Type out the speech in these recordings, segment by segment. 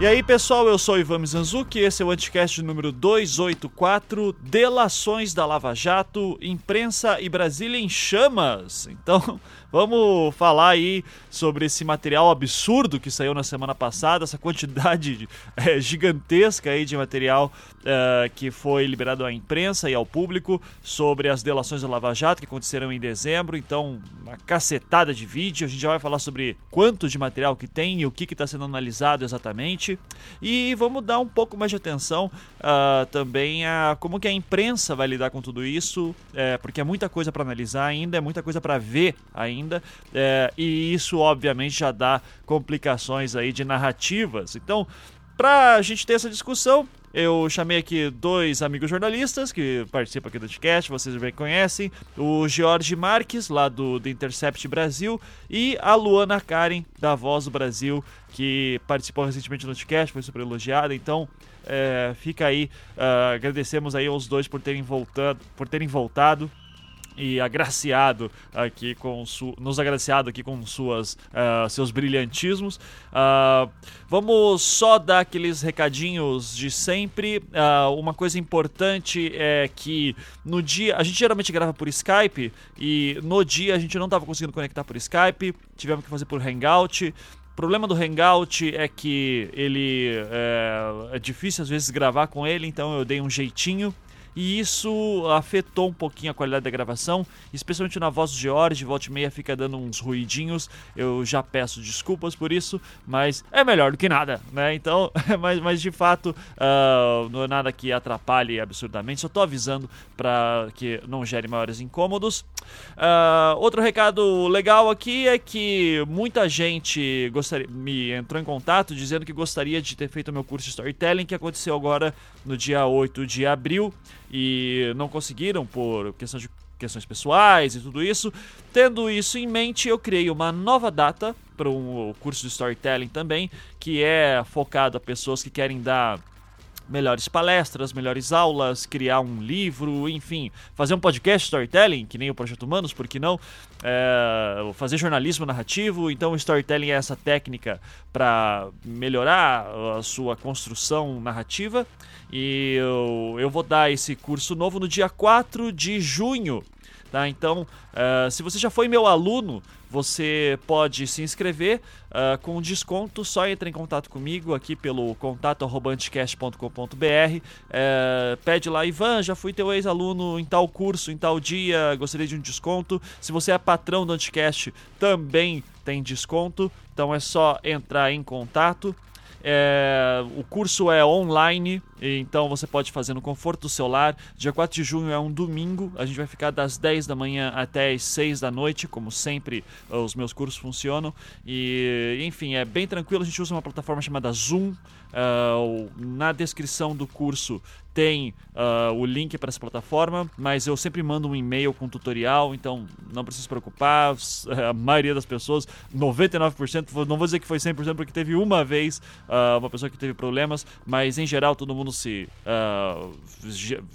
E aí, pessoal, eu sou Ivan Mizanzuki, esse é o Anticast número 284, Delações da Lava Jato, Imprensa e Brasília em Chamas. Então, vamos falar aí sobre esse material absurdo que saiu na semana passada, essa quantidade é, gigantesca aí de material é, que foi liberado à imprensa e ao público sobre as delações da Lava Jato que aconteceram em dezembro. Então, uma cacetada de vídeo, a gente já vai falar sobre quanto de material que tem e o que está sendo analisado exatamente. E vamos dar um pouco mais de atenção uh, também a como que a imprensa vai lidar com tudo isso, é, porque é muita coisa para analisar ainda, é muita coisa para ver ainda, é, e isso obviamente já dá complicações aí de narrativas. Então, para a gente ter essa discussão, eu chamei aqui dois amigos jornalistas que participam aqui do podcast, vocês bem conhecem, o Jorge Marques, lá do Intercept Brasil, e a Luana Karen, da Voz do Brasil, que participou recentemente do podcast, foi super elogiada, então é, fica aí, uh, agradecemos aí aos dois por terem voltado, por terem voltado e agraciado aqui com su... nos agraciado aqui com suas uh, seus brilhantismos. Uh, vamos só dar aqueles recadinhos de sempre. Uh, uma coisa importante é que no dia a gente geralmente grava por Skype e no dia a gente não estava conseguindo conectar por Skype, tivemos que fazer por Hangout. O problema do Hangout é que ele é, é difícil às vezes gravar com ele, então eu dei um jeitinho e isso afetou um pouquinho a qualidade da gravação, especialmente na voz do George, volta e meia fica dando uns ruidinhos, eu já peço desculpas por isso, mas é melhor do que nada, né? Então, mas, mas de fato, uh, não é nada que atrapalhe absurdamente, só tô avisando para que não gere maiores incômodos. Uh, outro recado legal aqui é que muita gente gostaria, me entrou em contato dizendo que gostaria de ter feito o meu curso de storytelling, que aconteceu agora no dia 8 de abril e não conseguiram por questão de questões pessoais e tudo isso. Tendo isso em mente, eu criei uma nova data para um curso de storytelling também, que é focado a pessoas que querem dar melhores palestras, melhores aulas, criar um livro, enfim, fazer um podcast storytelling, que nem o Projeto Humanos, por que não? É, fazer jornalismo narrativo. Então, o storytelling é essa técnica para melhorar a sua construção narrativa. E eu, eu vou dar esse curso novo no dia 4 de junho. Tá? Então, uh, se você já foi meu aluno, você pode se inscrever uh, com desconto. Só entre em contato comigo aqui pelo contato@anticast.com.br. Uh, eh, pede lá, Ivan, já fui teu ex-aluno em tal curso, em tal dia, gostaria de um desconto. Se você é patrão do Anticast, também tem desconto. Então é só entrar em contato. É, o curso é online, então você pode fazer no conforto do seu lar. Dia 4 de junho é um domingo, a gente vai ficar das 10 da manhã até as 6 da noite, como sempre os meus cursos funcionam. E enfim, é bem tranquilo, a gente usa uma plataforma chamada Zoom. Uh, na descrição do curso tem uh, o link para essa plataforma, mas eu sempre mando um e-mail com tutorial, então não precisa se preocupar. A maioria das pessoas, 99%, não vou dizer que foi 100% porque teve uma vez uh, uma pessoa que teve problemas, mas em geral todo mundo se,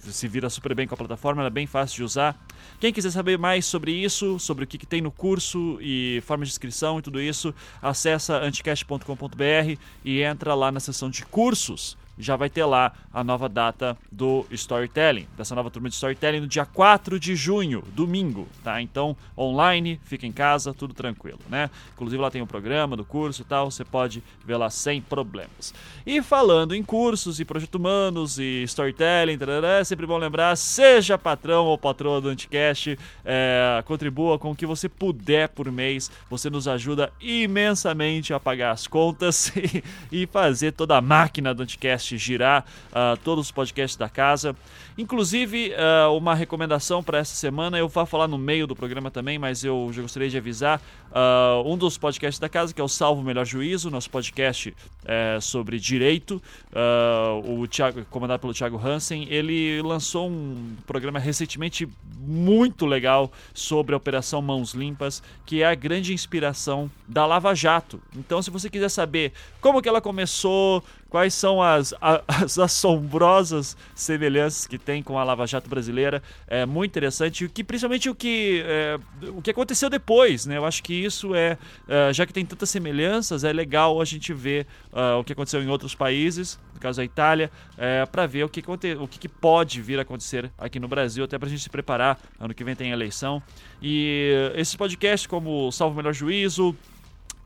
se vira super bem com a plataforma, ela é bem fácil de usar. Quem quiser saber mais sobre isso, sobre o que, que tem no curso e forma de inscrição e tudo isso, acessa anticast.com.br e entra lá na seção de cursos já vai ter lá a nova data do storytelling, dessa nova turma de storytelling no dia 4 de junho, domingo, tá? Então, online, fica em casa, tudo tranquilo, né? Inclusive lá tem o programa do curso e tal, você pode ver lá sem problemas. E falando em cursos e projeto humanos e storytelling, tarará, é sempre bom lembrar, seja patrão ou patroa do Anticast, é, contribua com o que você puder por mês, você nos ajuda imensamente a pagar as contas e, e fazer toda a máquina do Anticast podcast girar uh, todos os podcasts da casa. Inclusive, uh, uma recomendação para essa semana, eu vou falar no meio do programa também, mas eu já gostaria de avisar. Uh, um dos podcasts da casa, que é o Salvo Melhor Juízo, nosso podcast é, sobre direito, o Thiago, comandado pelo Thiago Hansen, ele lançou um programa recentemente muito legal sobre a Operação Mãos Limpas, que é a grande inspiração da Lava Jato. Então, se você quiser saber como que ela começou, quais são as, as assombrosas semelhanças que tem com a Lava Jato brasileira. É muito interessante, que principalmente o que, é, o que aconteceu depois, né? Eu acho que isso é, é já que tem tantas semelhanças, é legal a gente ver uh, o que aconteceu em outros países, no caso da Itália, é, para ver o que, o que, pode vir a acontecer aqui no Brasil, até para a gente se preparar. Ano que vem tem eleição. E esse podcast, como Salvo o Melhor Juízo,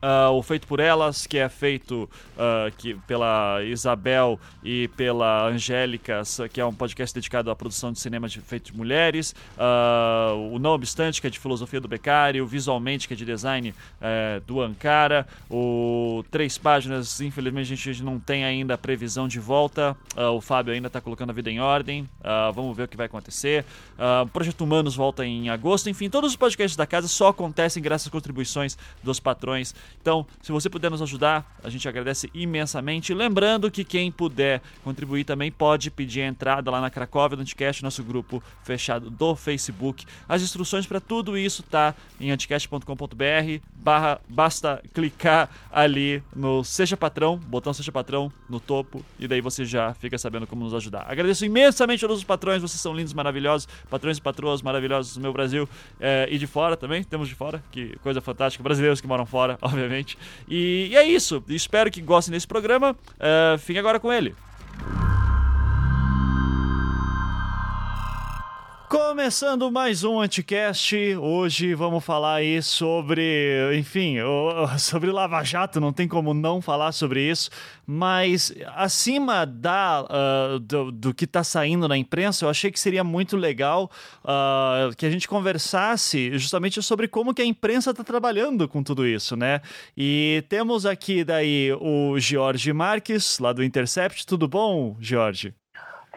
Uh, o Feito por Elas, que é feito uh, que, pela Isabel e pela Angélica, que é um podcast dedicado à produção de cinema de, feito de mulheres. Uh, o Não Obstante, que é de filosofia do Beccario. Visualmente, que é de design uh, do Ankara. O Três Páginas, infelizmente a gente não tem ainda a previsão de volta. o Fábio ainda está colocando a vida em ordem. vamos ver o que vai acontecer. o Projeto Humanos volta em agosto. Enfim, todos os podcasts da casa só acontecem graças às contribuições dos patrões então, se você puder nos ajudar, a gente agradece imensamente. Lembrando que quem puder contribuir também pode pedir a entrada lá na Cracóvia do Anticast, nosso grupo fechado do Facebook. As instruções para tudo isso tá em anticast.com.br. Barra, basta clicar ali no Seja Patrão, botão Seja Patrão no topo, e daí você já fica sabendo como nos ajudar. Agradeço imensamente a todos os patrões, vocês são lindos, maravilhosos, patrões e patroas maravilhosos do meu Brasil é, e de fora também, temos de fora, que coisa fantástica, brasileiros que moram fora, obviamente. E, e é isso. Espero que gostem desse programa. Uh, fiquem agora com ele. Começando mais um Anticast, hoje vamos falar aí sobre, enfim, sobre Lava Jato, não tem como não falar sobre isso, mas acima da, uh, do, do, que está saindo na imprensa, eu achei que seria muito legal uh, que a gente conversasse justamente sobre como que a imprensa está trabalhando com tudo isso, né? E temos aqui daí o Jorge Marques, lá do Intercept, tudo bom, Jorge?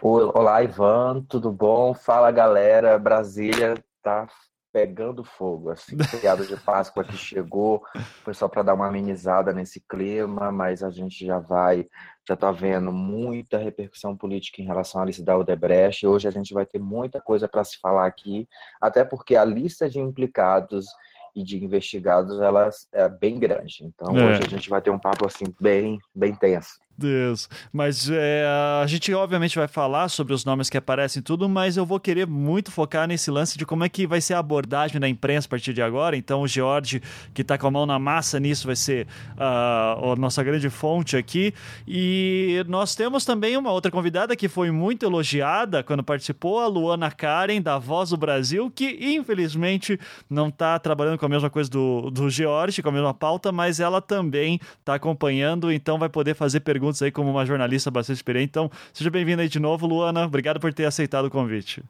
Olá, Ivan, tudo bom? Fala, galera. Brasília tá pegando fogo, assim, feriado de Páscoa que chegou, foi só para dar uma amenizada nesse clima, mas a gente já vai, já tá vendo muita repercussão política em relação à lista da Odebrecht. Hoje a gente vai ter muita coisa para se falar aqui, até porque a lista de implicados e de investigados ela é bem grande. Então é. hoje a gente vai ter um papo assim bem, bem tenso. Deus. Mas é, a gente obviamente vai falar sobre os nomes que aparecem tudo, mas eu vou querer muito focar nesse lance de como é que vai ser a abordagem da imprensa a partir de agora. Então o George, que está com a mão na massa nisso, vai ser uh, a nossa grande fonte aqui. E nós temos também uma outra convidada que foi muito elogiada quando participou, a Luana Karen, da Voz do Brasil, que infelizmente não está trabalhando com a mesma coisa do, do George, com a mesma pauta, mas ela também está acompanhando, então vai poder fazer perguntas perguntas aí como uma jornalista bastante experiente. Então, seja bem-vinda aí de novo, Luana. Obrigado por ter aceitado o convite.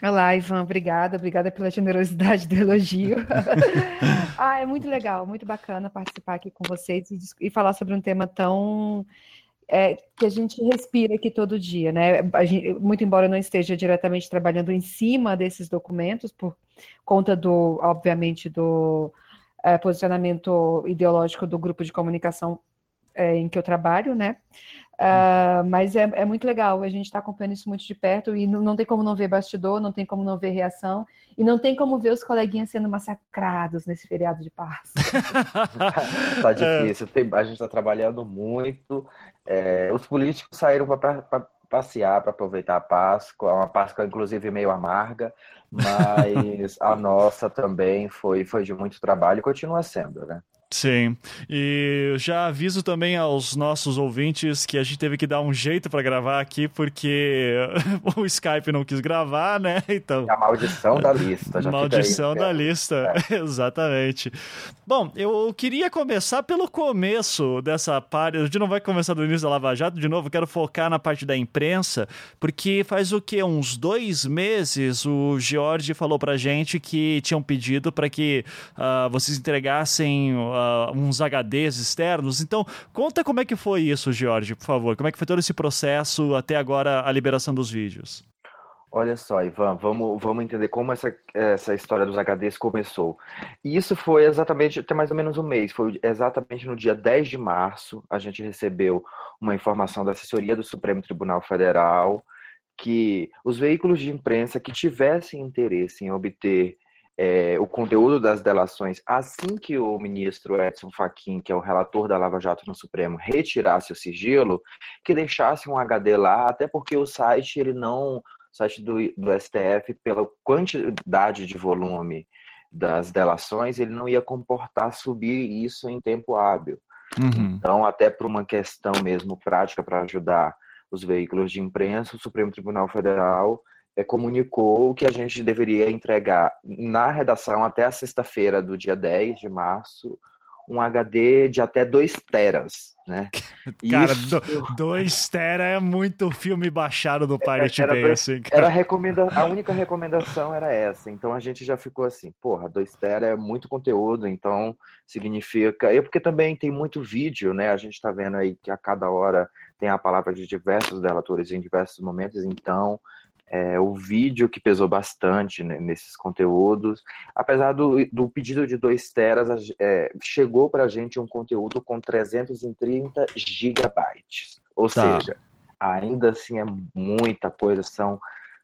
Olá, Ivan, obrigada, obrigada pela generosidade do elogio. ah, é muito legal, muito bacana participar aqui com vocês e, e falar sobre um tema tão é, que a gente respira aqui todo dia, né? Gente, muito embora eu não esteja diretamente trabalhando em cima desses documentos, por conta do, obviamente, do é, posicionamento ideológico do grupo de comunicação é, em que eu trabalho, né? Uh, mas é, é, muito legal, a gente está acompanhando isso muito de perto e não, não, tem como não ver bastidor, não tem como não ver reação e não tem como ver os coleguinhas sendo massacrados nesse feriado de Páscoa. tá difícil, tem, a gente está trabalhando muito, é, os políticos saíram para passear, para aproveitar a Páscoa, uma Páscoa inclusive meio amarga, mas a nossa também foi, foi de muito trabalho e continua sendo, né? Sim, e já aviso também aos nossos ouvintes que a gente teve que dar um jeito para gravar aqui porque o Skype não quis gravar, né? Então. A maldição da lista. Já maldição aí, da lista, é. exatamente. Bom, eu queria começar pelo começo dessa parte. A gente não vai começar do início da Lava Jato, de novo, quero focar na parte da imprensa, porque faz o que? Uns dois meses o George falou pra gente que tinham pedido para que uh, vocês entregassem uh, uns HDs externos. Então, conta como é que foi isso, Jorge, por favor. Como é que foi todo esse processo até agora a liberação dos vídeos? Olha só, Ivan, vamos, vamos entender como essa, essa história dos HDs começou. E isso foi exatamente, até mais ou menos um mês, foi exatamente no dia 10 de março, a gente recebeu uma informação da assessoria do Supremo Tribunal Federal que os veículos de imprensa que tivessem interesse em obter é, o conteúdo das delações assim que o ministro Edson Fachin, que é o relator da Lava Jato no Supremo, retirasse o sigilo, que deixasse um HD lá, até porque o site ele não, o site do, do STF, pela quantidade de volume das delações, ele não ia comportar subir isso em tempo hábil. Uhum. Então, até por uma questão mesmo prática para ajudar os veículos de imprensa, o Supremo Tribunal Federal é, comunicou que a gente deveria entregar na redação até a sexta-feira do dia 10 de março um HD de até 2 teras, né? Cara, 2 tera é muito filme baixado do Pirate era, Bay, assim. Cara. Era recomenda... A única recomendação era essa, então a gente já ficou assim, porra, 2 tera é muito conteúdo, então significa... E porque também tem muito vídeo, né? A gente tá vendo aí que a cada hora tem a palavra de diversos delatores em diversos momentos, então é, o vídeo que pesou bastante né, nesses conteúdos. Apesar do, do pedido de 2 teras, é, chegou para a gente um conteúdo com 330 gigabytes. Ou tá. seja, ainda assim é muita coisa, são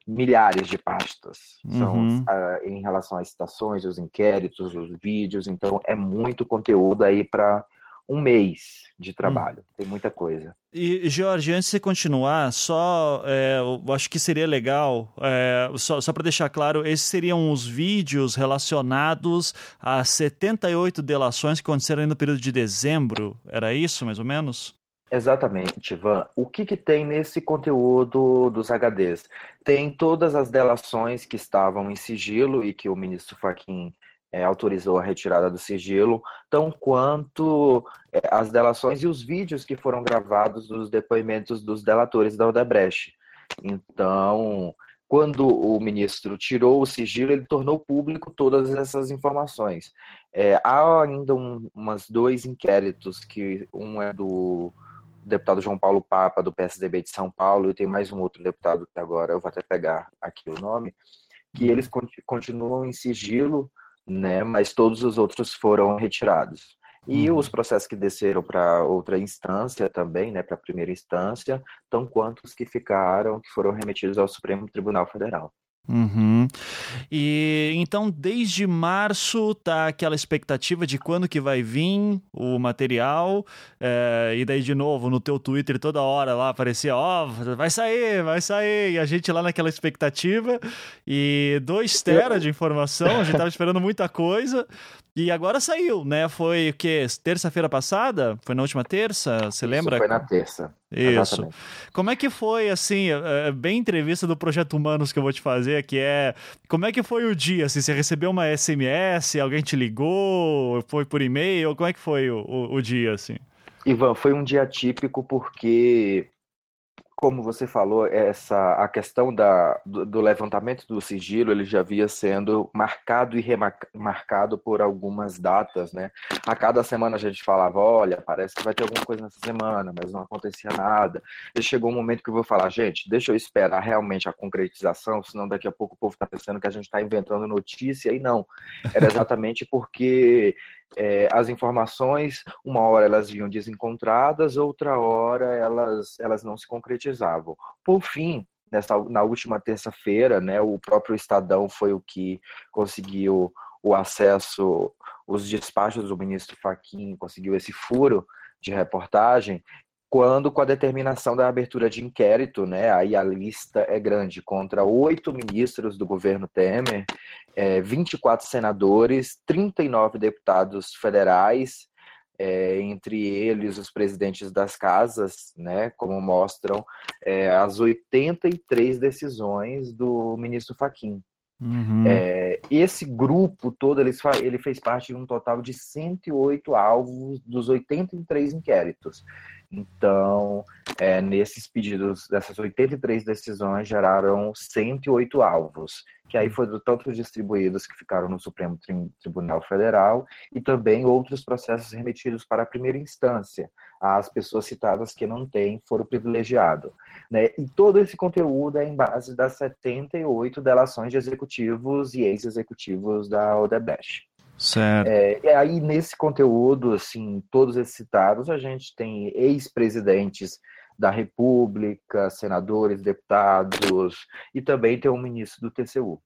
milhares de pastas são uhum. uh, em relação às citações, os inquéritos, os vídeos, então é muito conteúdo aí para um mês de hum. trabalho. Hum. Tem muita coisa. E, Jorge, antes de você continuar, só é, eu acho que seria legal, é, só, só para deixar claro, esses seriam os vídeos relacionados a 78 delações que aconteceram no período de dezembro. Era isso, mais ou menos? Exatamente, Ivan. O que, que tem nesse conteúdo dos HDs? Tem todas as delações que estavam em sigilo e que o ministro Fachin é, autorizou a retirada do sigilo, tão quanto é, as delações e os vídeos que foram gravados dos depoimentos dos delatores da Odebrecht. Então, quando o ministro tirou o sigilo, ele tornou público todas essas informações. É, há ainda um, umas dois inquéritos, que um é do deputado João Paulo Papa, do PSDB de São Paulo, e tem mais um outro deputado que agora eu vou até pegar aqui o nome, que eles continuam em sigilo, né? Mas todos os outros foram retirados. E uhum. os processos que desceram para outra instância também, né, para a primeira instância, tão quanto os que ficaram, que foram remetidos ao Supremo Tribunal Federal. Uhum. E então, desde março, tá aquela expectativa de quando que vai vir o material. É, e daí, de novo, no teu Twitter, toda hora lá aparecia: Ó, oh, vai sair, vai sair. E a gente lá naquela expectativa. E dois teras de informação, a gente tava esperando muita coisa. E agora saiu, né? Foi o que? Terça-feira passada? Foi na última terça? Você lembra? Foi na terça. Isso. Exatamente. Como é que foi, assim, é, é bem entrevista do Projeto Humanos que eu vou te fazer, que é como é que foi o dia? Assim, você recebeu uma SMS, alguém te ligou, foi por e-mail? Como é que foi o, o, o dia, assim? Ivan, foi um dia típico porque como você falou, essa a questão da, do, do, levantamento do sigilo ele já havia sendo marcado e remarcado por algumas datas, né? A cada semana a gente falava, olha, parece que vai ter alguma coisa nessa semana, mas não acontecia nada. E chegou um momento que eu vou falar, gente, deixa eu esperar realmente a concretização, senão daqui a pouco o povo está pensando que a gente está inventando notícia e não. Era exatamente porque é, as informações, uma hora elas vinham desencontradas, outra hora elas, elas não se concretizavam. Por fim, nessa, na última terça-feira, né, o próprio Estadão foi o que conseguiu o acesso, os despachos do ministro Faquim conseguiu esse furo de reportagem, quando com a determinação da abertura de inquérito, né, aí a lista é grande, contra oito ministros do governo Temer, é, 24 senadores, 39 deputados federais, é, entre eles os presidentes das casas, né, como mostram é, as 83 decisões do ministro Faquim. Uhum. É, esse grupo todo ele, ele fez parte de um total de 108 alvos dos 83 inquéritos. Então, é, nesses pedidos, dessas 83 decisões geraram 108 alvos, que aí foram tanto distribuídos que ficaram no Supremo Tribunal Federal e também outros processos remetidos para a primeira instância. As pessoas citadas que não têm foram privilegiados. Né? E todo esse conteúdo é em base das 78 delações de executivos e ex-executivos da Odebrecht. Certo. É, e aí, nesse conteúdo, assim, todos esses citados, a gente tem ex-presidentes da República, senadores, deputados, e também tem um ministro do TCU.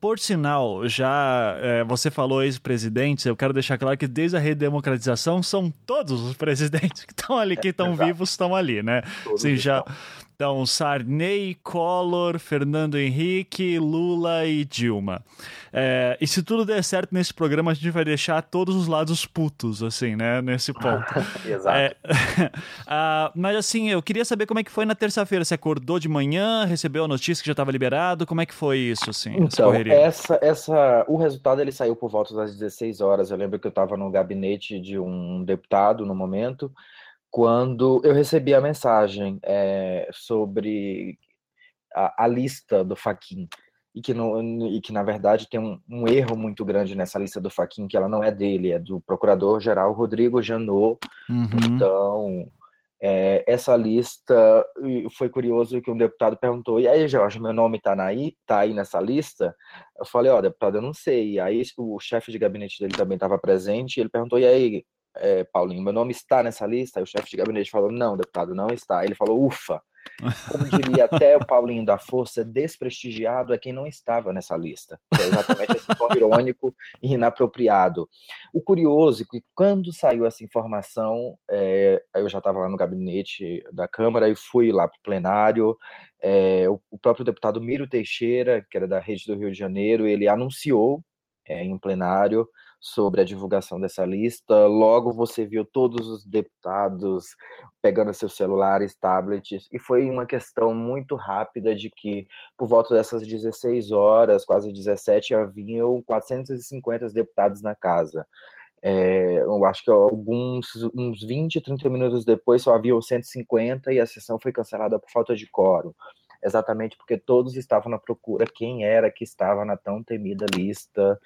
Por sinal, já é, você falou ex-presidentes, eu quero deixar claro que desde a redemocratização são todos os presidentes que estão ali, que estão vivos, estão ali, né? Todos Sim, já. Então, Sarney, Collor, Fernando Henrique, Lula e Dilma. É, e se tudo der certo nesse programa, a gente vai deixar todos os lados putos, assim, né? Nesse ponto. Exato. É, uh, mas assim, eu queria saber como é que foi na terça-feira. Você acordou de manhã, recebeu a notícia que já estava liberado? Como é que foi isso, assim? Então, essa, essa, o resultado ele saiu por volta das 16 horas. Eu lembro que eu estava no gabinete de um deputado no momento quando eu recebi a mensagem é, sobre a, a, lista do Faquin e que, no, e que na verdade tem um, um, erro muito grande nessa lista do Faquin que ela não é dele, é do Procurador-Geral Rodrigo Janot. Uhum. Então, é, essa lista foi curioso que um deputado perguntou: e aí, Jorge, meu nome está aí, tá aí nessa lista? Eu falei: ó, oh, deputado, eu não sei. E aí o chefe de gabinete dele também estava presente. E ele perguntou: e aí, é, Paulinho, meu nome está nessa lista? Aí o chefe de gabinete falou, não, deputado, não está. Ele falou, ufa. Como diria até o Paulinho da Força, desprestigiado é quem não estava nessa lista. É exatamente esse tom irônico e inapropriado. O curioso é que quando saiu essa informação, é, eu já estava lá no gabinete da Câmara e fui lá para o plenário. É, o, o, próprio deputado Miro Teixeira, que era da Rede do Rio de Janeiro, ele anunciou é, em um plenário sobre a divulgação dessa lista. Logo você viu todos os deputados pegando seus celulares, tablets, e foi uma questão muito rápida de que, por volta dessas 16 horas, quase 17, haviam 450 deputados na casa. É, eu acho que alguns uns 20, 30 minutos depois só havia 150 e a sessão foi cancelada por falta de quórum exatamente porque todos estavam na procura quem era que estava na tão temida lista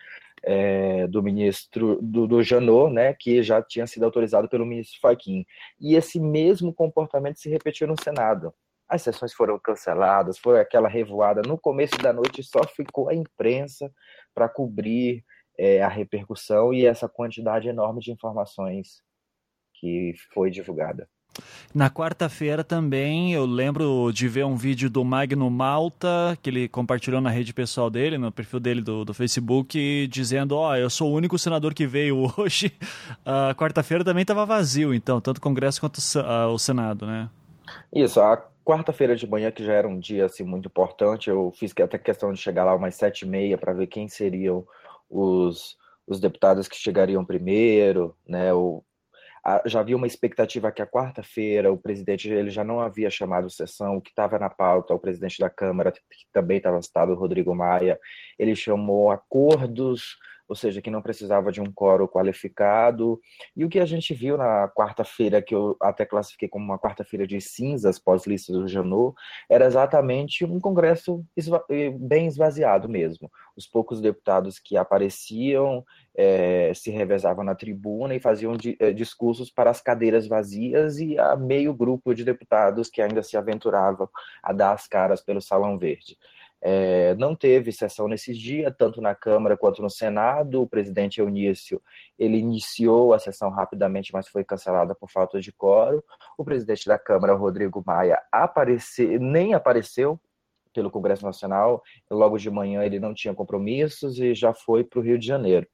é, do ministro do, do Janot, né, que já tinha sido autorizado pelo ministro Fachin. E esse mesmo comportamento se repetiu no Senado. As sessões foram canceladas, foi aquela revoada. No começo da noite só ficou a imprensa para cobrir é, a repercussão e essa quantidade enorme de informações que foi divulgada. Na quarta-feira também eu lembro de ver um vídeo do Magno Malta, que ele compartilhou na rede pessoal dele, no perfil dele do, do Facebook, dizendo: Ó, oh, eu sou o único senador que veio hoje. A quarta-feira também estava vazio, então, tanto o Congresso quanto o Senado, né? Isso, a quarta-feira de manhã, que já era um dia assim, muito importante, eu fiz até questão de chegar lá umas sete e meia para ver quem seriam os, os deputados que chegariam primeiro, né? Já havia uma expectativa que a quarta-feira o presidente ele já não havia chamado sessão, o que estava na pauta, o presidente da Câmara, que também estava citado, Rodrigo Maia, ele chamou acordos ou seja, que não precisava de um coro qualificado. E o que a gente viu na quarta-feira, que eu até classifiquei como uma quarta-feira de cinzas pós-lista do Janot, era exatamente um congresso bem esvaziado mesmo. Os poucos deputados que apareciam é, se revezavam na tribuna e faziam di é, discursos para as cadeiras vazias e a meio grupo de deputados que ainda se aventuravam a dar as caras pelo Salão Verde. É, não teve sessão nesses dias, tanto na Câmara quanto no Senado. O presidente Eunício ele iniciou a sessão rapidamente, mas foi cancelada por falta de coro. O presidente da Câmara, Rodrigo Maia, nem apareceu pelo Congresso Nacional. Logo de manhã ele não tinha compromissos e já foi para o Rio de Janeiro.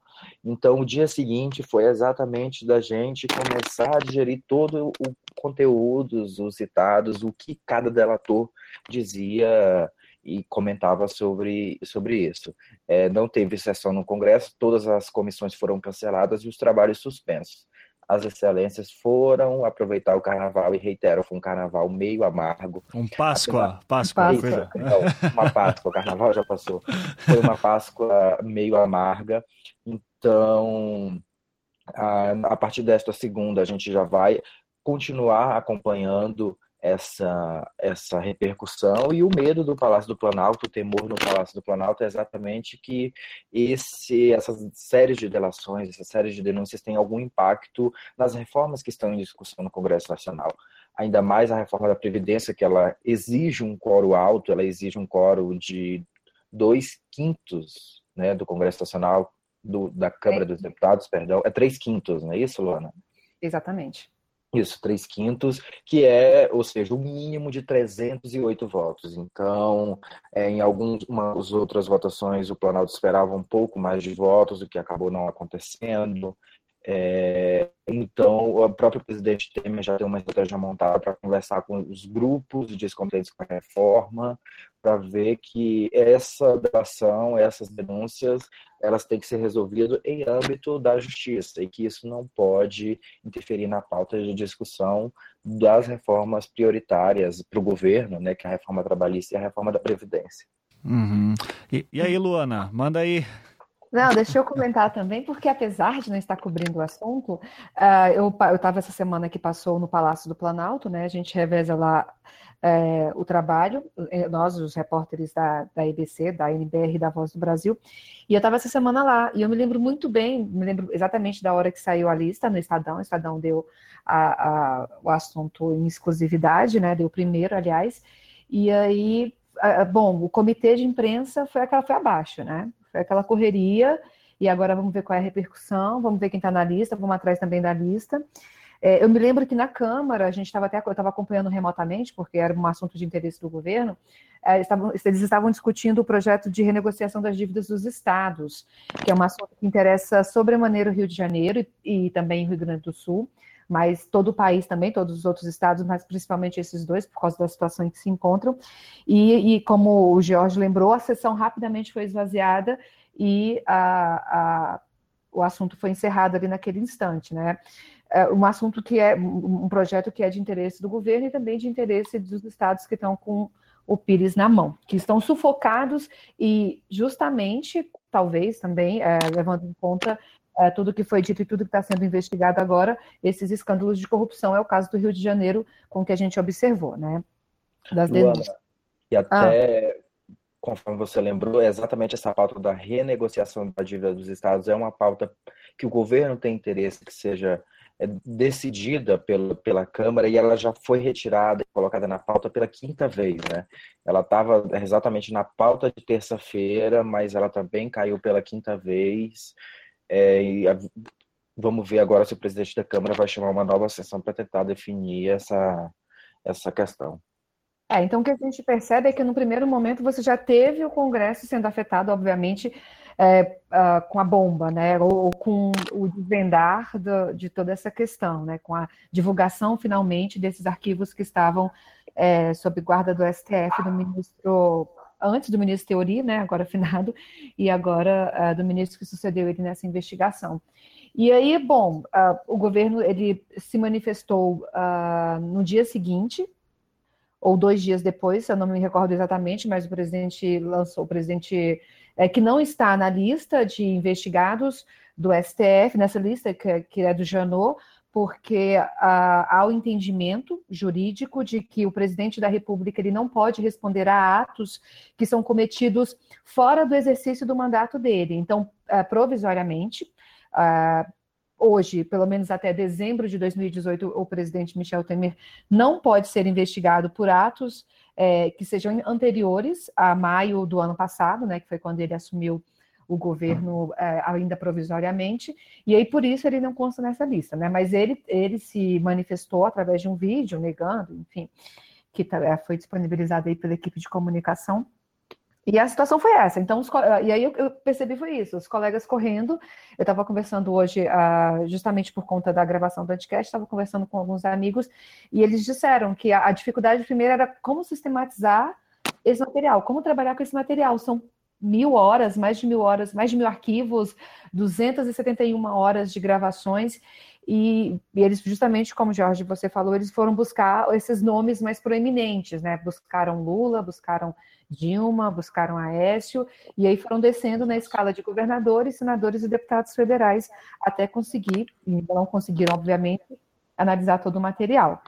Então, o dia seguinte foi exatamente da gente começar a digerir todo o conteúdo, os citados, o que cada delator dizia e comentava sobre, sobre isso. É, não teve sessão no Congresso, todas as comissões foram canceladas e os trabalhos suspensos. As excelências foram aproveitar o carnaval e reitero, foi um carnaval meio amargo. Um Páscoa, Páscoa. Páscoa. Não, uma Páscoa, o carnaval já passou. Foi uma Páscoa meio amarga. Então, a, a partir desta segunda, a gente já vai continuar acompanhando essa, essa repercussão e o medo do Palácio do Planalto, o temor no Palácio do Planalto é exatamente que esse, essas séries de delações, essas séries de denúncias tenham algum impacto nas reformas que estão em discussão no Congresso Nacional. Ainda mais a reforma da Previdência, que ela exige um coro alto, ela exige um coro de dois quintos né, do Congresso Nacional, do, da Câmara é. dos Deputados, perdão, é três quintos, não é isso, Luana? Exatamente. Isso, três quintos, que é, ou seja, o mínimo de 308 votos. Então, é, em algumas outras votações, o Planalto esperava um pouco mais de votos, o que acabou não acontecendo. É, então, o próprio presidente Temer já tem uma estratégia montada para conversar com os grupos descontentes com a reforma, para ver que essa delação, essas denúncias, elas têm que ser resolvidas em âmbito da justiça e que isso não pode interferir na pauta de discussão das reformas prioritárias para o governo, né, que é a reforma trabalhista e a reforma da Previdência. Uhum. E, e aí, Luana, manda aí não, deixa eu comentar também, porque apesar de não estar cobrindo o assunto, uh, eu estava essa semana que passou no Palácio do Planalto, né? A gente reveza lá é, o trabalho, eh, nós, os repórteres da, da EBC, da NBR da Voz do Brasil, e eu estava essa semana lá, e eu me lembro muito bem, me lembro exatamente da hora que saiu a lista no Estadão, o Estadão deu a, a, o assunto em exclusividade, né? Deu primeiro, aliás, e aí, bom, o comitê de imprensa foi aquela foi abaixo, né? Foi aquela correria, e agora vamos ver qual é a repercussão, vamos ver quem está na lista, vamos atrás também da lista. É, eu me lembro que na Câmara, a gente estava até, eu estava acompanhando remotamente, porque era um assunto de interesse do governo, é, estavam, eles estavam discutindo o projeto de renegociação das dívidas dos estados, que é um assunto que interessa sobremaneira o Rio de Janeiro e, e também o Rio Grande do Sul, mas todo o país também, todos os outros estados, mas principalmente esses dois, por causa da situação em que se encontram. E, e como o George lembrou, a sessão rapidamente foi esvaziada e a, a, o assunto foi encerrado ali naquele instante, né? É um assunto que é um projeto que é de interesse do governo e também de interesse dos estados que estão com o Pires na mão, que estão sufocados e justamente, talvez também, é, levando em conta é, tudo que foi dito e tudo que está sendo investigado agora, esses escândalos de corrupção é o caso do Rio de Janeiro, com o que a gente observou, né? Das Luana, e até, ah. conforme você lembrou, é exatamente essa pauta da renegociação da dívida dos estados é uma pauta que o governo tem interesse que seja é, decidida pela, pela Câmara e ela já foi retirada e colocada na pauta pela quinta vez, né? Ela estava exatamente na pauta de terça-feira, mas ela também caiu pela quinta vez. É, e a, vamos ver agora se o presidente da Câmara vai chamar uma nova sessão para tentar definir essa, essa questão. É, então o que a gente percebe é que no primeiro momento você já teve o Congresso sendo afetado, obviamente, é, uh, com a bomba, né, ou, ou com o desvendar do, de toda essa questão, né, com a divulgação finalmente desses arquivos que estavam é, sob guarda do STF do ministro antes do ministro Teori, né, agora finado, e agora uh, do ministro que sucedeu ele nessa investigação. E aí, bom, uh, o governo ele se manifestou uh, no dia seguinte, ou dois dias depois, eu não me recordo exatamente, mas o presidente lançou, o presidente é, que não está na lista de investigados do STF, nessa lista que, que é do Janot, porque ah, há o entendimento jurídico de que o presidente da República ele não pode responder a atos que são cometidos fora do exercício do mandato dele. Então, ah, provisoriamente, ah, hoje, pelo menos até dezembro de 2018, o presidente Michel Temer não pode ser investigado por atos é, que sejam anteriores a maio do ano passado, né, que foi quando ele assumiu o governo é, ainda provisoriamente, e aí por isso ele não consta nessa lista, né? Mas ele, ele se manifestou através de um vídeo negando, enfim, que tá, é, foi disponibilizado aí pela equipe de comunicação. E a situação foi essa. Então, os, e aí eu, eu percebi foi isso, os colegas correndo. Eu estava conversando hoje, uh, justamente por conta da gravação do podcast, estava conversando com alguns amigos e eles disseram que a, a dificuldade primeiro era como sistematizar esse material, como trabalhar com esse material. São mil horas, mais de mil horas, mais de mil arquivos, 271 horas de gravações, e, e, eles, justamente como Jorge, você falou, eles foram buscar esses nomes mais proeminentes, né? Buscaram Lula, buscaram Dilma, buscaram Aécio, e aí foram descendo na escala de governadores, senadores e deputados federais, até conseguir, e não conseguiram, obviamente, analisar todo o material.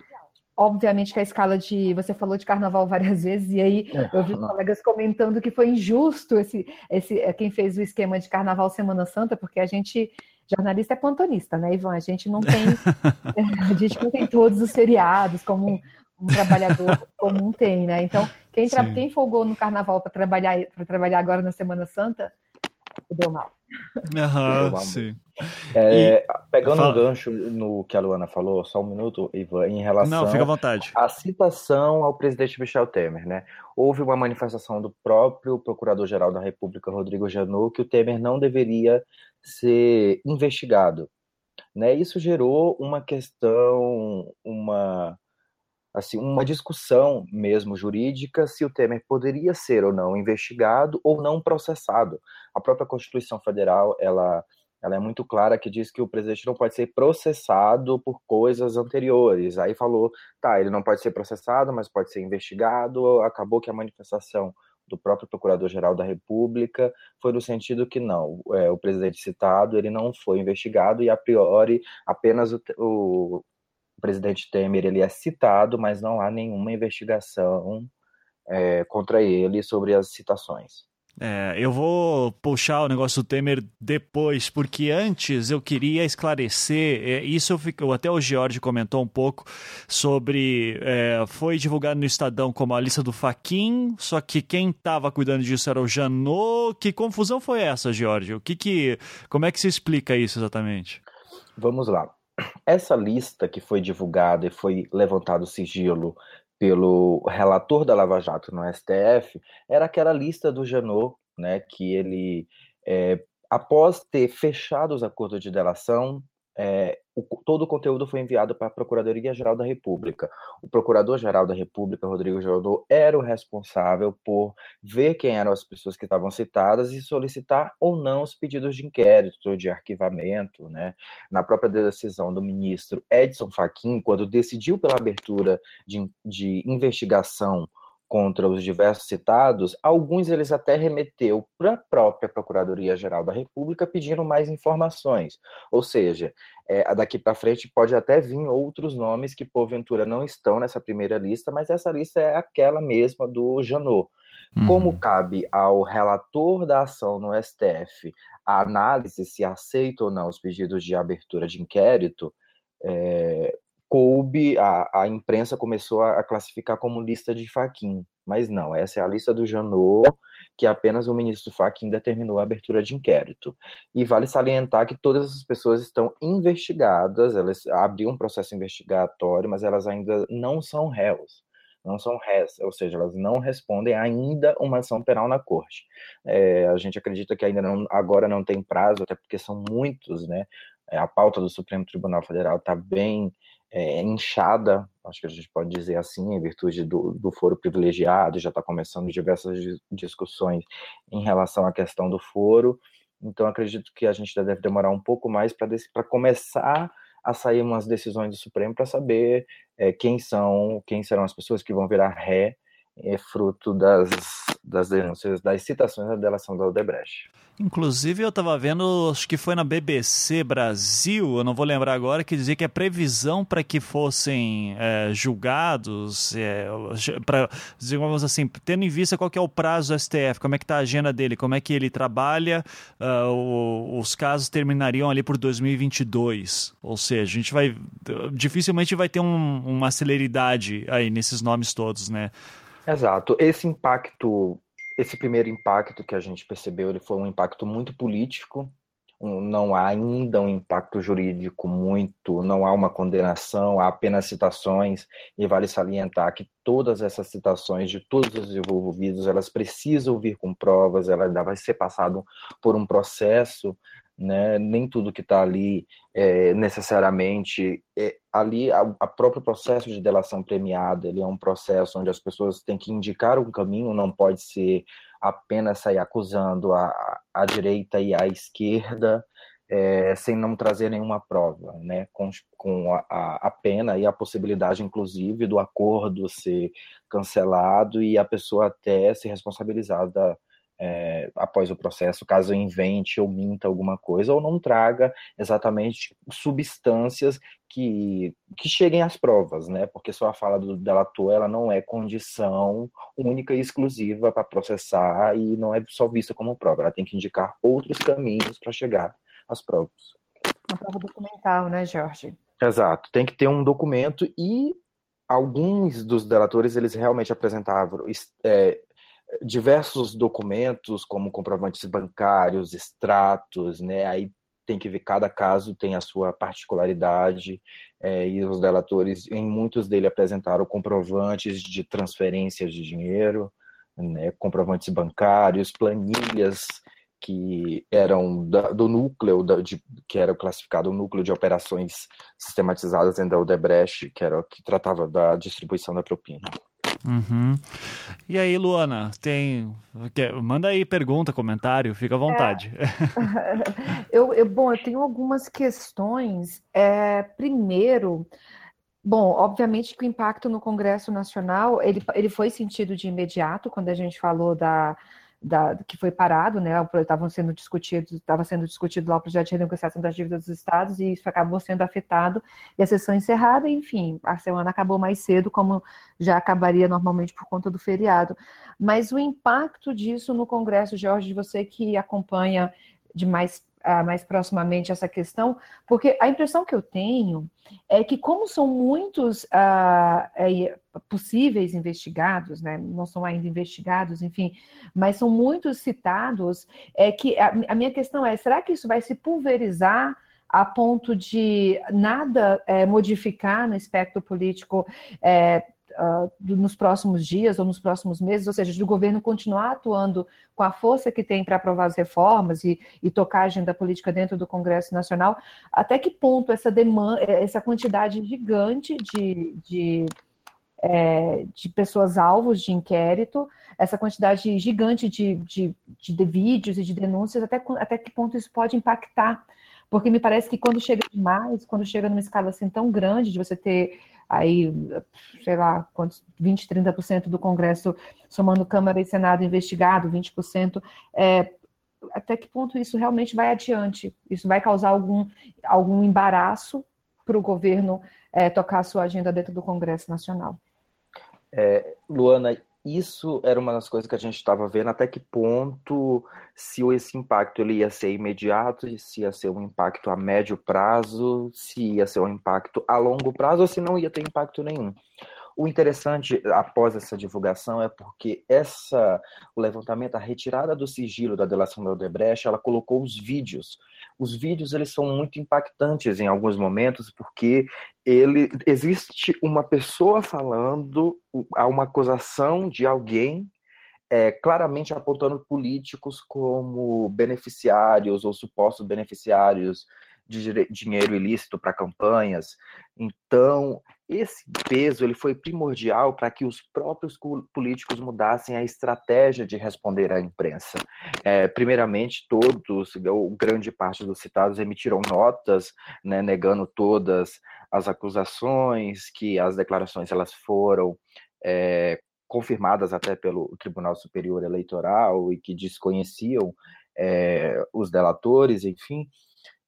Obviamente que a escala de. Você falou de carnaval várias vezes, e aí é, eu vi colegas comentando que foi injusto esse, esse é, quem fez o esquema de carnaval Semana Santa, porque a gente, jornalista é plantonista, né, Ivan? A gente não tem. a gente não tem todos os feriados como um, um trabalhador comum tem, né? Então, quem, tra... quem folgou no carnaval para trabalhar, trabalhar agora na Semana Santa Deu mal. Aham, sim. É, e... Pegando Fala. um gancho no que a Luana falou, só um minuto, Ivan, em relação Não, fica à vontade. à citação ao presidente Michel Temer, né? Houve uma manifestação do próprio Procurador-Geral da República, Rodrigo Janot, que o Temer não deveria ser investigado. Né? Isso gerou uma questão, uma assim, uma discussão mesmo jurídica se o Temer poderia ser ou não investigado ou não processado. A própria Constituição Federal, ela ela é muito clara que diz que o presidente não pode ser processado por coisas anteriores. Aí falou, tá, ele não pode ser processado, mas pode ser investigado. Acabou que a manifestação do próprio Procurador-Geral da República foi no sentido que não, é, o presidente citado ele não foi investigado e a priori apenas o, o, presidente Temer ele é citado, mas não há nenhuma investigação é, contra ele sobre as citações. É, eu vou puxar o negócio do Temer depois, porque antes eu queria esclarecer, é, isso ficou, até o George comentou um pouco sobre, é, foi divulgado no Estadão como a lista do Faquin, só que quem estava cuidando disso era o Janot, que confusão foi essa, George? O que que, como é que se explica isso exatamente? Vamos lá. Essa lista que foi divulgada e foi levantado sigilo pelo relator da Lava Jato no STF era aquela lista do Janot, né, que ele, é, após ter fechado os acordos de delação, é, o, todo o conteúdo foi enviado para a Procuradoria-Geral da República. O Procurador-Geral da República, Rodrigo Jordão, era o responsável por ver quem eram as pessoas que estavam citadas e solicitar ou não os pedidos de inquérito, de arquivamento. Né? Na própria decisão do ministro Edson Fachin, quando decidiu pela abertura de, de investigação contra os diversos citados, alguns eles até remeteu para a própria Procuradoria-Geral da República pedindo mais informações. Ou seja, é, daqui para frente pode até vir outros nomes que porventura não estão nessa primeira lista, mas essa lista é aquela mesma do Janot. Uhum. Como cabe ao relator da ação no STF a análise se aceita ou não os pedidos de abertura de inquérito, é, coube, a, a imprensa começou a, a, classificar como lista de Faquin, mas não, essa é a lista do Janot, que apenas o ministro Faquin determinou a abertura de inquérito. E vale salientar que todas essas pessoas estão investigadas, elas abriram um processo investigatório, mas elas ainda não são réus não são réus, ou seja, elas não respondem ainda uma ação penal na corte. É, a gente acredita que ainda não, agora não tem prazo, até porque são muitos, né? É, a pauta do Supremo Tribunal Federal está bem é, inchada, acho que a gente pode dizer assim, em virtude do, do foro privilegiado, já está começando diversas discussões em relação à questão do foro, então acredito que a gente deve demorar um pouco mais para começar a sair umas decisões do Supremo para saber é, quem são, quem serão as pessoas que vão virar ré é fruto das, das denúncias, das citações da delação da Odebrecht. Inclusive, eu estava vendo, acho que foi na BBC Brasil, eu não vou lembrar agora, que dizia que a previsão para que fossem é, julgados, é, para, digamos assim, tendo em vista qual que é o prazo do STF, como é que está a agenda dele, como é que ele trabalha, uh, o, os casos terminariam ali por 2022. Ou seja, a gente vai, dificilmente vai ter um, uma celeridade aí nesses nomes todos, né? Exato. Esse impacto, esse primeiro impacto que a gente percebeu, ele foi um impacto muito político. Não há ainda um impacto jurídico muito, não há uma condenação, há apenas citações, e vale salientar que todas essas citações de todos os envolvidos, elas precisam vir com provas, ela vai ser passado por um processo né? Nem tudo que está ali é, necessariamente é, ali a, a, próprio processo de delação premiada ele é um processo onde as pessoas têm que indicar um caminho, não pode ser apenas sair acusando a, a direita e a esquerda é, sem não trazer nenhuma prova, né? Com, com a, a, pena e a possibilidade, inclusive, do acordo ser cancelado e a pessoa até ser responsabilizada é, após o processo, caso invente ou minta alguma coisa, ou não traga exatamente substâncias que, que cheguem às provas, né? Porque só a fala do delator ela não é condição única e exclusiva para processar e não é só vista como prova, ela tem que indicar outros caminhos para chegar às provas. Uma prova documental, né, Jorge? Exato, tem que ter um documento e alguns dos delatores eles realmente apresentavam é, diversos documentos, como comprovantes bancários, extratos, né? Aí tem que ver cada caso tem a sua particularidade é, e os delatores, em muitos deles apresentaram comprovantes de transferências de dinheiro, né, comprovantes bancários, planilhas que eram da, do núcleo, da, de, que era classificado o núcleo de operações sistematizadas dentro da Odebrecht, que era que tratava da distribuição da propina. Uhum. E aí, Luana, tem. Manda aí pergunta, comentário, fica à vontade. É... eu, eu, bom, eu tenho algumas questões. É, primeiro, bom, obviamente que o impacto no Congresso Nacional ele, ele foi sentido de imediato quando a gente falou da da, que foi parado, né? Estavam sendo discutidos, estava sendo discutido lá o projeto de renegociação das dívidas dos estados e isso acabou sendo afetado e a sessão encerrada, enfim, a semana acabou mais cedo, como já acabaria normalmente por conta do feriado. Mas o impacto disso no Congresso, Jorge, você que acompanha de mais mais proximamente essa questão, porque a impressão que eu tenho é que, como são muitos é, possíveis investigados, né, não são ainda investigados, enfim, mas são muitos citados, é que a, a minha questão é: será que isso vai se pulverizar? a ponto de nada é, modificar no espectro político é, uh, nos próximos dias ou nos próximos meses, ou seja, do governo continuar atuando com a força que tem para aprovar as reformas e, e, tocar a agenda política dentro do Congresso Nacional, até que ponto essa demanda, essa quantidade gigante de, de, é, de pessoas alvos de inquérito, essa quantidade gigante de, de, de, vídeos e de denúncias, até, até que ponto isso pode impactar? Porque me parece que quando chega demais, quando chega numa escala assim tão grande, de você ter aí, sei lá, quantos, 20, 30% do Congresso, somando Câmara e Senado investigado, 20%, é, até que ponto isso realmente vai adiante? Isso vai causar algum, algum embaraço para o governo é, tocar a sua agenda dentro do Congresso Nacional? É, Luana, isso era uma das coisas que a gente estava vendo até que ponto se esse impacto ele ia ser imediato, se ia ser um impacto a médio prazo, se ia ser um impacto a longo prazo ou se não ia ter impacto nenhum. O interessante após essa divulgação é porque essa o levantamento, a retirada do sigilo da delação da Odebrecht, ela colocou os vídeos. Os vídeos eles são muito impactantes em alguns momentos porque ele existe uma pessoa falando a uma acusação de alguém é, claramente apontando políticos como beneficiários ou supostos beneficiários de dinheiro ilícito para campanhas. Então, esse peso ele foi primordial para que os próprios políticos mudassem a estratégia de responder à imprensa. É, primeiramente, todos, ou grande parte dos citados, emitiram notas né, negando todas as acusações, que as declarações elas foram é, confirmadas até pelo Tribunal Superior Eleitoral e que desconheciam é, os delatores, enfim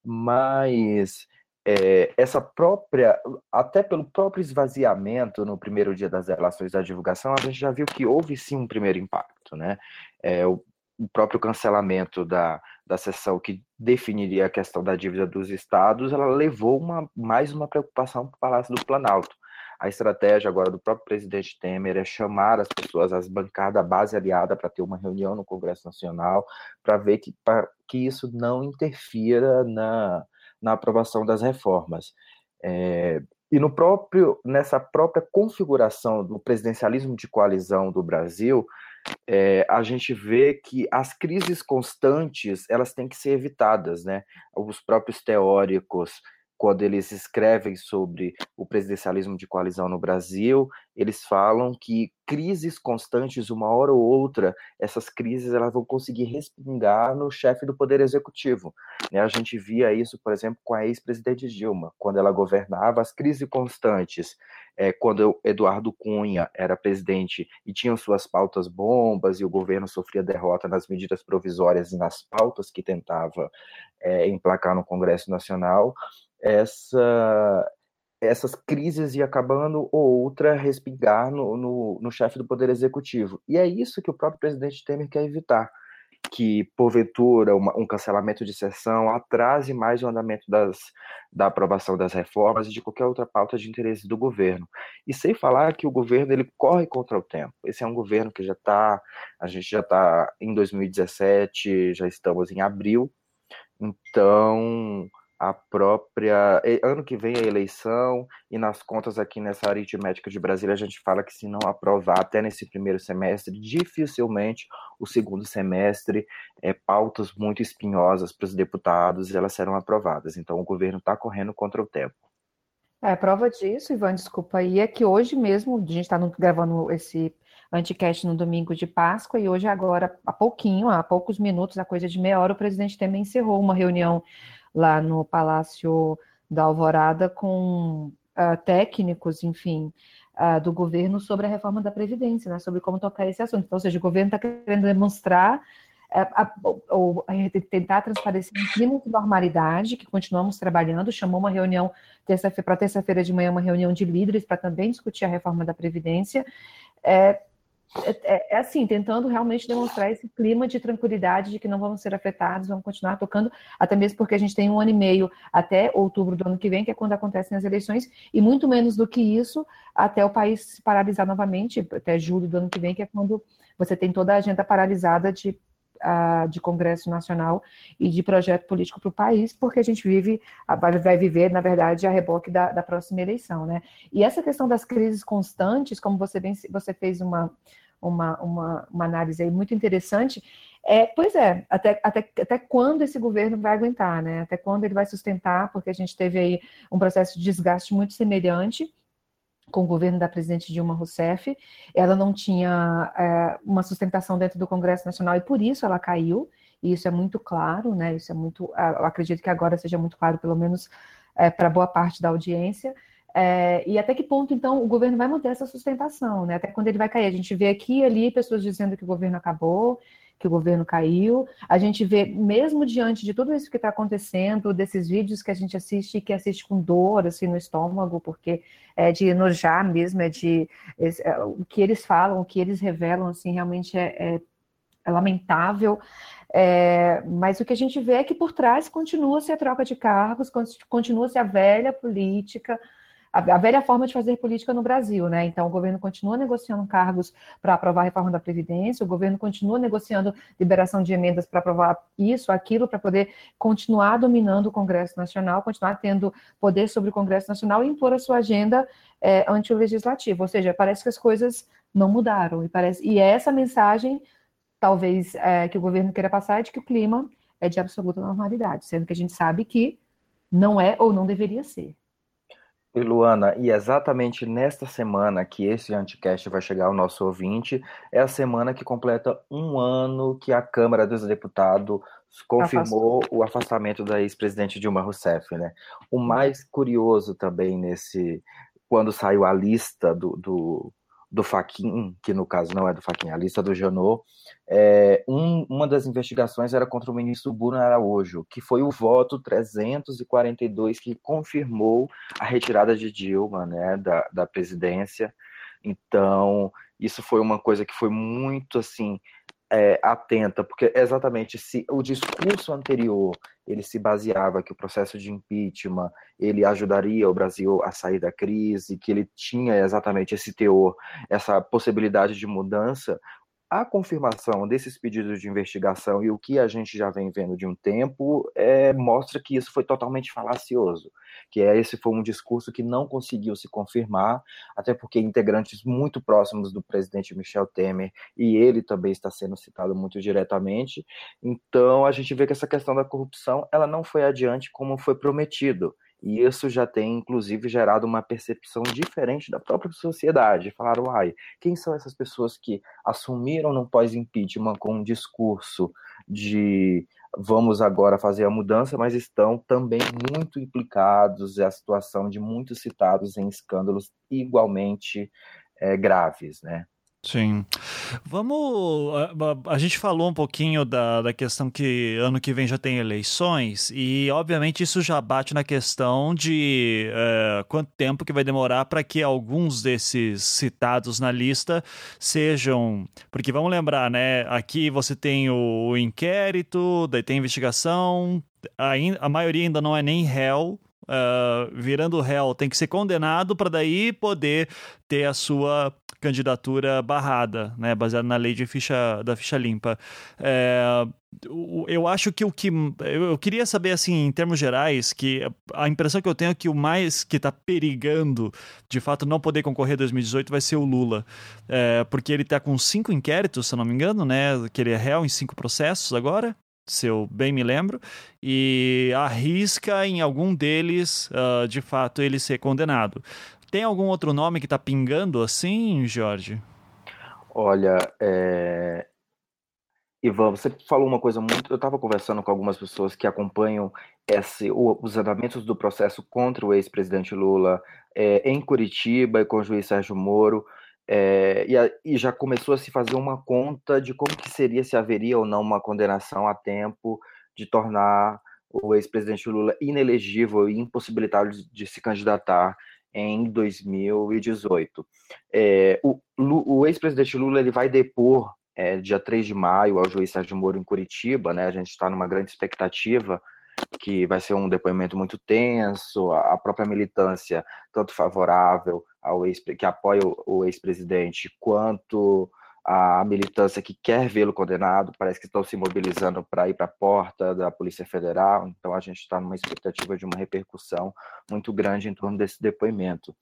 mas é, essa própria, até pelo próprio esvaziamento no primeiro dia das relações da divulgação, a gente já viu que houve sim um primeiro impacto, né? É, o, o próprio cancelamento da, da sessão que definiria a questão da dívida dos estados, ela levou uma, mais uma preocupação para o Palácio do Planalto. A estratégia agora do próprio presidente Temer é chamar as pessoas, as bancadas, a base aliada, para ter uma reunião no Congresso Nacional, para ver que, pra, que isso não interfira na, na aprovação das reformas. É, e no próprio, nessa própria configuração do presidencialismo de coalizão do Brasil, é, a gente vê que as crises constantes elas têm que ser evitadas, né? Os próprios teóricos quando eles escrevem sobre o presidencialismo de coalizão no Brasil, eles falam que crises constantes, uma hora ou outra, essas crises elas vão conseguir respingar no chefe do poder executivo. Né? A gente via isso, por exemplo, com a ex-presidente Dilma, quando ela governava, as crises constantes, é, quando Eduardo Cunha era presidente e tinham suas pautas bombas e o governo sofria derrota nas medidas provisórias e nas pautas que tentava é, emplacar no Congresso Nacional, essa, essas crises ia acabando ou outra respingar no, no, no chefe do Poder Executivo. E é isso que o próprio presidente Temer quer evitar, que, porventura, uma, um cancelamento de sessão atrase mais o andamento das, da aprovação das reformas e de qualquer outra pauta de interesse do governo. E sem falar que o governo ele corre contra o tempo. Esse é um governo que já está, a gente já está em 2017, já estamos em abril, então a própria. Ano que vem a eleição, e nas contas aqui nessa aritmética de Brasília, a gente fala que se não aprovar até nesse primeiro semestre, dificilmente o segundo semestre, é, pautas muito espinhosas para os deputados, elas serão aprovadas. Então o governo está correndo contra o tempo. É, prova disso, Ivan, desculpa aí, é que hoje mesmo, a gente está gravando esse anticast no domingo de Páscoa, e hoje agora, há pouquinho, há poucos minutos, a coisa de meia hora, o presidente também encerrou uma reunião lá no Palácio da Alvorada com uh, técnicos, enfim, uh, do governo sobre a reforma da Previdência, né, sobre como tocar esse assunto. Então, ou seja, o governo está querendo demonstrar ou tentar transparecer um clima de normalidade, que continuamos trabalhando, chamou uma reunião terça para terça-feira de manhã, uma reunião de líderes para também discutir a reforma da Previdência, é, é, é, é, assim, tentando realmente demonstrar esse clima de tranquilidade de que não vamos ser afetados, vamos continuar tocando, até mesmo porque a gente tem um ano e meio até outubro do ano que vem, que é quando acontecem as eleições, e muito menos do que isso até o país se paralisar novamente, até julho do ano que vem, que é quando você tem toda a agenda paralisada de, uh, de Congresso Nacional e de projeto político para o país, porque a gente vive, vai viver, na verdade, a reboque da, da próxima eleição, né? E essa questão das crises constantes, como você bem, você fez uma uma, uma, uma análise aí muito interessante. É, pois é, até, até, até quando esse governo vai aguentar, né? Até quando ele vai sustentar, porque a gente teve aí um processo de desgaste muito semelhante com o governo da presidente Dilma Rousseff. Ela não tinha é, uma sustentação dentro do Congresso Nacional e por isso ela caiu. E isso é muito claro, né? Isso é muito. Acredito que agora seja muito claro, pelo menos é, para boa parte da audiência. É, e até que ponto, então, o governo vai manter essa sustentação, né? Até quando ele vai cair. A gente vê aqui e ali pessoas dizendo que o governo acabou, que o governo caiu. A gente vê, mesmo diante de tudo isso que está acontecendo, desses vídeos que a gente assiste, que assiste com dor, assim, no estômago, porque é de enojar mesmo, é de... É, o que eles falam, o que eles revelam, assim, realmente é, é, é lamentável. É, mas o que a gente vê é que por trás continua-se a troca de cargos, continua-se a velha política, a, a, velha forma de fazer política no Brasil, né? Então, o governo continua negociando cargos para aprovar a reforma da Previdência, o governo continua negociando liberação de emendas para aprovar isso, aquilo, para poder continuar dominando o Congresso Nacional, continuar tendo poder sobre o Congresso Nacional e impor a sua agenda é, anti-legislativa. Ou seja, parece que as coisas não mudaram. E, parece, e é essa mensagem, talvez, é, que o governo queira passar, é de que o clima é de absoluta normalidade, sendo que a gente sabe que não é ou não deveria ser. E Luana, e exatamente nesta semana que esse anticast vai chegar ao nosso ouvinte, é a semana que completa um ano que a Câmara dos Deputados confirmou Afastou. o afastamento da ex-presidente Dilma Rousseff, né? O mais curioso também nesse, quando saiu a lista do, do do Faquin, que no caso não é do Faquin, a lista do Janot, é, um, uma das investigações era contra o ministro Bruno Araújo, que foi o voto 342 que confirmou a retirada de Dilma né, da, da presidência. Então, isso foi uma coisa que foi muito assim é, atenta, porque exatamente se o discurso anterior ele se baseava que o processo de impeachment ele ajudaria o Brasil a sair da crise, que ele tinha exatamente esse teor, essa possibilidade de mudança, a confirmação desses pedidos de investigação e o que a gente já vem vendo de um tempo é, mostra que isso foi totalmente falacioso, que é, esse foi um discurso que não conseguiu se confirmar, até porque integrantes muito próximos do presidente Michel Temer e ele também está sendo citado muito diretamente, então a gente vê que essa questão da corrupção ela não foi adiante como foi prometido. E isso já tem, inclusive, gerado uma percepção diferente da própria sociedade. Falaram, uai, quem são essas pessoas que assumiram no pós-impeachment com um discurso de vamos agora fazer a mudança, mas estão também muito implicados, é a situação de muitos citados em escândalos igualmente é, graves, né? Sim. Vamos. A, a, gente falou um pouquinho da, da questão que ano que vem já tem eleições, e obviamente isso já bate na questão de é, quanto tempo que vai demorar para que alguns desses citados na lista sejam. Porque vamos lembrar, né? Aqui você tem o, o inquérito, daí tem a investigação, a, a maioria ainda não é nem réu, uh, virando réu, tem que ser condenado para daí poder ter a sua candidatura barrada, né, baseada na lei de ficha, da ficha limpa. É, eu acho que o que eu queria saber assim em termos gerais que a impressão que eu tenho é que o mais que está perigando de fato não poder concorrer em 2018 vai ser o Lula é, porque ele está com cinco inquéritos se não me engano né que ele é réu em cinco processos agora se eu bem me lembro, e arrisca em algum deles, uh, de fato, ele ser condenado. Tem algum outro nome que está pingando assim, Jorge? Olha, é... Ivan, você falou uma coisa muito. Eu estava conversando com algumas pessoas que acompanham esse, os andamentos do processo contra o ex-presidente Lula é, em Curitiba e com o juiz Sérgio Moro. É, e, a, e, já começou a se fazer uma conta de como que seria se haveria ou não uma condenação a tempo de tornar o ex-presidente Lula inelegível e impossibilitado de, se candidatar em 2018. É, o, o ex-presidente Lula ele vai depor é, dia 3 de maio ao juiz Sérgio Moro em Curitiba, né? A gente está numa grande expectativa que vai ser um depoimento muito tenso, a própria militância, tanto favorável ao ex, que apoia o ex-presidente, quanto a militância que quer vê-lo condenado, parece que estão se mobilizando para ir para a porta da Polícia Federal, então a gente está numa expectativa de uma repercussão muito grande em torno desse depoimento.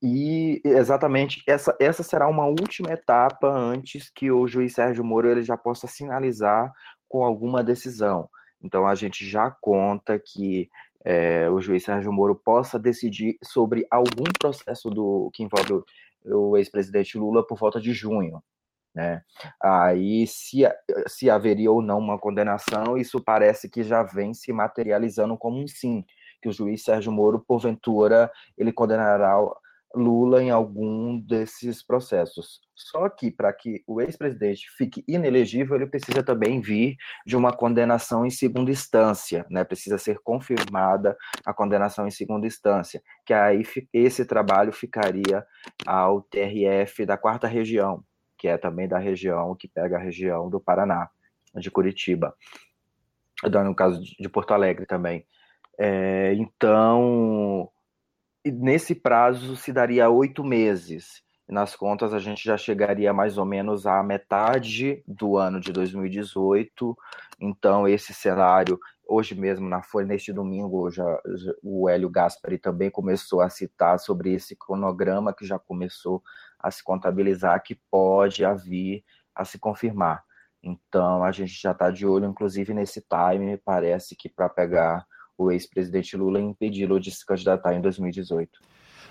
E exatamente essa, essa será uma última etapa antes que o juiz Sérgio Moro ele já possa sinalizar com alguma decisão. Então a gente já conta que é, o juiz Sérgio Moro possa decidir sobre algum processo do que envolve o, o ex-presidente Lula por volta de junho. Né? Aí, se, se haveria ou não uma condenação, isso parece que já vem se materializando como um sim, que o juiz Sérgio Moro, porventura, ele condenará Lula em algum desses processos. Só que para que o ex-presidente fique inelegível, ele precisa também vir de uma condenação em segunda instância, né? Precisa ser confirmada a condenação em segunda instância, que aí esse trabalho ficaria ao TRF da quarta região, que é também da região que pega a região do Paraná, de Curitiba, no caso de Porto Alegre também. É, então nesse prazo se daria oito meses. Nas contas, a gente já chegaria mais ou menos à metade do ano de 2018. Então, esse cenário, hoje mesmo, na Folha, neste domingo, já, o Hélio Gaspari também começou a citar sobre esse cronograma que já começou a se contabilizar, que pode vir a se confirmar. Então, a gente já está de olho, inclusive, nesse time, parece que para pegar o ex-presidente Lula impedi-lo de se candidatar em 2018.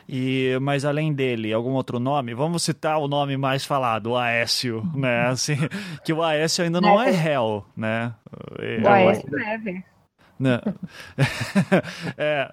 E, mas além dele, algum outro nome? Vamos citar o nome mais falado, o Aécio, né? Assim, que o Aécio ainda não é réu, né? O Aécio Never. Não. é,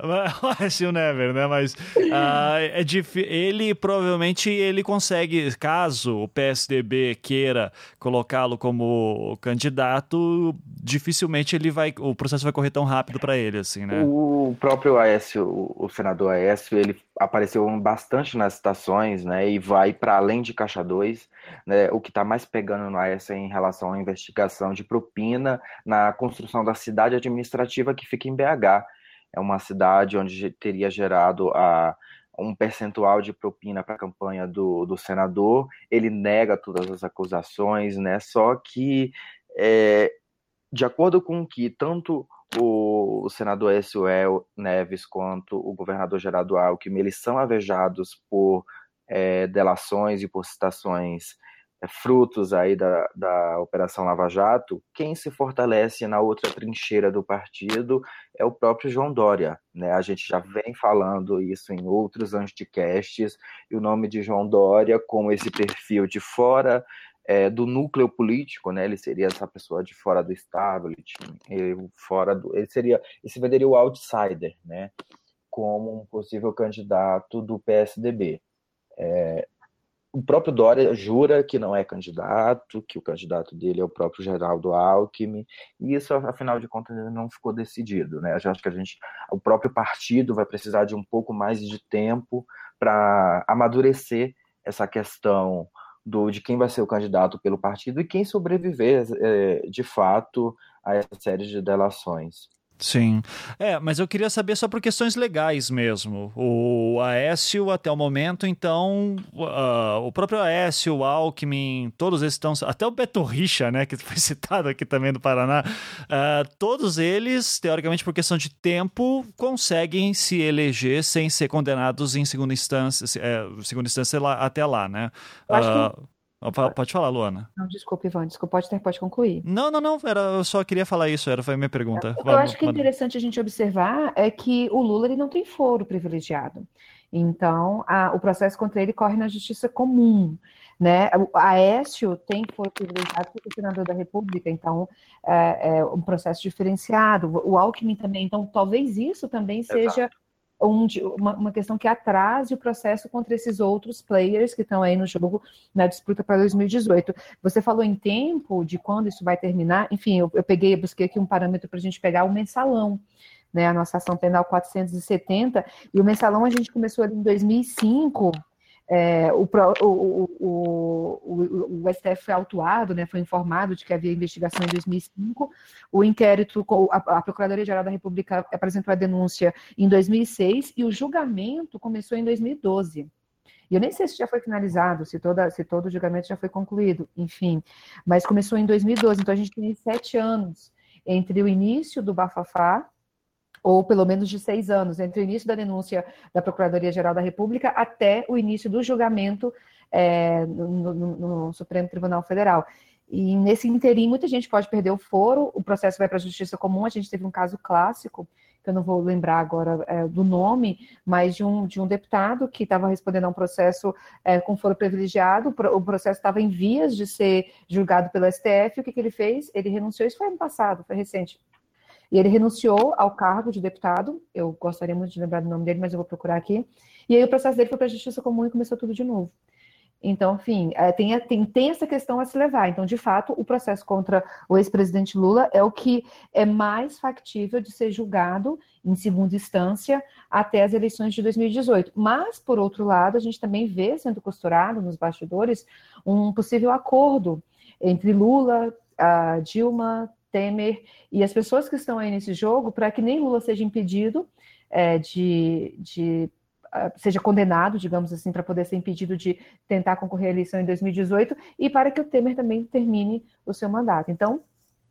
o Never, né? Mas uh, é. Ele provavelmente ele consegue, caso o PSDB queira colocá-lo como candidato, dificilmente ele vai, o processo vai correr tão rápido para ele, assim, né? O próprio Aécio, o senador Aécio, ele apareceu bastante nas citações, né? E vai para além de Caixa 2, né? O que está mais pegando no Aécio é em relação à investigação de propina na construção da cidade administrativa que fica em BH. É uma cidade onde teria gerado a, um percentual de propina para a campanha do, do senador. Ele nega todas as acusações, né? Só que, é, de acordo com o que tanto o, senador Essuel Neves quanto o governador Gerardo Alckmin, eles são avejados por é, delações e por citações é, frutos aí da, da Operação Lava Jato, quem se fortalece na outra trincheira do partido é o próprio João Dória. Né? A gente já vem falando isso em outros anticasts, e o nome de João Dória, com esse perfil de fora é, do núcleo político, né? Ele seria essa pessoa de fora do establishment, ele, fora do, ele seria, esse venderia o outsider, né? Como um possível candidato do PSDB. É, o próprio Dória jura que não é candidato, que o candidato dele é o próprio Geraldo Alckmin, e isso, afinal de contas, não ficou decidido. Né? Eu acho que a gente, o próprio partido vai precisar de um pouco mais de tempo para amadurecer essa questão do, de quem vai ser o candidato pelo partido e quem sobreviver é, de fato a essa série de delações. Sim. É, mas eu queria saber só por questões legais mesmo. O Aécio, até o momento, então, uh, o próprio Aécio, o Alckmin, todos esses estão. Até o Beto Richa, né, que foi citado aqui também do Paraná. Uh, todos eles, teoricamente, por questão de tempo, conseguem se eleger sem ser condenados em segunda instância, é, segunda instância lá, até lá, né? Eu acho que uh, Pode falar, Luana. Não, desculpe, Ivan, desculpa, pode, ter, pode concluir. Não, não, não, era, eu só queria falar isso, era, foi a minha pergunta. O que eu acho que é interessante a gente observar é que o Lula ele não tem foro privilegiado. Então, a, o processo contra ele corre na justiça comum. Né? O Aécio tem foro privilegiado porque é senador da República, então é, é um processo diferenciado. O Alckmin também, então talvez isso também seja Exato um, uma, uma, questão que atrase o processo contra esses outros players que estão aí no jogo na disputa para 2018. Você falou em tempo de quando isso vai terminar, enfim, eu, eu peguei, busquei aqui um parâmetro para a gente pegar o mensalão. Né, a nossa ação penal 470, e o mensalão a gente começou ali em 2005, é, o, o, o, o, STF foi autuado, né, foi informado de que havia investigação em 2005. O inquérito, a, a Procuradoria-Geral da República apresentou a denúncia em 2006 e o julgamento começou em 2012. E eu nem sei se já foi finalizado, se, toda, se todo o julgamento já foi concluído, enfim. Mas começou em 2012, então a gente tem sete anos entre o início do bafafá ou pelo menos de seis anos, entre o início da denúncia da Procuradoria-Geral da República até o início do julgamento é, no, no, no, Supremo Tribunal Federal. E nesse interim, muita gente pode perder o foro, o processo vai para a Justiça Comum. A gente teve um caso clássico, que eu não vou lembrar agora é, do nome, mas de um, de um deputado que estava respondendo a um processo é, com foro privilegiado. O processo estava em vias de ser julgado pelo STF. O que, que ele fez? Ele renunciou. Isso foi ano passado, foi recente. E ele renunciou ao cargo de deputado. Eu gostaria muito de lembrar do nome dele, mas eu vou procurar aqui. E aí o processo dele foi para a Justiça Comum e começou tudo de novo. Então, enfim, é, tem, tem, tem essa questão a se levar. Então, de fato, o processo contra o ex-presidente Lula é o que é mais factível de ser julgado em segunda instância até as eleições de 2018. Mas, por outro lado, a gente também vê sendo costurado nos bastidores um possível acordo entre Lula, Dilma, Temer e as pessoas que estão aí nesse jogo para que nem Lula seja impedido é, de, de seja condenado, digamos assim, para poder ser impedido de tentar concorrer à eleição em 2018 e para que o Temer também termine o seu mandato. Então,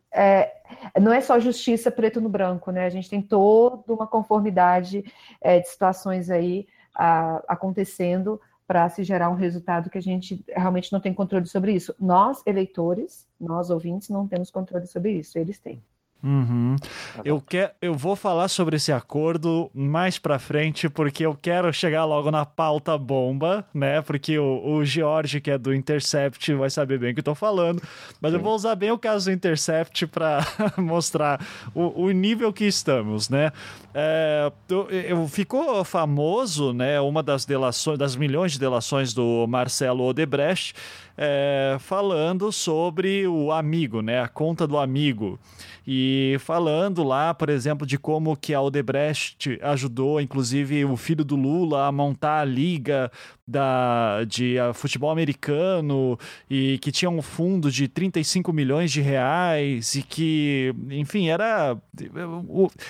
é, não é só justiça preto no branco, né? A gente tem toda uma conformidade é, de situações aí uh, acontecendo para se gerar um resultado que a gente realmente não tem controle sobre isso. Nós, eleitores, nós ouvintes, não temos controle sobre isso, eles têm. Uhum. Tá eu, quer, eu vou falar sobre esse acordo mais pra frente, porque eu quero chegar logo na pauta bomba, né? Porque o, o George, que é do Intercept, vai saber bem o que eu tô falando. Mas Sim. eu vou usar bem o caso do Intercept para mostrar o, o, nível que estamos, né? É, eu, eu, ficou famoso, né? Uma das delações, das milhões de delações do Marcelo Odebrecht, é, falando sobre o amigo, né? A conta do amigo. E falando lá, por exemplo, de como que a Odebrecht ajudou, inclusive, o filho do Lula a montar a liga da, de uh, futebol americano e que tinha um fundo de 35 milhões de reais e que, enfim, era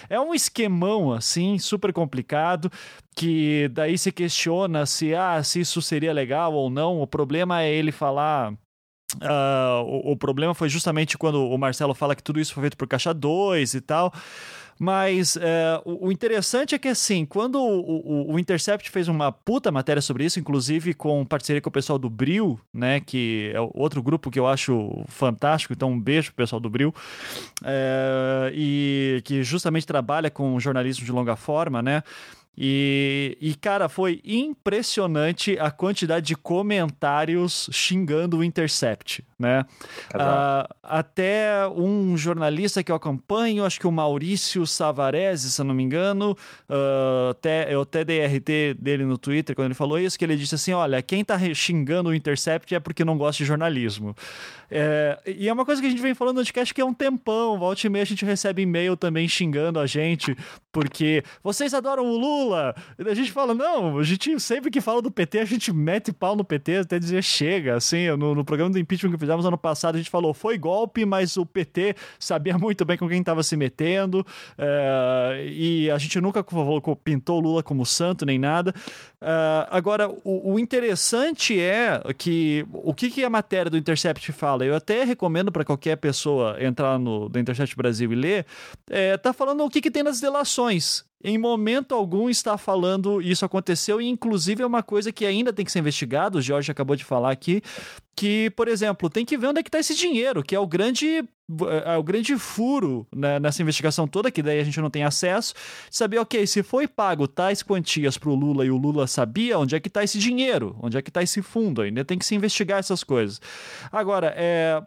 é um esquemão assim, super complicado que daí se questiona se ah, se isso seria legal ou não. O problema é ele falar Uh, o, o, problema foi justamente quando o Marcelo fala que tudo isso foi feito por Caixa 2 e tal. Mas é, o, interessante é que, assim, quando o, o, Intercept fez uma puta matéria sobre isso, inclusive com parceria com o pessoal do Bril, né, que é outro grupo que eu acho fantástico, então um beijo pro pessoal do Bril, é, e que justamente trabalha com jornalismo de longa forma, né, E, e, cara, foi impressionante a quantidade de comentários xingando o Intercept, né? Uh, até um jornalista que eu acompanho, acho que o Maurício Savarese, se eu não me engano, uh, até, eu até dei RT dele no Twitter quando ele falou isso, que ele disse assim, olha, quem tá xingando o Intercept é porque não gosta de jornalismo. É, e é uma coisa que a gente vem falando no podcast que é um tempão, volta e meia a gente recebe e-mail também xingando a gente, porque vocês adoram o Lula. E a gente fala, não, a gente sempre que fala do PT, a gente mete pau no PT até dizer chega. Assim, no, no programa do impeachment que fizemos ano passado, a gente falou, foi golpe, mas o PT sabia muito bem com quem estava se metendo. É, e a gente nunca pintou Lula como santo nem nada. É, agora, o, o, interessante é que o que, que a matéria do Intercept fala? Eu até recomendo para qualquer pessoa entrar no do Intercept Brasil e ler. É, tá falando o que, que tem nas delações em momento algum está falando isso aconteceu e inclusive é uma coisa que ainda tem que ser investigado, o Jorge acabou de falar aqui, que, por exemplo, tem que ver onde é que está esse dinheiro, que é o grande o grande furo né, nessa investigação toda, que daí a gente não tem acesso, saber, ok, se foi pago tais quantias para o Lula e o Lula sabia onde é que está esse dinheiro, onde é que está esse fundo, ainda tem que se investigar essas coisas. Agora, é,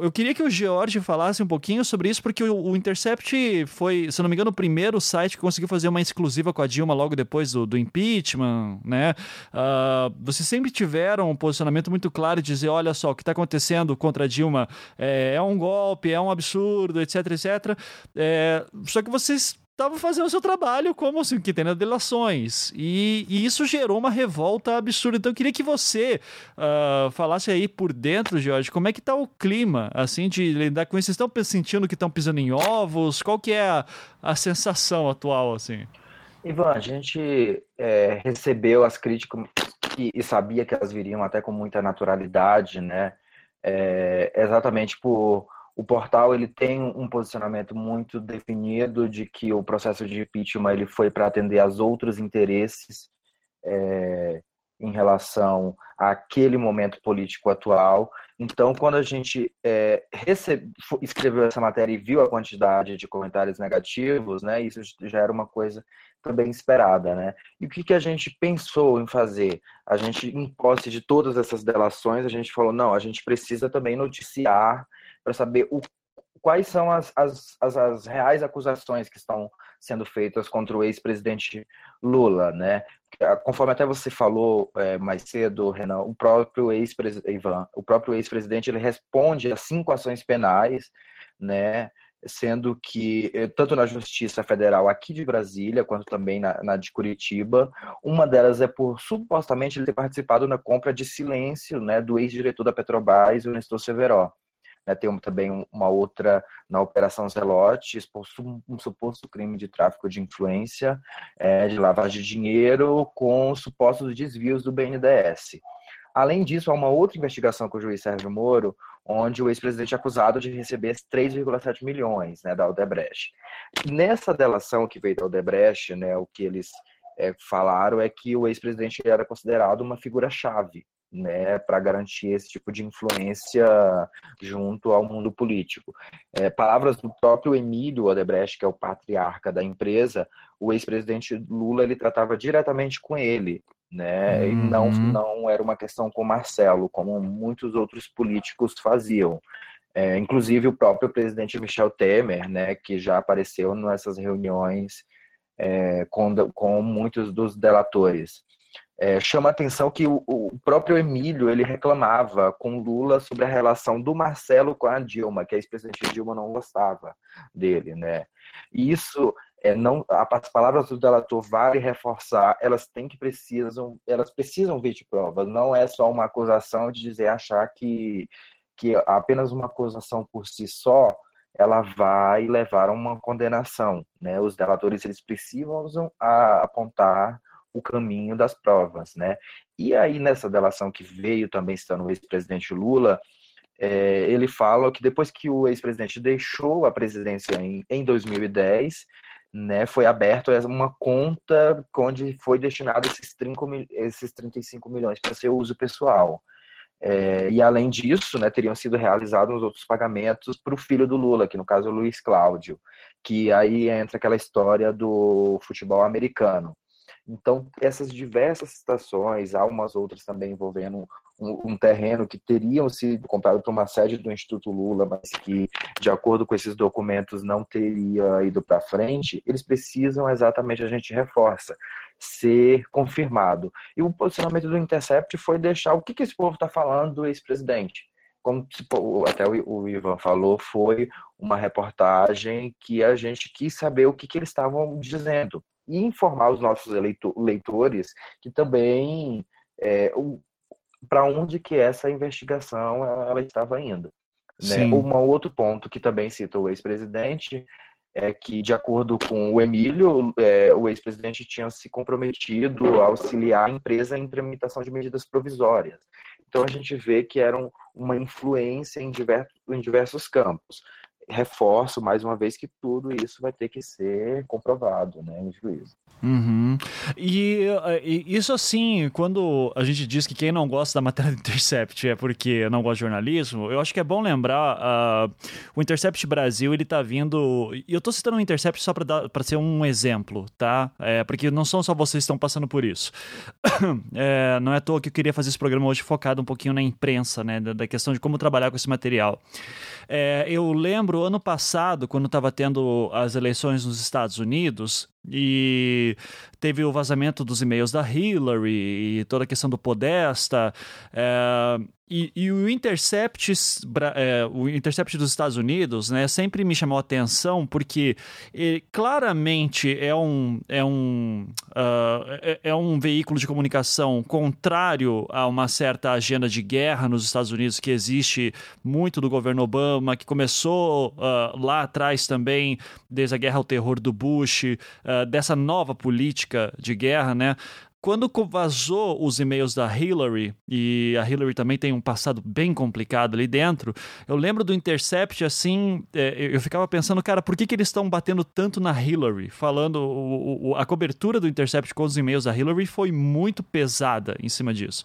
eu queria que o George falasse um pouquinho sobre isso, porque o, o Intercept foi, se não me engano, o primeiro site que conseguiu fazer uma exclusiva com a Dilma logo depois do, do impeachment, né? Uh, vocês sempre tiveram um posicionamento muito claro de dizer, olha só, o que está acontecendo contra a Dilma é, é um golpe, golpe, é um absurdo, etc, etc. É, só que vocês estavam fazendo o seu trabalho como assim, que tem nas delações. E, e, isso gerou uma revolta absurda. Então eu queria que você uh, falasse aí por dentro, Jorge, como é que tá o clima, assim, de lidar com isso? Vocês estão sentindo que estão pisando em ovos? Qual que é a, a sensação atual, assim? Ivan, a gente é, recebeu as críticas e, e, sabia que elas viriam até com muita naturalidade, né? É, exatamente por o portal ele tem um posicionamento muito definido de que o processo de impeachment ele foi para atender aos outros interesses é, em relação àquele momento político atual. Então, quando a gente é, recebe, escreveu essa matéria e viu a quantidade de comentários negativos, né, isso já era uma coisa também esperada, né? E o que, que a gente pensou em fazer? A gente, em posse de todas essas delações, a gente falou, não, a gente precisa também noticiar para saber o, quais são as, as, as, as, reais acusações que estão sendo feitas contra o ex-presidente Lula, né? Conforme até você falou é, mais cedo, Renan, o próprio ex-presidente o próprio ex-presidente ele responde a cinco ações penais, né? Sendo que eh, tanto na Justiça Federal aqui de Brasília quanto também na, na de Curitiba, uma delas é por supostamente ele ter participado na compra de silêncio, né, do ex-diretor da Petrobras, o Nestor Severo. Né, tem também uma outra na Operação Zelote, um suposto crime de tráfico de influência, é, de lavagem de dinheiro com supostos desvios do BNDES. Além disso, há uma outra investigação com o juiz Sérgio Moro, onde o ex-presidente é acusado de receber 3,7 milhões né, da Aldebrecht. Nessa delação que veio da Aldebrecht, né, o que eles é, falaram é que o ex-presidente era considerado uma figura-chave né, para garantir esse tipo de influência junto ao mundo político. É, palavras do próprio Emílio Odebrecht, que é o patriarca da empresa, o ex-presidente Lula ele tratava diretamente com ele, né, uhum. e não, não era uma questão com Marcelo, como muitos outros políticos faziam. É, inclusive o próprio presidente Michel Temer, né, que já apareceu nessas reuniões é, com, com muitos dos delatores. É, chama a atenção que o, o, próprio Emílio ele reclamava com Lula sobre a relação do Marcelo com a Dilma, que a ex-presidente Dilma não gostava dele, né? E isso é, não, as palavras do delator vale reforçar, elas têm que precisam, elas precisam vir de provas. Não é só uma acusação de dizer achar que que apenas uma acusação por si só ela vai levar a uma condenação, né? Os delatores eles precisam apontar o caminho das provas, né? E aí, nessa delação que veio também estando o ex-presidente Lula, é, ele fala que depois que o ex-presidente deixou a presidência em, em 2010, né, foi aberto uma conta onde foi destinado esses, 30, esses 35 milhões para seu uso pessoal. É, e além disso, né, teriam sido realizados outros pagamentos para o filho do Lula, que no caso é o Luiz Cláudio, que aí entra aquela história do futebol americano Então, essas diversas citações, há umas outras também envolvendo um, um, terreno que teriam sido comprado por uma sede do Instituto Lula, mas que, de acordo com esses documentos, não teria ido para frente, eles precisam exatamente, a gente reforça, ser confirmado. E o posicionamento do Intercept foi deixar o que, que esse povo está falando do ex-presidente. Como até o Ivan falou, foi uma reportagem que a gente quis saber o que, que eles estavam dizendo e informar os nossos leitores que também é, para onde que essa investigação ela estava indo. Né? Um outro ponto que também cita o ex-presidente é que, de acordo com o Emílio, é, o ex-presidente tinha se comprometido a auxiliar a empresa em tramitação de medidas provisórias. Então, a gente vê que era uma influência em diversos, em diversos campos reforço mais uma vez que tudo isso vai ter que ser comprovado né, em juízo. Uhum. E, e, isso assim, quando a gente diz que quem não gosta da matéria do Intercept é porque não gosta de jornalismo, eu acho que é bom lembrar uh, o Intercept Brasil ele tá vindo. E eu tô citando o Intercept só para ser um exemplo, tá? É, porque não são só vocês que estão passando por isso. é, não é à toa que eu queria fazer esse programa hoje focado um pouquinho na imprensa, né? Da, da questão de como trabalhar com esse material. É, eu lembro ano passado, quando estava tendo as eleições nos Estados Unidos, e teve o vazamento dos e-mails da Hillary e toda a questão do Podesta. É, e, e, o Intercept, é, o Intercept dos Estados Unidos, né, sempre me chamou a atenção porque ele, claramente é um, é, um, uh, é, é, um veículo de comunicação contrário a uma certa agenda de guerra nos Estados Unidos que existe muito do governo Obama, que começou uh, lá atrás também, desde a guerra ao terror do Bush, uh, dessa nova política de guerra, né? Quando vazou os e-mails da Hillary, e a Hillary também tem um passado bem complicado ali dentro, eu lembro do Intercept assim, é, eu ficava pensando, cara, por que, que eles estão batendo tanto na Hillary? Falando, o, o, a cobertura do Intercept com os e-mails da Hillary foi muito pesada em cima disso.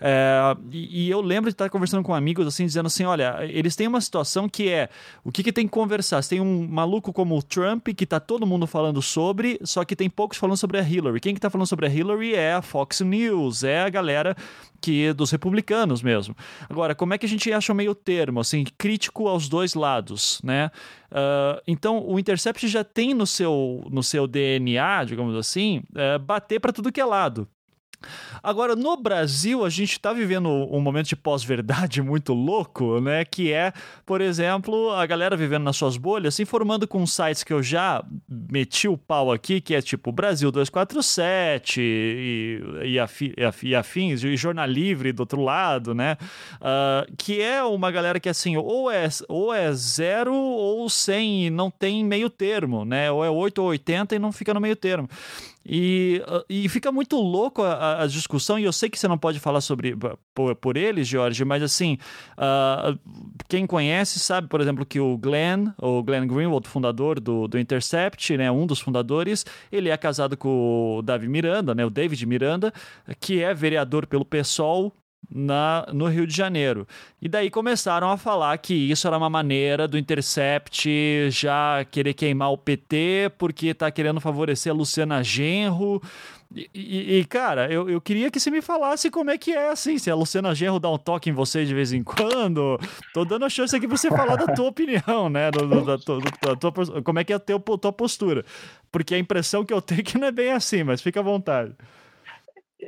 É, e, e, eu lembro de estar conversando com amigos assim, dizendo assim: olha, eles têm uma situação que é o que, que tem que conversar? Você tem um maluco como o Trump, que tá todo mundo falando sobre, só que tem poucos falando sobre a Hillary. Quem que tá falando sobre a Hillary é a Fox News, é a galera que dos republicanos mesmo. Agora, como é que a gente acha o meio termo, assim, crítico aos dois lados, né? Uh, então, o Intercept já tem no seu, no seu DNA, digamos assim, uh, bater para tudo que é lado. Agora, no Brasil, a gente está vivendo um momento de pós-verdade muito louco, né? Que é, por exemplo, a galera vivendo nas suas bolhas, se informando com sites que eu já meti o pau aqui, que é tipo Brasil 247 e, e, afi, e afins, e Jornal Livre do outro lado, né? Uh, que é uma galera que, assim, ou é, ou é zero ou 100 e não tem meio termo, né? Ou é 8 ou 80 e não fica no meio termo. E, e fica muito louco a, a, discussão, e eu sei que você não pode falar sobre por, por eles, Jorge, mas assim, uh, quem conhece sabe, por exemplo, que o Glenn, o Glenn Greenwald, fundador do, do Intercept, né, um dos fundadores, ele é casado com o David Miranda, né, o David Miranda, que é vereador pelo PSOL na, no Rio de Janeiro. E daí começaram a falar que isso era uma maneira do Intercept já querer queimar o PT porque está querendo favorecer a Luciana Genro. E, e, e, cara, eu, eu queria que você me falasse como é que é assim, se a Luciana Genro dá um toque em você de vez em quando. Tô dando a chance aqui pra você falar da tua opinião, né? Do, do, da, do, da tua, como é que é a tua, tua postura. Porque a impressão que eu tenho é que não é bem assim, mas fica à vontade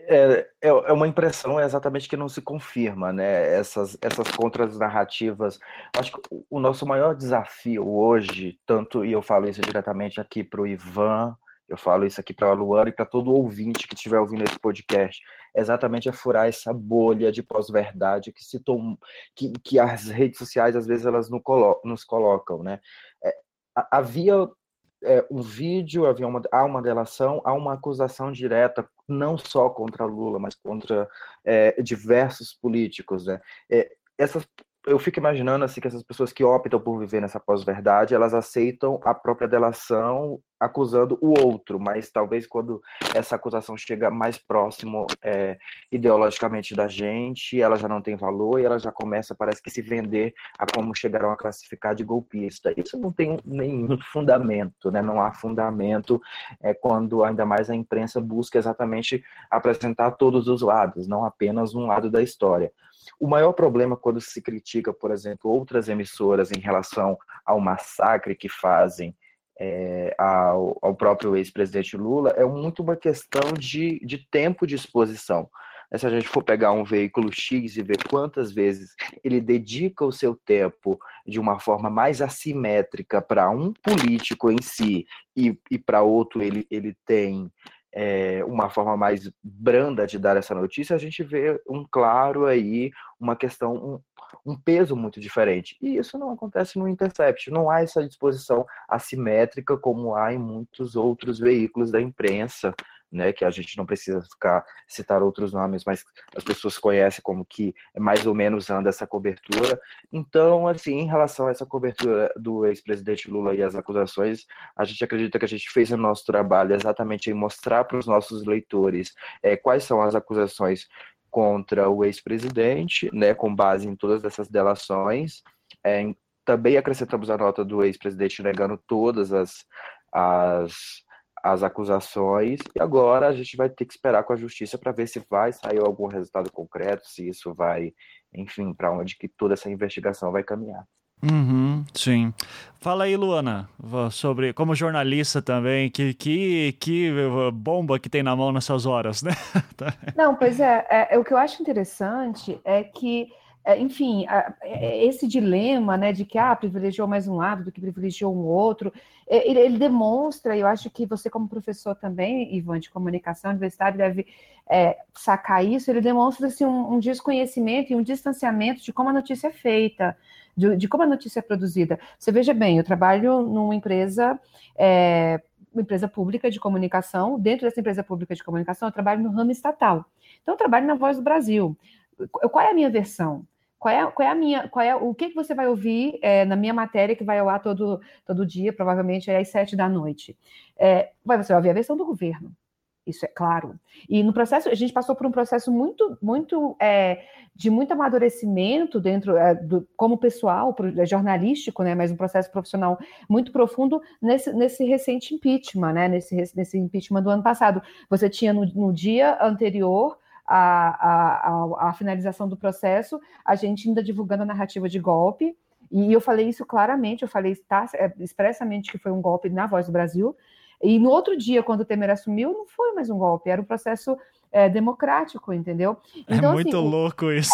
é, é, é uma impressão exatamente que não se confirma, né? Essas, essas contras narrativas. Acho que o nosso maior desafio hoje, tanto, e eu falo isso diretamente aqui para o Ivan, eu falo isso aqui para a Luana e para todo ouvinte que estiver ouvindo esse podcast, exatamente é furar essa bolha de pós-verdade que se tom... que, que as redes sociais às vezes elas nos colocam, né? É, havia é, um vídeo, havia uma, há uma delação, há uma acusação direta, não só contra Lula, mas contra é, diversos políticos. Né? É, essas, eu fico imaginando assim que essas pessoas que optam por viver nessa pós-verdade, elas aceitam a própria delação acusando o outro, mas talvez quando essa acusação chega mais próximo é, ideologicamente da gente, ela já não tem valor e ela já começa, parece que se vender a como chegaram a classificar de golpista. Isso não tem nenhum fundamento, né? Não há fundamento é, quando ainda mais a imprensa busca exatamente apresentar todos os lados, não apenas um lado da história. O maior problema quando se critica, por exemplo, outras emissoras em relação ao massacre que fazem é, ao, ao, próprio ex-presidente Lula é muito uma questão de, de tempo de exposição. Se a gente for pegar um veículo X e ver quantas vezes ele dedica o seu tempo de uma forma mais assimétrica para um político em si e, e para outro ele, ele tem é, uma forma mais branda de dar essa notícia, a gente vê um claro aí, uma questão, um, um, peso muito diferente. E isso não acontece no Intercept, não há essa disposição assimétrica como há em muitos outros veículos da imprensa, né, que a gente não precisa ficar citar outros nomes, mas as pessoas conhecem como que mais ou menos anda essa cobertura. Então, assim, em relação a essa cobertura do ex-presidente Lula e as acusações, a gente acredita que a gente fez o nosso trabalho exatamente em mostrar para os nossos leitores é, quais são as acusações contra o ex-presidente, né, com base em todas essas delações. É, também acrescentamos a nota do ex-presidente negando todas as, as as acusações e agora a gente vai ter que esperar com a justiça para ver se vai sair algum resultado concreto, se isso vai, enfim, para onde que toda essa investigação vai caminhar. Uhum, sim. Fala aí, Luana, sobre como jornalista também, que, que, que bomba que tem na mão nessas horas, né? Não, pois é, é, é, o que eu acho interessante é que enfim, é, esse dilema, né, de que ah, privilegiou mais um lado do que privilegiou um outro, é, ele, demonstra, eu acho que você como professor também, Ivan, de comunicação universitária, deve é, sacar isso, ele demonstra assim, um, um, desconhecimento e um distanciamento de como a notícia é feita, de, de, como a notícia é produzida. Você veja bem, eu trabalho numa empresa, é, uma empresa pública de comunicação, dentro dessa empresa pública de comunicação, eu trabalho no ramo estatal. Então, eu trabalho na Voz do Brasil. Qual é a minha versão? Qual é, qual é a minha, qual é o que, que você vai ouvir é, na minha matéria que vai ao ar todo, todo dia, provavelmente às sete da noite? É, você vai ouvir a versão do governo. Isso é claro. E no processo, a gente passou por um processo muito, muito é, de muito amadurecimento dentro é, do, como pessoal, é, jornalístico, né? Mas um processo profissional muito profundo nesse, nesse recente impeachment, né? Nesse, nesse impeachment do ano passado. Você tinha no, no dia anterior a, a, a, finalização do processo, a gente ainda divulgando a narrativa de golpe, e eu falei isso claramente, eu falei tá, expressamente que foi um golpe na Voz do Brasil, e no outro dia, quando o Temer assumiu, não foi mais um golpe, era um processo é, democrático, entendeu? É então, é muito assim, louco isso.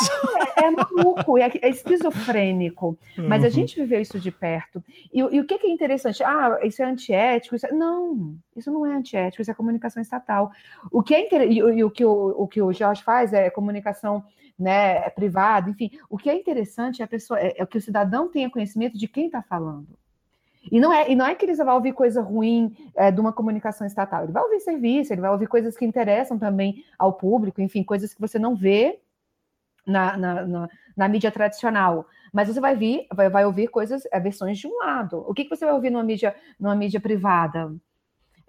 É, é maluco, é, é esquizofrênico, uhum. mas a uhum. gente viveu isso de perto. E, e, o que, é interessante? Ah, isso é antiético? Isso é... Não, isso não é antiético, isso é comunicação estatal. O que é inter... e, e, o, que o, o que o Jorge faz é comunicação né, privada, enfim. O que é interessante é, a pessoa, é, é que o cidadão tenha conhecimento de quem está falando. E não é, e não é que ele vai ouvir coisa ruim é, de uma comunicação estatal, ele vai ouvir serviço, ele vai ouvir coisas que interessam também ao público, enfim, coisas que você não vê na, na, na, na mídia tradicional. Mas você vai, vir, vai, vai ouvir coisas, é, versões de um lado. O que, que você vai ouvir numa mídia, numa mídia privada?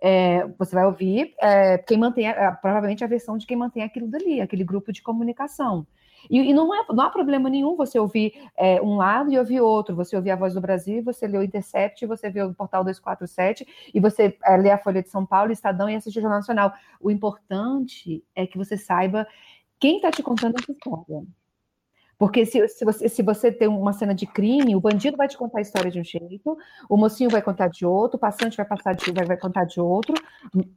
É, você vai ouvir é, quem mantém, provavelmente, a versão de quem mantém aquilo dali, aquele grupo de comunicação. E, e não, é, não há problema nenhum você ouvir é, um lado e ouvir outro. Você ouvir a Voz do Brasil, você lê o Intercept, você vê o Portal 247, e você é, lê a Folha de São Paulo, Estadão e assiste o Jornal Nacional. O importante é que você saiba quem está te contando essa história. Porque se, se, você, se você tem uma cena de crime, o bandido vai te contar a história de um jeito, o mocinho vai contar de outro, o passante vai, passar de, vai, vai contar de outro,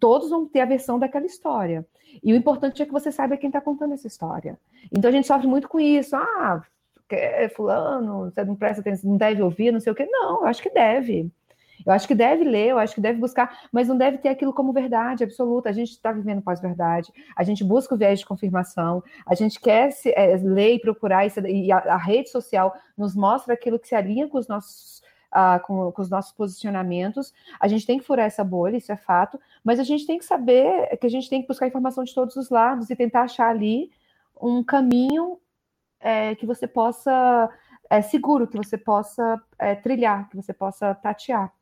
todos vão ter a versão daquela história. E o importante é que você saiba quem está contando essa história. Então a gente sofre muito com isso. Ah, é fulano, você não presta atenção, não deve ouvir, não sei o quê. Não, eu acho que deve. Eu acho que deve ler, eu acho que deve buscar, mas não deve ter aquilo como verdade absoluta. A gente está vivendo pós-verdade, a gente busca o viés de confirmação, a gente quer se, é, ler e procurar, e a, a, rede social nos mostra aquilo que se alinha com os nossos. Uh, com, com, os nossos posicionamentos, a gente tem que furar essa bolha, isso é fato, mas a gente tem que saber que a gente tem que buscar informação de todos os lados e tentar achar ali um caminho é, que você possa é, seguro que você possa é, trilhar, que você possa tatear.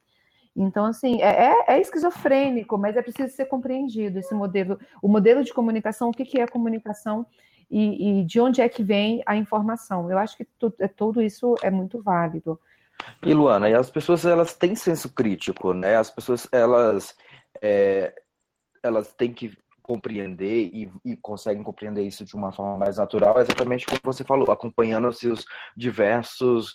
Então, assim, é, é, é, esquizofrênico, mas é preciso ser compreendido esse modelo. O modelo de comunicação, o que, que é comunicação e, e, de onde é que vem a informação. Eu acho que tu, é, tudo isso é muito válido. E Luana, e as pessoas elas têm senso crítico, né? As pessoas elas é, elas têm que compreender e, e, conseguem compreender isso de uma forma mais natural, exatamente como você falou, acompanhando os seus diversos,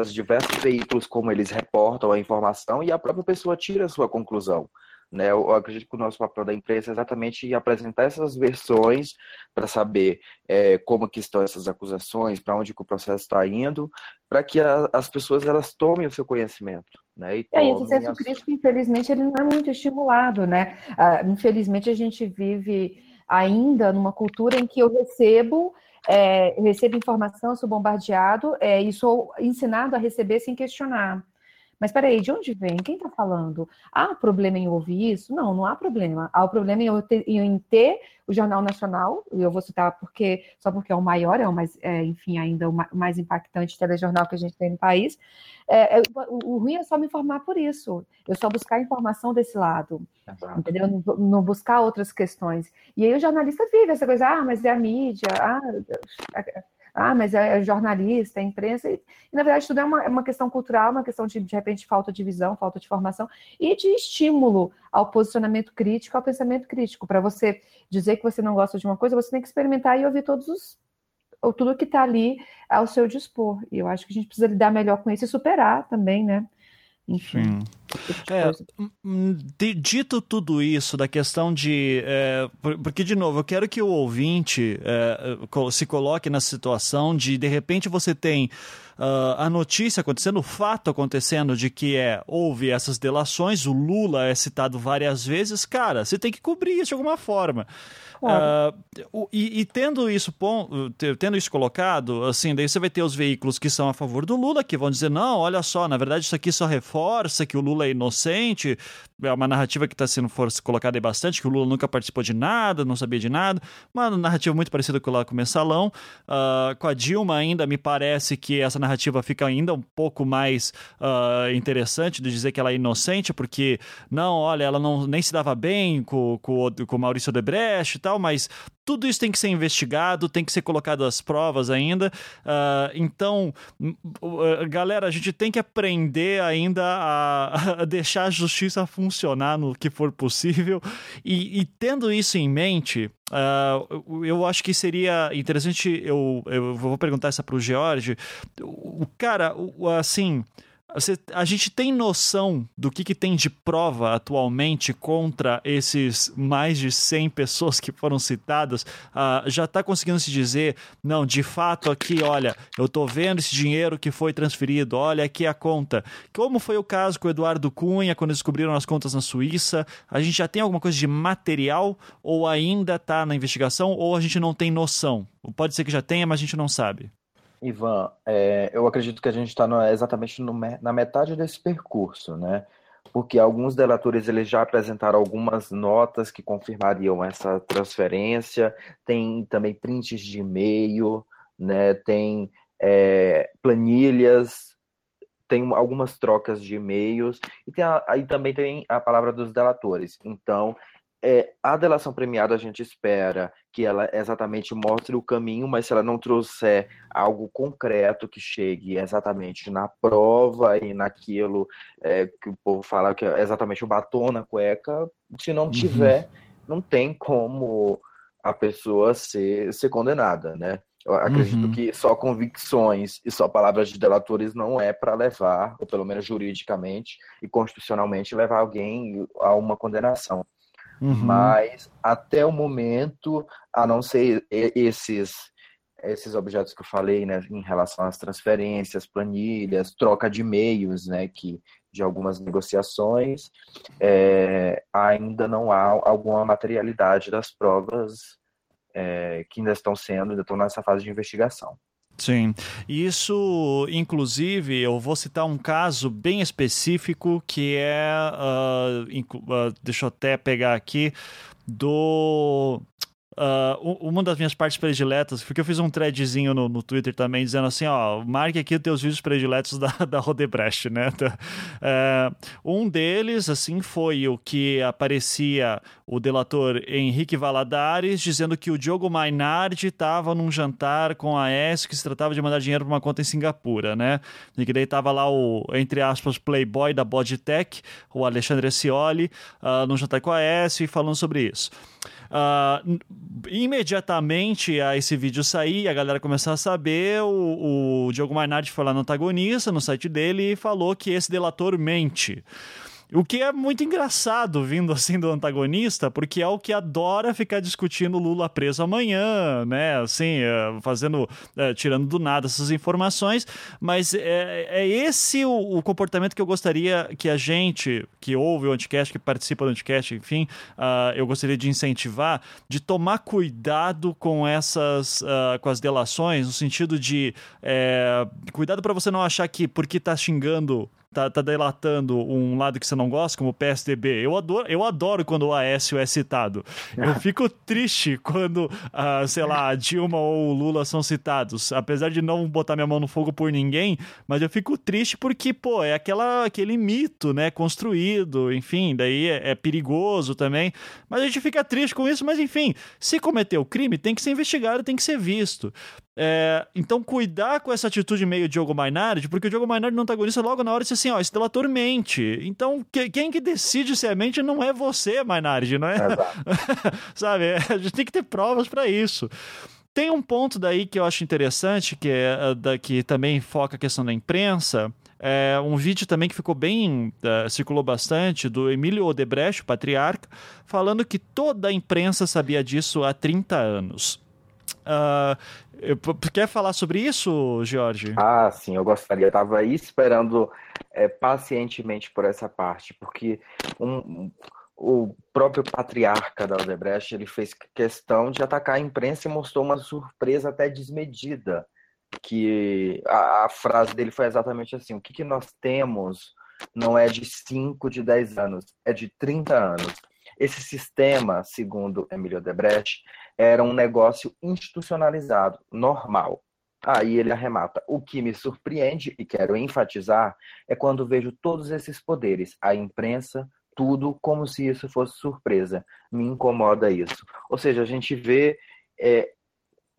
os diversos veículos, como eles reportam a informação e a própria pessoa tira a sua conclusão. Né? Eu acredito que o nosso papel da imprensa é exatamente apresentar essas versões para saber é, como que estão essas acusações, para onde que o processo está indo, para que a, as pessoas elas tomem o seu conhecimento. Né? E é, esse senso as... crítico, infelizmente, ele não é muito estimulado. Né? Ah, infelizmente, a gente vive ainda numa cultura em que eu recebo é, eu recebo informação, sou bombardeado é, e sou ensinado a receber sem questionar. Mas peraí, de onde vem? Quem está falando? Há problema em ouvir isso? Não, não há problema. Há o problema em, ter, em ter o Jornal Nacional, e eu vou citar porque só porque é o maior, é o mais, é, enfim, ainda o mais impactante telejornal que a gente tem no país. É, é, o, o, ruim é só me informar por isso. Eu só buscar informação desse lado, Exato. entendeu? Não, não, buscar outras questões. E aí o jornalista vive essa coisa, ah, mas é a mídia, ah, ah, mas é, jornalista, é imprensa, e, e, na verdade tudo é uma, é uma questão cultural, uma questão de, de repente, falta de visão, falta de formação, e de estímulo ao posicionamento crítico, ao pensamento crítico. Para você dizer que você não gosta de uma coisa, você tem que experimentar e ouvir todos os ou tudo que está ali ao seu dispor. E eu acho que a gente precisa lidar melhor com isso e superar também, né? Enfim. Tipo é, dito tudo isso, da questão de. É, porque, de novo, eu quero que o ouvinte é, se coloque na situação de, de repente, você tem uh, a notícia acontecendo, o fato acontecendo de que é, houve essas delações, o Lula é citado várias vezes, cara, você tem que cobrir isso de alguma forma. Claro. Uh, e, e, tendo isso tendo isso colocado, assim, daí você vai ter os veículos que são a favor do Lula, que vão dizer, não, olha só, na verdade isso aqui só reforça que o Lula é inocente, é uma narrativa que está sendo colocada aí bastante, que o Lula nunca participou de nada, não sabia de nada, uma narrativa muito parecida com lá com o Mensalão, uh, com a Dilma ainda me parece que essa narrativa fica ainda um pouco mais uh, interessante de dizer que ela é inocente, porque, não, olha, ela não, nem se dava bem com, com, com o Maurício Debrecht e tal, tal, mas tudo isso tem que ser investigado, tem que ser colocado às provas ainda. Uh, então, uh, galera, a gente tem que aprender ainda a, a, deixar a justiça funcionar no que for possível. E, e tendo isso em mente, uh, eu acho que seria interessante. Eu, eu vou perguntar essa para o George. O cara, assim. Você, a gente tem noção do que, que tem de prova atualmente contra esses mais de 100 pessoas que foram citadas? Uh, já está conseguindo se dizer, não, de fato aqui, olha, eu estou vendo esse dinheiro que foi transferido, olha aqui a conta. Como foi o caso com o Eduardo Cunha, quando descobriram as contas na Suíça? A gente já tem alguma coisa de material ou ainda está na investigação ou a gente não tem noção? Pode ser que já tenha, mas a gente não sabe. Ivan, é, eu acredito que a gente está exatamente no, na metade desse percurso, né? Porque alguns delatores eles já apresentaram algumas notas que confirmariam essa transferência, tem também prints de e-mail, né? Tem é, planilhas, tem algumas trocas de e-mails e tem a, aí também tem a palavra dos delatores. Então, é, a delação premiada a gente espera que ela exatamente mostre o caminho, mas se ela não trouxer algo concreto que chegue exatamente na prova e naquilo é, que o povo fala que é exatamente o batom na cueca, se não uhum. tiver, uhum. não tem como a pessoa ser, ser condenada, né? Eu acredito uhum. que só convicções e só palavras de delatores não é para levar, ou pelo menos juridicamente e constitucionalmente, levar alguém a uma condenação. Uhum. Mas até o momento, a não ser esses esses objetos que eu falei, né, em relação às transferências, planilhas, troca de e-mails, né, que de algumas negociações, é, ainda não há alguma materialidade das provas é, que ainda estão sendo, ainda estão nessa fase de investigação. Sim, isso, inclusive, eu vou citar um caso bem específico que é, uh, uh, deixa eu até pegar aqui, do Uh, uma das minhas partes prediletas, porque eu fiz um threadzinho no, no Twitter também, dizendo assim, ó, marque aqui os teus vídeos prediletos da, da Rodebrecht, né? Uh, um deles, assim, foi o que aparecia o delator Henrique Valadares dizendo que o Diogo Mainardi estava num jantar com a S que se tratava de mandar dinheiro para uma conta em Singapura, né? E que daí tava lá o, entre aspas, playboy da Bodtech, o Alexandre Scioli, uh, num jantar com a S falando sobre isso. Uh, imediatamente a esse vídeo sair, a galera começar a saber, o, o Diogo Mainardi foi lá no antagonista, no site dele, e falou que esse delator mente. O que é muito engraçado vindo assim do antagonista, porque é o que adora ficar discutindo Lula preso amanhã, né? Assim, é, fazendo, é, tirando do nada essas informações, mas é, é esse o, o, comportamento que eu gostaria que a gente, que ouve o Anticast, que participa do Anticast, enfim, uh, eu gostaria de incentivar, de tomar cuidado com essas, uh, com as delações, no sentido de é, cuidado para você não achar que porque tá xingando tá, tá delatando um lado que você não gosta, como o PSDB. Eu adoro, eu adoro quando o Aécio é citado. Eu fico triste quando, uh, sei lá, a Dilma ou o Lula são citados. Apesar de não botar minha mão no fogo por ninguém, mas eu fico triste porque, pô, é aquela, aquele mito, né, construído, enfim, daí é, é perigoso também. Mas a gente fica triste com isso, mas enfim, se cometeu crime, tem que ser investigado, tem que ser visto. É, então, cuidar com essa atitude meio Diogo Mainardi, porque o Diogo Mainardi não antagonista logo na hora de assim, ó, esse delator mente. Então, que, quem que decide se é mente não é você, Mainardi, não é? Sabe? A gente tem que ter provas para isso. Tem um ponto daí que eu acho interessante, que, é, eh, da, que também foca a questão da imprensa, é um vídeo também que ficou bem, uh, circulou bastante, do Emílio Odebrecht, o patriarca, falando que toda a imprensa sabia disso há 30 anos. Uh, quer falar sobre isso, Jorge? Ah, sim, eu gostaria. Estava esperando é, pacientemente por essa parte, porque um, o próprio patriarca da Odebrecht ele fez questão de atacar a imprensa e mostrou uma surpresa até desmedida. Que a, a frase dele foi exatamente assim: o que, que nós temos não é de 5, de 10 anos, é de 30 anos. Esse sistema, segundo Emílio Debrecht, era um negócio institucionalizado, normal. Aí ele arremata. O que me surpreende, e quero enfatizar, é quando vejo todos esses poderes, a imprensa, tudo como se isso fosse surpresa. Me incomoda isso. Ou seja, a gente vê é,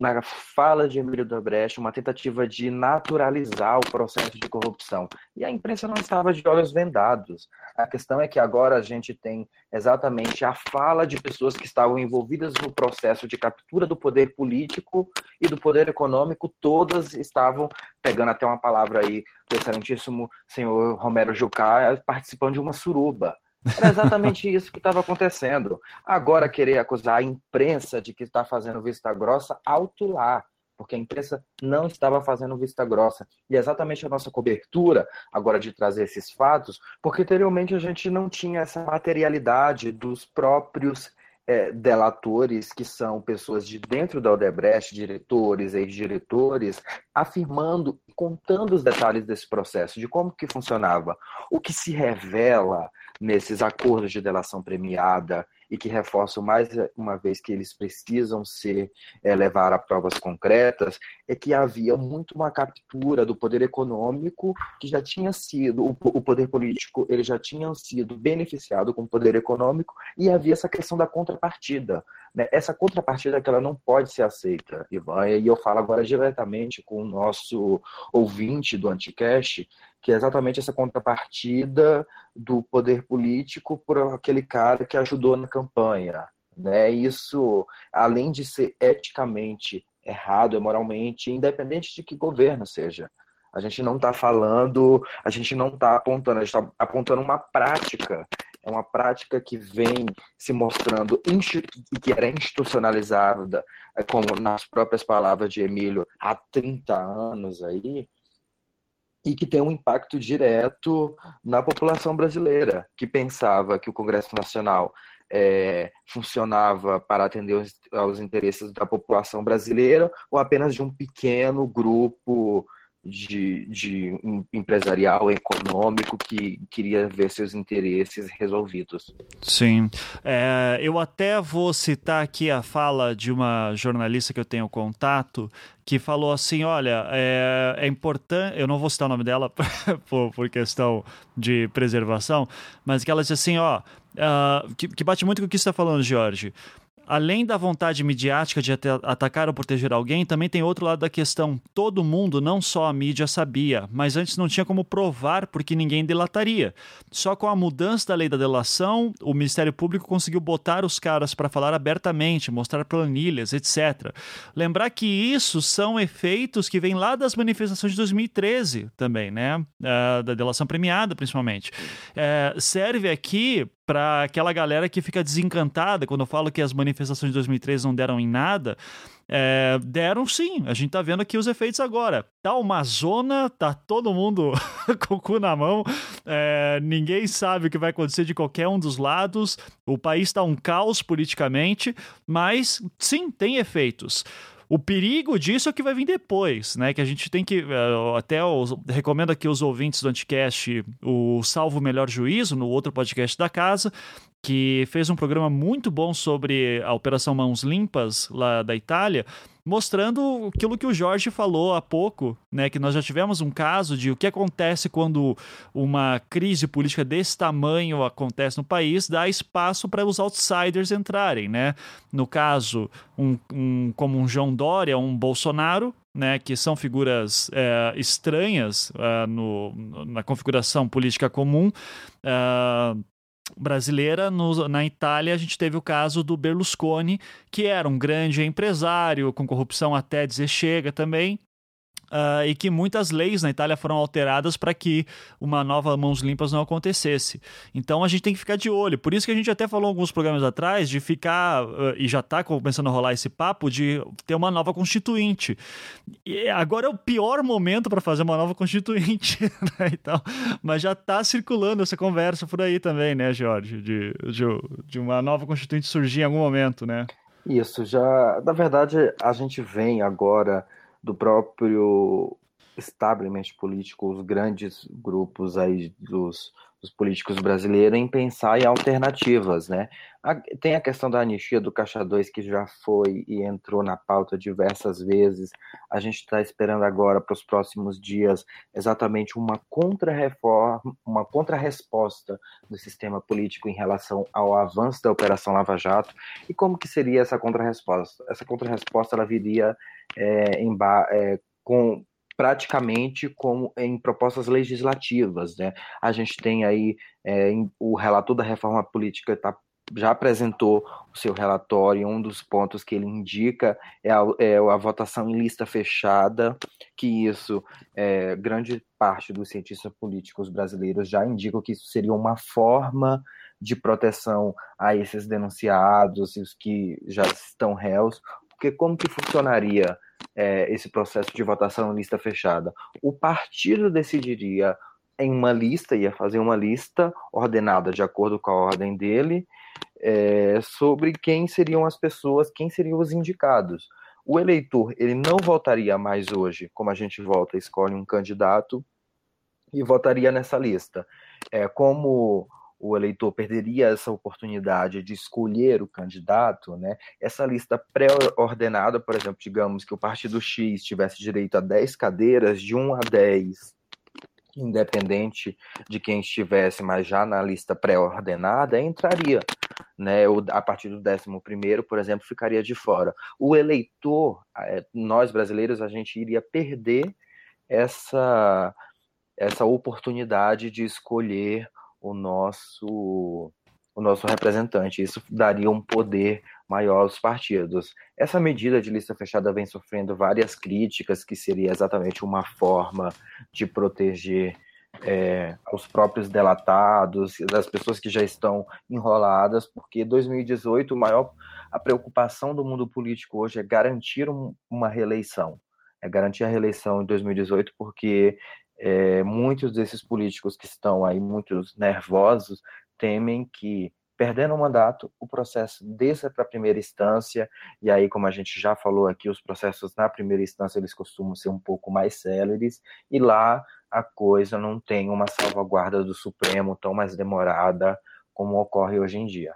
na fala de Emílio Dobrecht uma tentativa de naturalizar o processo de corrupção. E a imprensa não estava de olhos vendados. A questão é que agora a gente tem exatamente a fala de pessoas que estavam envolvidas no processo de captura do poder político e do poder econômico, todas estavam pegando até uma palavra aí do excelentíssimo senhor Romero Jucá, participando de uma suruba. Era exatamente isso que estava acontecendo. Agora, querer acusar a imprensa de que está fazendo vista grossa, alto lá, porque a imprensa não estava fazendo vista grossa. E é exatamente a nossa cobertura, agora, de trazer esses fatos, porque anteriormente a gente não tinha essa materialidade dos próprios é, delatores, que são pessoas de dentro da Odebrecht, diretores, ex-diretores, afirmando, contando os detalhes desse processo, de como que funcionava. O que se revela nesses acordos de delação premiada e que reforçam mais uma vez que eles precisam ser é, levar a provas concretas, é que havia muito uma captura do poder econômico que já tinha sido, o, o poder político, ele já tinha sido beneficiado com o poder econômico e havia essa questão da contrapartida. Né? Essa contrapartida que ela não pode ser aceita, Ivan, e eu falo agora diretamente com o nosso ouvinte do Anticast, que é exatamente essa contrapartida do poder político por aquele cara que ajudou na campanha. Né? Isso, além de ser eticamente errado, é moralmente, independente de que governo seja. A gente não está falando, a gente não está apontando, a gente está apontando uma prática. É uma prática que vem se mostrando e que era institucionalizada, é, como nas próprias palavras de Emílio, há 30 anos aí, e que tem um impacto direto na população brasileira, que pensava que o Congresso Nacional é, funcionava para atender os, aos interesses da população brasileira ou apenas de um pequeno grupo de, de um empresarial, econômico, que queria ver seus interesses resolvidos. Sim. É, eu até vou citar aqui a fala de uma jornalista que eu tenho contato, que falou assim: olha, é, é importante. Eu não vou citar o nome dela por, por, questão de preservação, mas que ela disse assim: ó, uh, que, que bate muito com o que você está falando, Jorge além da vontade midiática de atacar ou proteger alguém, também tem outro lado da questão. Todo mundo, não só a mídia, sabia, mas antes não tinha como provar porque ninguém delataria. Só com a mudança da lei da delação, o Ministério Público conseguiu botar os caras para falar abertamente, mostrar planilhas, etc. Lembrar que isso são efeitos que vêm lá das manifestações de 2013 também, né? Uh, da delação premiada, principalmente. Uh, serve aqui para aquela galera que fica desencantada quando eu falo que as manifestações de 2003 não deram em nada. É, deram sim, a gente tá vendo aqui os efeitos agora. Tá uma zona, tá todo mundo com o cu na mão, é, ninguém sabe o que vai acontecer de qualquer um dos lados, o país tá um caos politicamente, mas sim, tem efeitos. O perigo disso é o que vai vir depois, né? Que a gente tem que. Eh, até os, recomendo aqui os ouvintes do Anticast o Salvo Melhor Juízo, no outro podcast da casa, que fez um programa muito bom sobre a Operação Mãos Limpas lá da Itália, mostrando aquilo que o Jorge falou há pouco, né, que nós já tivemos um caso de o que acontece quando uma crise política desse tamanho acontece no país, dá espaço para os outsiders entrarem, né? No caso, um, um, como um João Dória, um Bolsonaro, né, que são figuras é, estranhas é, no, na configuração política comum. É, brasileira. No, na Itália, a gente teve o caso do Berlusconi, que era um grande empresário, com corrupção até dizer chega também, uh, e que muitas leis na Itália foram alteradas para que uma nova Mãos Limpas não acontecesse. Então a gente tem que ficar de olho. Por isso que a gente até falou alguns programas atrás de ficar, uh, e já está começando a rolar esse papo, de ter uma nova constituinte. E agora é o pior momento para fazer uma nova constituinte. Né? Então, mas já está circulando essa conversa por aí também, né, Jorge? De, de, de uma nova constituinte surgir em algum momento, né? Isso, já. Na verdade, a gente vem agora do próprio establishment político, os grandes grupos aí dos, dos, políticos brasileiros em pensar em alternativas, né? Tem a questão da anistia do Caixa 2 que já foi e entrou na pauta diversas vezes. A gente está esperando agora para os próximos dias exatamente uma contra-reforma, uma contra-resposta do sistema político em relação ao avanço da Operação Lava Jato. E como que seria essa contra-resposta? Essa contra-resposta ela viria é, em, é, com praticamente como em propostas legislativas, né? A gente tem aí é, o relator da reforma política está já apresentou o seu relatório um dos pontos que ele indica é a, é a votação em lista fechada, que isso, é, grande parte dos cientistas políticos brasileiros já indicam que isso seria uma forma de proteção a esses denunciados e os que já estão réus, porque como que funcionaria é, esse processo de votação em lista fechada? O partido decidiria em uma lista, ia fazer uma lista ordenada de acordo com a ordem dele, é, sobre quem seriam as pessoas, quem seriam os indicados. O eleitor ele não votaria mais hoje, como a gente vota, escolhe um candidato e votaria nessa lista. É, como o eleitor perderia essa oportunidade de escolher o candidato, né? Essa lista pré-ordenada, por exemplo, digamos que o partido X tivesse direito a 10 cadeiras, de 1 a 10, independente de quem estivesse, mas já na lista pré-ordenada, entraria. Né, a partir do 11, por exemplo, ficaria de fora. O eleitor, é, nós brasileiros, a gente iria perder essa, essa oportunidade de escolher o nosso o nosso representante. Isso daria um poder maior aos partidos. Essa medida de lista fechada vem sofrendo várias críticas, que seria exatamente uma forma de proteger é, os próprios delatados, das pessoas que já estão enroladas, porque 2018 maior a preocupação do mundo político hoje é garantir um, uma reeleição, é garantir a reeleição em 2018, porque é, muitos desses políticos que estão aí, muitos nervosos, temem que perdendo o mandato, o processo desça para a primeira instância, e aí, como a gente já falou aqui, os processos na primeira instância eles costumam ser um pouco mais céleres, e lá a coisa não tem uma salvaguarda do Supremo tão mais demorada como ocorre hoje em dia.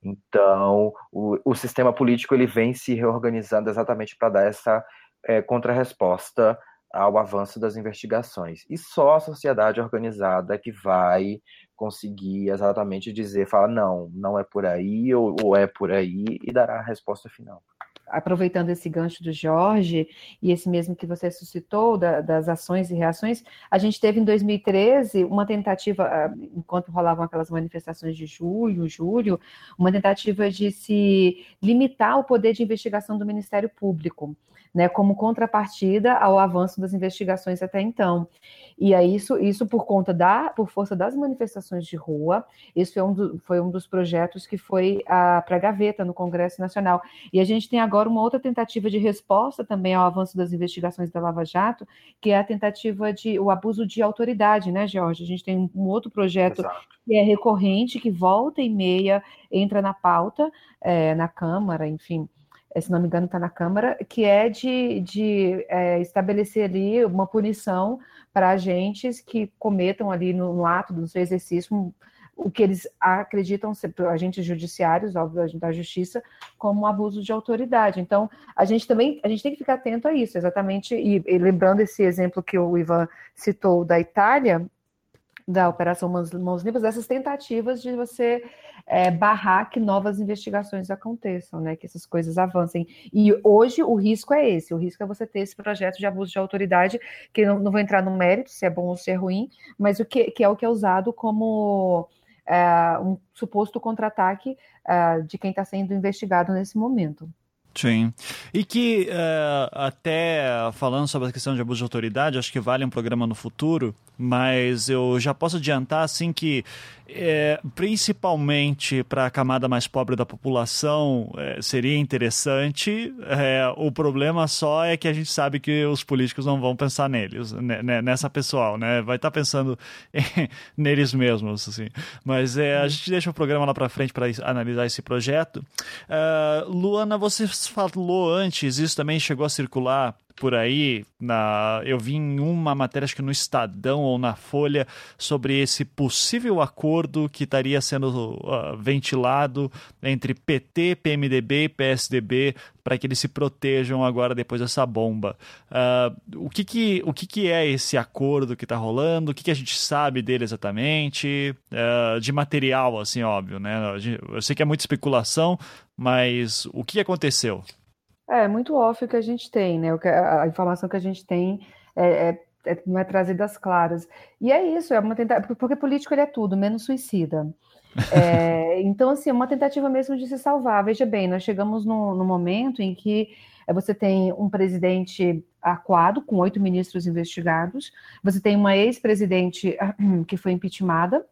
Então, o, o sistema político ele vem se reorganizando exatamente para dar essa é, contrarresposta ao avanço das investigações. E só a sociedade organizada que vai conseguir exatamente dizer, falar, não, não é por aí, ou, ou é por aí, e dará a resposta final aproveitando esse gancho do Jorge e esse mesmo que você suscitou da, das ações e reações, a gente teve em 2013 uma tentativa, ah, enquanto rolavam aquelas manifestações de julho, julho, uma tentativa de se limitar o poder de investigação do Ministério Público né, como contrapartida ao avanço das investigações até então. E aí isso, isso por conta da, por força das manifestações de rua, isso foi um, do, foi um dos projetos que foi para a gaveta no Congresso Nacional. E a gente tem agora uma outra tentativa de resposta também ao avanço das investigações da Lava Jato, que é a tentativa de o abuso de autoridade, né, Jorge? A gente tem um outro projeto Exato. que é recorrente, que volta e meia entra na pauta, é, na Câmara, enfim se não me engano, está na Câmara, que é de, de é, estabelecer ali uma punição para agentes que cometam ali no, no, ato do seu exercício o que eles acreditam ser agentes judiciários, óbvio, da justiça, como um abuso de autoridade. Então, a gente também a gente tem que ficar atento a isso, exatamente. E, e lembrando esse exemplo que o Ivan citou da Itália, da Operação Mãos, Mãos Limpas, dessas tentativas de você é, barrar que novas investigações aconteçam, né? Que essas coisas avancem. E hoje o risco é esse: o risco é você ter esse projeto de abuso de autoridade, que não, não vou entrar no mérito se é bom ou se é ruim, mas o que, que é o que é usado como é, um suposto contra-ataque é, de quem está sendo investigado nesse momento. Sim. E que, uh, até falando sobre a questão de abuso de autoridade, acho que vale um programa no futuro, mas eu já posso adiantar, assim, que é, principalmente para a camada mais pobre da população, é, seria interessante. É, o problema só é que a gente sabe que os políticos não vão pensar neles, né, nessa pessoal, né? Vai estar tá pensando neles mesmos, assim. Mas a gente deixa o programa lá para frente para analisar esse projeto. Uh, Luana, você falou antes, isso também chegou a circular por aí, na, eu vi em uma matéria, acho que no Estadão ou na Folha, sobre esse possível acordo que estaria sendo uh, ventilado entre PT, PMDB e PSDB para que eles se protejam agora depois dessa bomba. Uh, o que, que, o que, que é esse acordo que está rolando? O que, que a gente sabe dele exatamente? Uh, de material, assim, óbvio, né? Eu sei que é muita especulação, mas o que aconteceu? É, muito off o que a gente tem, né? A, informação que a gente tem é, é, é, não é trazida às claras. E é isso, é uma tentativa, porque político ele é tudo, menos suicida. É, então, assim, é uma tentativa mesmo de se salvar. Veja bem, nós chegamos no, no momento em que é, você tem um presidente aquado, com oito ministros investigados, você tem uma ex-presidente que foi impeachmentada,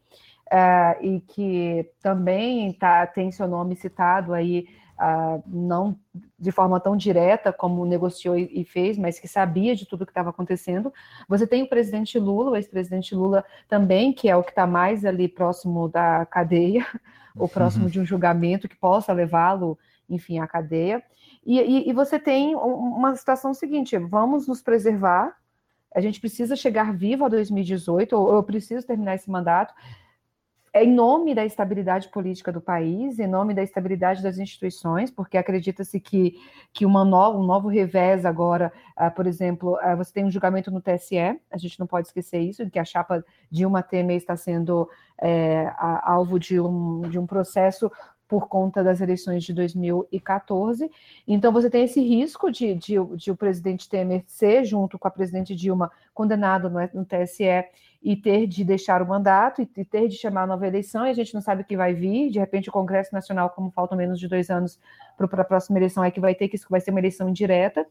uh, e que também tá, tem seu nome citado aí Uh, não de forma tão direta como negociou e, fez, mas que sabia de tudo que estava acontecendo. Você tem o presidente Lula, o ex-presidente Lula também, que é o que está mais ali próximo da cadeia, ou próximo uhum. de um julgamento que possa levá-lo, enfim, à cadeia. E, e, e você tem uma situação seguinte: vamos nos preservar. A gente precisa chegar vivo a 2018, ou eu preciso terminar esse mandato em nome da estabilidade política do país, em nome da estabilidade das instituições, porque acredita-se que, que uma um novo revés agora, uh, por exemplo, uh, você tem um julgamento no TSE, a gente não pode esquecer isso, que a chapa Dilma Temer está sendo é, alvo de um, de um processo por conta das eleições de 2014. Então, você tem esse risco de, de, de o presidente Temer ser, junto com a presidente Dilma, condenado no, no TSE e ter de deixar o mandato e ter de chamar a nova eleição, e a gente não sabe o que vai vir. De repente, o Congresso Nacional, como faltam menos de dois anos para a próxima eleição, é que vai ter que isso vai ser uma eleição indireta.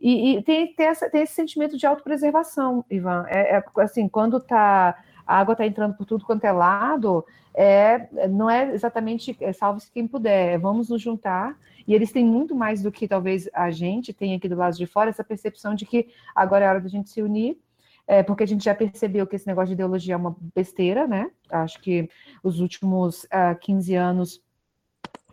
E, e tem, tem, essa, tem, esse sentimento de autopreservação, Ivan. É, é assim, quando tá, a água está entrando por tudo quanto é lado, é, não é exatamente é, salve-se quem puder, é, vamos nos juntar. E eles têm muito mais do que talvez a gente tem aqui do lado de fora, essa percepção de que agora é hora da gente se unir é, porque a gente já percebeu que esse negócio de ideologia é uma besteira, né? Acho que os últimos uh, ah, 15 anos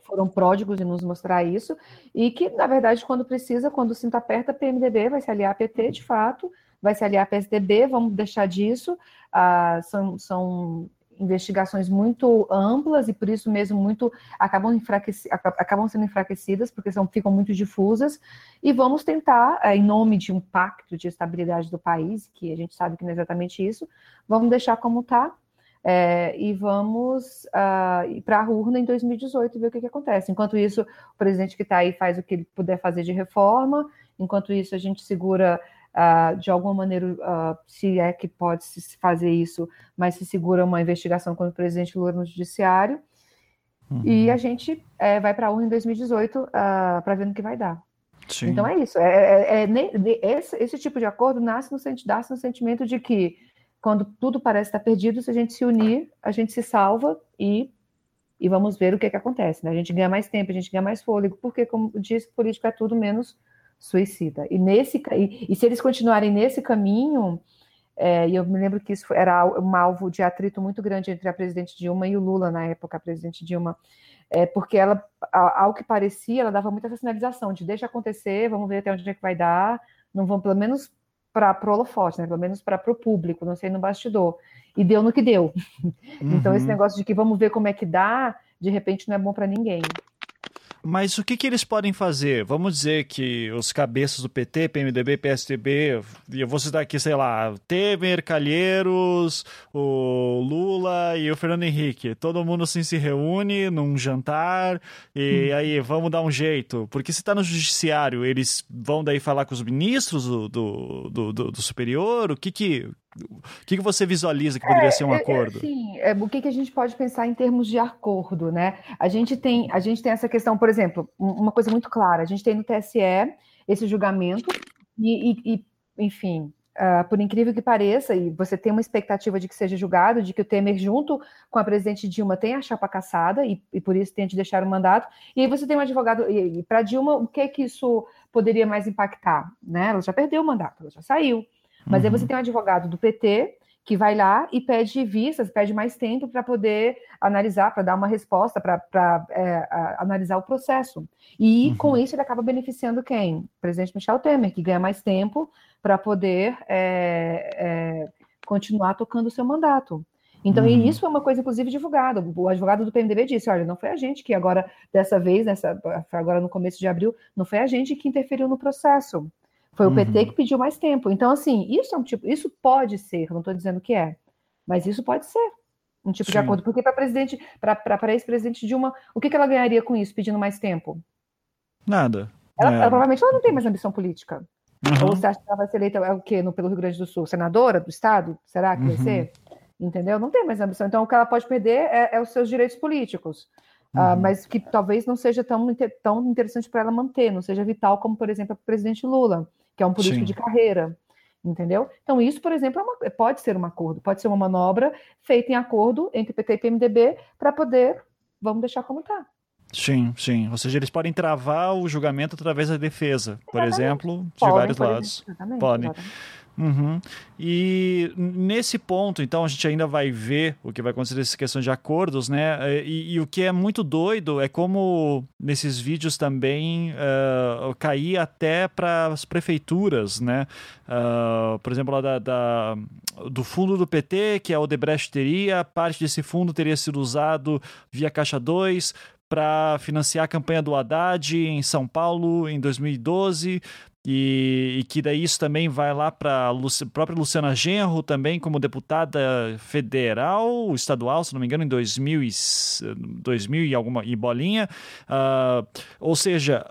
foram pródigos em nos mostrar isso, e que, na verdade, quando precisa, quando o cinto aperta, PMDB vai se aliar a PT, de fato, vai se aliar a PSDB, vamos deixar disso, uh, são, são investigações muito amplas e por isso mesmo muito acabam, enfraqueci, acabam sendo enfraquecidas porque são, ficam muito difusas e vamos tentar, é, em nome de um pacto de estabilidade do país, que a gente sabe que não é exatamente isso, vamos deixar como está é, e vamos uh, ir para a urna em 2018 e ver o que, que acontece. Enquanto isso, o presidente que está aí faz o que ele puder fazer de reforma, enquanto isso a gente segura uh, de alguma maneira, uh, se é que pode se fazer isso, mas se segura uma investigação contra o presidente Lula no judiciário. Uhum. E a gente é, vai para a urna em 2018 uh, para ver no que vai dar. Sim. Então é isso. É, é, é esse, esse, tipo de acordo nasce no, nasce no sentimento de que quando tudo parece estar perdido, se a gente se unir, a gente se salva e, e vamos ver o que, que acontece. Né? A gente ganha mais tempo, a gente ganha mais fôlego, porque, como diz, político é tudo menos suicida. E, nesse, e, e se eles continuarem nesse caminho, é, e eu me lembro que isso era um alvo de atrito muito grande entre a presidente Dilma e o Lula na época, a presidente Dilma, é, porque ela, ao que parecia, ela dava muita sinalização de deixa acontecer, vamos ver até onde é que vai dar, não vão, pelo menos para o holofote, né, pelo menos para o público, não sei no bastidor. E deu no que deu. Uhum. Então, esse uhum. negócio de que vamos ver como é que dá, de repente não é bom para ninguém. Mas o que, que eles podem fazer? Vamos dizer que os cabeças do PT, PMDB, PSDB, eu vou citar aqui, sei lá, Temer, Calheiros, o Lula e o Fernando Henrique. Todo mundo assim se reúne num jantar e hum. aí vamos dar um jeito. Porque se está no judiciário, eles vão daí falar com os ministros do, do, do, do superior? O que que, o que, que você visualiza que poderia é, ser um é, acordo? Sim, é, o que, que a gente pode pensar em termos de acordo, né? A gente tem, a gente tem essa questão, por exemplo, uma coisa muito clara, a gente tem no TSE esse julgamento e, e, e enfim, uh, por incrível que pareça, e você tem uma expectativa de que seja julgado, de que o Temer, junto com a presidente Dilma, tenha a chapa caçada e, e por isso tente deixar o mandato, e aí você tem um advogado, e, e para Dilma, o que que isso poderia mais impactar? Né? Ela já perdeu o mandato, ela já saiu, mas uhum. aí você uhum. tem um advogado do PT que vai lá e pede vistas, pede mais tempo para poder analisar, para dar uma resposta, para é, analisar o processo. E uhum. com isso ele acaba beneficiando quem? O presidente Michel Temer, que ganha mais tempo para poder é, é, continuar tocando o seu mandato. Então, uhum. isso é uma coisa, inclusive, divulgada. O advogado do PMDB disse: olha, não foi a gente que agora, dessa vez, nessa, agora no começo de abril, não foi a gente que interferiu no processo. Foi o PT uhum. que pediu mais tempo. Então, assim, isso é um tipo, isso pode ser, não estou dizendo que é, mas isso pode ser um tipo Sim. de acordo. Porque para presidente, para ex-presidente Dilma, o que, que ela ganharia com isso, pedindo mais tempo? Nada. Ela, é. ela provavelmente ela não tem mais ambição política. Uhum. Ou você acha que ela vai ser eleita é o quê? No, pelo Rio Grande do Sul? Senadora do Estado? Será que uhum. vai ser? Entendeu? Não tem mais ambição. Então, o que ela pode perder é, é os seus direitos políticos. Ah, uhum. Uh, mas que talvez não seja tão, tão interessante para ela manter, não seja vital como, por exemplo, o presidente Lula que é um político Sim. de carreira, entendeu? Então, isso, por exemplo, é uma, pode ser um acordo, pode ser uma manobra feita em acordo entre PT e PMDB para poder, vamos deixar como está. Sim, sim. Ou seja, eles podem travar o julgamento através da defesa, por exemplo, de podem, vários lados. Podem. Exatamente. Uhum. E nesse ponto, então, a gente ainda vai ver o que vai acontecer nessa questão de acordos, né? E, e, o que é muito doido é como nesses vídeos também uh, cair até para as prefeituras, né? Uh, por exemplo, lá da, da, do fundo do PT, que a Odebrecht teria, parte desse fundo teria sido usado via Caixa 2 para financiar a campanha do Haddad em São Paulo em 2012, e, e, que daí isso também vai lá para a própria Luciana Genro também como deputada federal, estadual, se não me engano, em 2000 e, 2000 e alguma e bolinha. Uh, ou seja,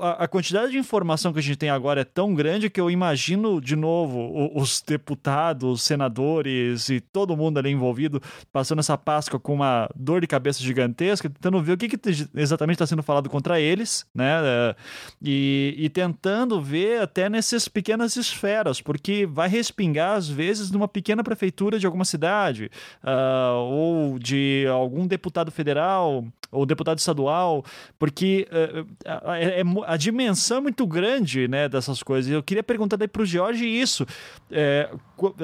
a, a, quantidade de informação que a gente tem agora é tão grande que eu imagino de novo os deputados, senadores e todo mundo ali envolvido passando essa Páscoa com uma dor de cabeça gigantesca, tentando ver o que, que exatamente está sendo falado contra eles, né? E, e tentando ver até nessas pequenas esferas, porque vai respingar, às vezes, numa pequena prefeitura de alguma cidade, uh, ou de algum deputado federal ou deputado estadual, porque uh, é, é, a dimensão é muito grande né, dessas coisas. Eu queria perguntar para o Jorge isso. É,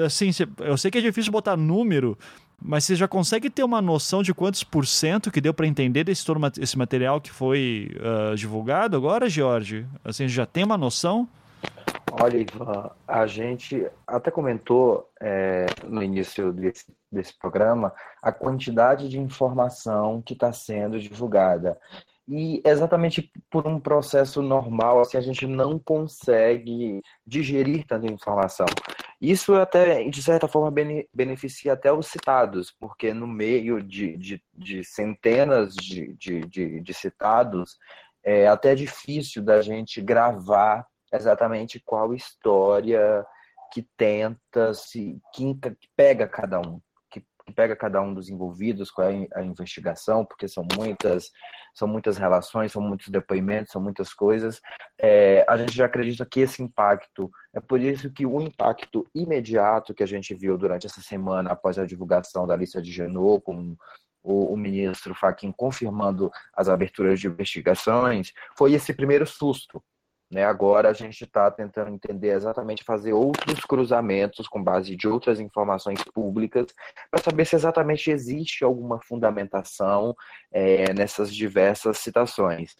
assim, eu sei que é difícil botar número, mas você já consegue ter uma noção de quantos por cento que deu para entender desse todo esse material que foi uh, divulgado agora, Jorge? Assim, já tem uma noção? Olha, Ivan, a gente até comentou é, no início desse, desse programa a quantidade de informação que está sendo divulgada. E exatamente por um processo normal, assim, a gente não consegue digerir tanta informação. Isso até, de certa forma, beneficia até os citados, porque no meio de, de, de centenas de, de, de, citados, é até difícil da gente gravar exatamente qual história que tenta se que, pega cada um pega cada um dos envolvidos qual é a investigação porque são muitas são muitas relações são muitos depoimentos são muitas coisas. É, a gente já acredita que esse impacto é por isso que o impacto imediato que a gente viu durante essa semana após a divulgação da lista de Genô com o, o ministro Fachin confirmando as aberturas de investigações foi esse primeiro susto né? Agora a gente está tentando entender exatamente, fazer outros cruzamentos com base de outras informações públicas para saber se exatamente existe alguma fundamentação é, nessas diversas citações.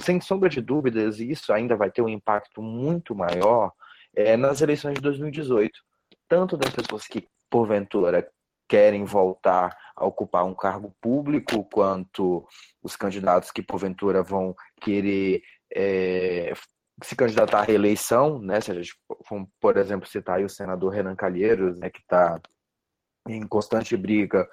Sem sombra de dúvidas, isso ainda vai ter um impacto muito maior é, nas eleições de 2018, tanto das pessoas que porventura querem voltar a ocupar um cargo público, quanto os candidatos que porventura vão querer é, se candidatar à reeleição, né? Se a gente for, por exemplo, citar o senador Renan Calheiros, né, que está em constante briga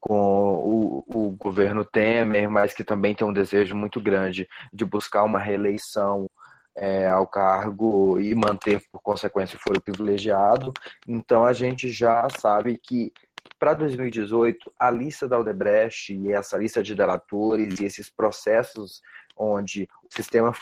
com o, o, governo Temer, mas que também tem um desejo muito grande de buscar uma reeleição é, ao cargo e manter, por consequência, o foro privilegiado. Então, a gente já sabe que para 2018, a lista da Odebrecht e essa lista de delatores e esses processos onde o sistema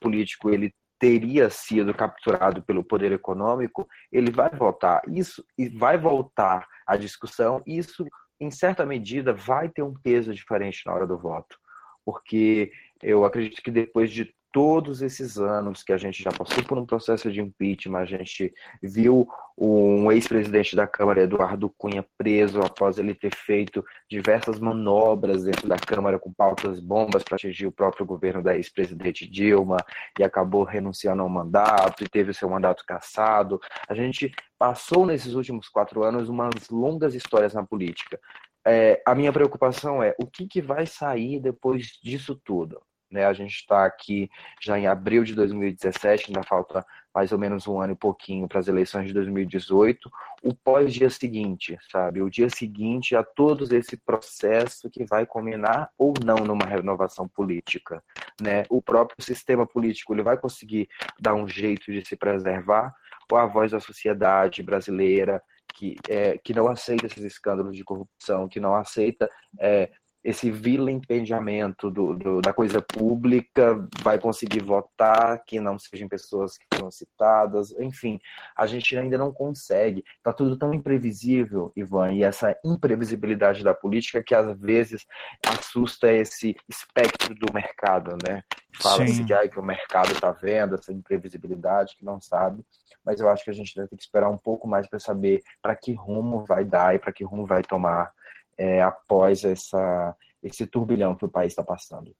político ele teria sido capturado pelo poder econômico, ele vai voltar. Isso e vai voltar à discussão. Isso, em certa medida, vai ter um peso diferente na hora do voto, porque eu acredito que depois de todos esses anos que a gente já passou por um processo de impeachment, a gente viu um ex-presidente da Câmara, Eduardo Cunha, preso após ele ter feito diversas manobras dentro da Câmara com pautas bombas para atingir o próprio governo da ex-presidente Dilma e acabou renunciando ao mandato e teve o seu mandato cassado. A gente passou nesses últimos quatro anos umas longas histórias na política. É, a minha preocupação é o que, que vai sair depois disso tudo. Né? A gente está aqui já em abril de 2017, ainda falta mais ou menos um ano e pouquinho para as eleições de 2018. O pós-dia seguinte, sabe? O dia seguinte a todo esse processo que vai culminar ou não numa renovação política, né? O próprio sistema político ele vai conseguir dar um jeito de se preservar ou a voz da sociedade brasileira que, é, que não aceita esses escândalos de corrupção, que não aceita é, esse vilipendiamento do, do, da coisa pública vai conseguir votar que não sejam pessoas que foram citadas, enfim, a gente ainda não consegue. Está tudo tão imprevisível, Ivan, e essa imprevisibilidade da política que às vezes assusta esse espectro do mercado, né? Fala-se que, que o mercado está vendo essa imprevisibilidade, que não sabe, mas eu acho que a gente vai ter que esperar um pouco mais para saber para que rumo vai dar e para que rumo vai tomar é, após essa, esse turbilhão que o país está passando.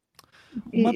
Uma...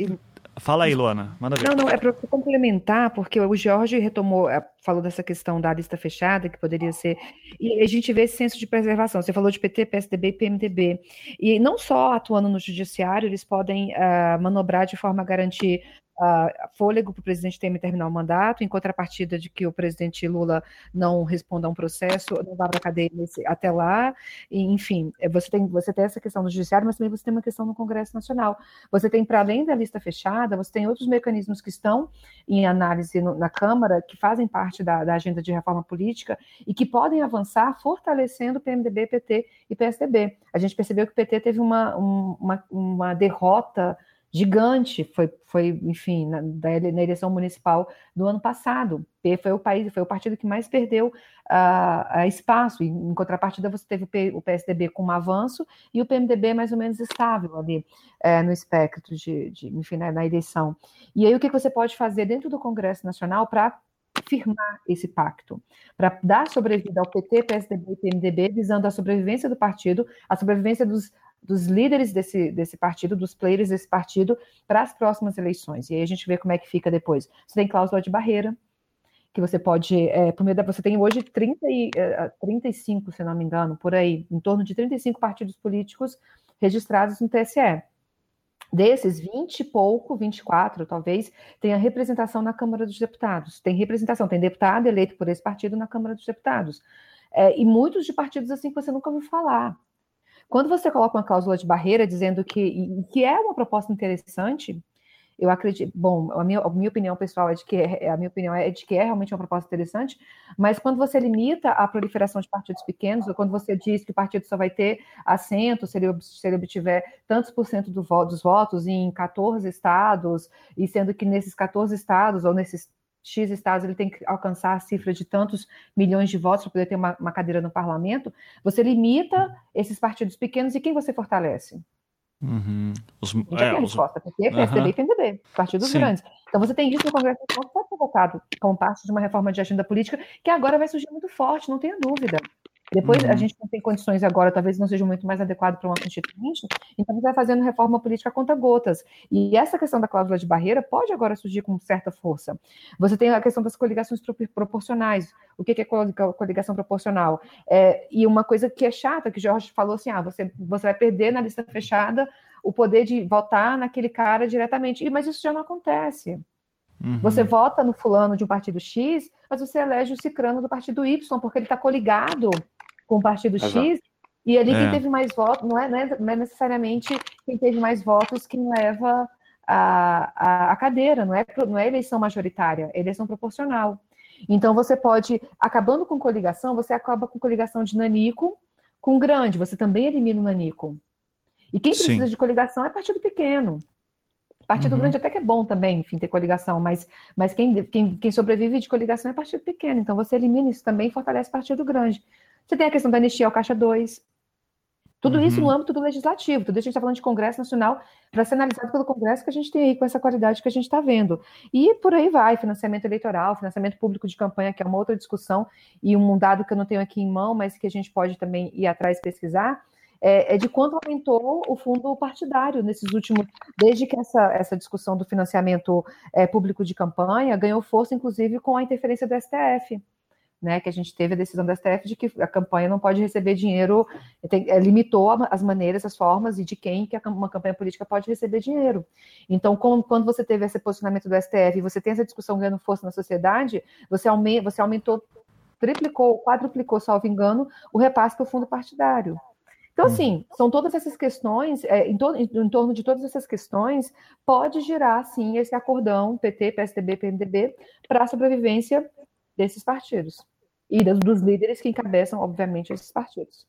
Fala aí, Luana, manda ver. Não, não, é para complementar, porque o Jorge retomou, é, falou dessa questão da lista fechada, que poderia ser. E a gente vê esse senso de preservação. Você falou de PT, PSDB e PMDB. E não só atuando no judiciário, eles podem uh, manobrar de forma a garantir uh, fôlego para o presidente Temer terminar o mandato, em contrapartida de que o presidente Lula não responda a um processo, não vá para a cadeia até lá. E, enfim, é, você tem, você tem essa questão no judiciário, mas também você tem uma questão no Congresso Nacional. Você tem, para além da lista fechada, você tem outros mecanismos que estão em análise no, na Câmara, que fazem parte da, da agenda de reforma política e que podem avançar fortalecendo o PMDB, PT e PSDB. A gente percebeu que o PT teve uma, uma, uma derrota gigante, foi, foi enfim, na, na eleição municipal do ano passado. Foi o país, foi o partido que mais perdeu uh, espaço. Em contrapartida, você teve o, o, PSDB com um avanço e o PMDB mais ou menos estável ali é, no espectro de, de enfim, na, na, eleição. E aí o que você pode fazer dentro do Congresso Nacional para firmar esse pacto, para dar sobrevida ao PT, PSDB e PMDB, visando a sobrevivência do partido, a sobrevivência dos, dos líderes desse, desse partido, dos players desse partido, para as próximas eleições. E aí a gente vê como é que fica depois. Você tem cláusula de barreira, que você pode, é, por meio da, você tem hoje 30 e, é, 35, se não me engano, por aí, em torno de 35 partidos políticos registrados no TSE. Desses, 20 e pouco, 24 talvez, tem a representação na Câmara dos Deputados. Tem representação, tem deputado eleito por esse partido na Câmara dos Deputados. É, e muitos de partidos assim que você nunca ouviu falar. Quando você coloca uma cláusula de barreira dizendo que, que é uma proposta interessante, eu acredito, bom, a minha, a minha opinião pessoal é de que é, a minha opinião é de que é realmente uma proposta interessante, mas quando você limita a proliferação de partidos pequenos, ou quando você diz que o partido só vai ter assento se ele, se ele obtiver tantos por cento do, dos votos em 14 estados, e sendo que nesses 14 estados, ou nesses X estados ele tem que alcançar a cifra de tantos milhões de votos para poder ter uma, uma cadeira no parlamento, você limita esses partidos pequenos e quem você fortalece? Uhum. Os, é, a resposta, os... PT, PSDB uhum. e PMDB, partidos Sim. grandes. Então você tem isso no Congresso que pode ser votado como parte de uma reforma de agenda política que agora vai surgir muito forte, não tenha dúvida. Depois uhum. a gente não tem condições agora, talvez não seja muito mais adequado para uma constituinte, então você vai fazendo reforma política conta gotas. E essa questão da cláusula de barreira pode agora surgir com certa força. Você tem a questão das coligações proporcionais. O que é coligação proporcional? É, e uma coisa que é chata, que o Jorge falou assim: ah, você, você vai perder na lista fechada o poder de votar naquele cara diretamente. Mas isso já não acontece. Uhum. Você vota no fulano de um partido X, mas você elege o cicrano do partido Y, porque ele está coligado com o partido Exato. X, e ali é. quem teve mais votos, não é, não é, não é necessariamente quem teve mais votos quem leva a, a, a, cadeira, não é, não é eleição majoritária, é eleição proporcional. Então você pode, acabando com coligação, você acaba com coligação de nanico com grande, você também elimina o nanico. E quem precisa Sim. de coligação é partido pequeno. Partido uhum. grande até que é bom também, enfim, ter coligação, mas, mas quem, quem, quem sobrevive de coligação é partido pequeno. Então você elimina isso também e fortalece partido grande. Você tem a questão da anistia ao Caixa 2. Tudo uhum. isso no âmbito do legislativo. Tudo isso a gente está falando de Congresso Nacional para ser analisado pelo Congresso que a gente tem aí com essa qualidade que a gente está vendo. E por aí vai, financiamento eleitoral, financiamento público de campanha, que é uma outra discussão, e um dado que eu não tenho aqui em mão, mas que a gente pode também ir atrás pesquisar, é, é de quanto aumentou o fundo partidário nesses últimos, desde que essa, essa discussão do financiamento é, público de campanha ganhou força, inclusive, com a interferência do STF né, que a gente teve a decisão da STF de que a campanha não pode receber dinheiro, tem, é, limitou as maneiras, as formas e de quem que uma campanha política pode receber dinheiro. Então, com, quando você teve esse posicionamento do STF e você tem essa discussão ganhando força na sociedade, você, você aumentou, triplicou, quadruplicou, salvo engano, o repasse para o fundo partidário. Então, assim, são todas essas questões, é, em, to, em, torno de todas essas questões, pode girar, sim, esse acordão PT, PSDB, PMDB, para a sobrevivência desses partidos e dos líderes que encabeçam, obviamente, esses partidos.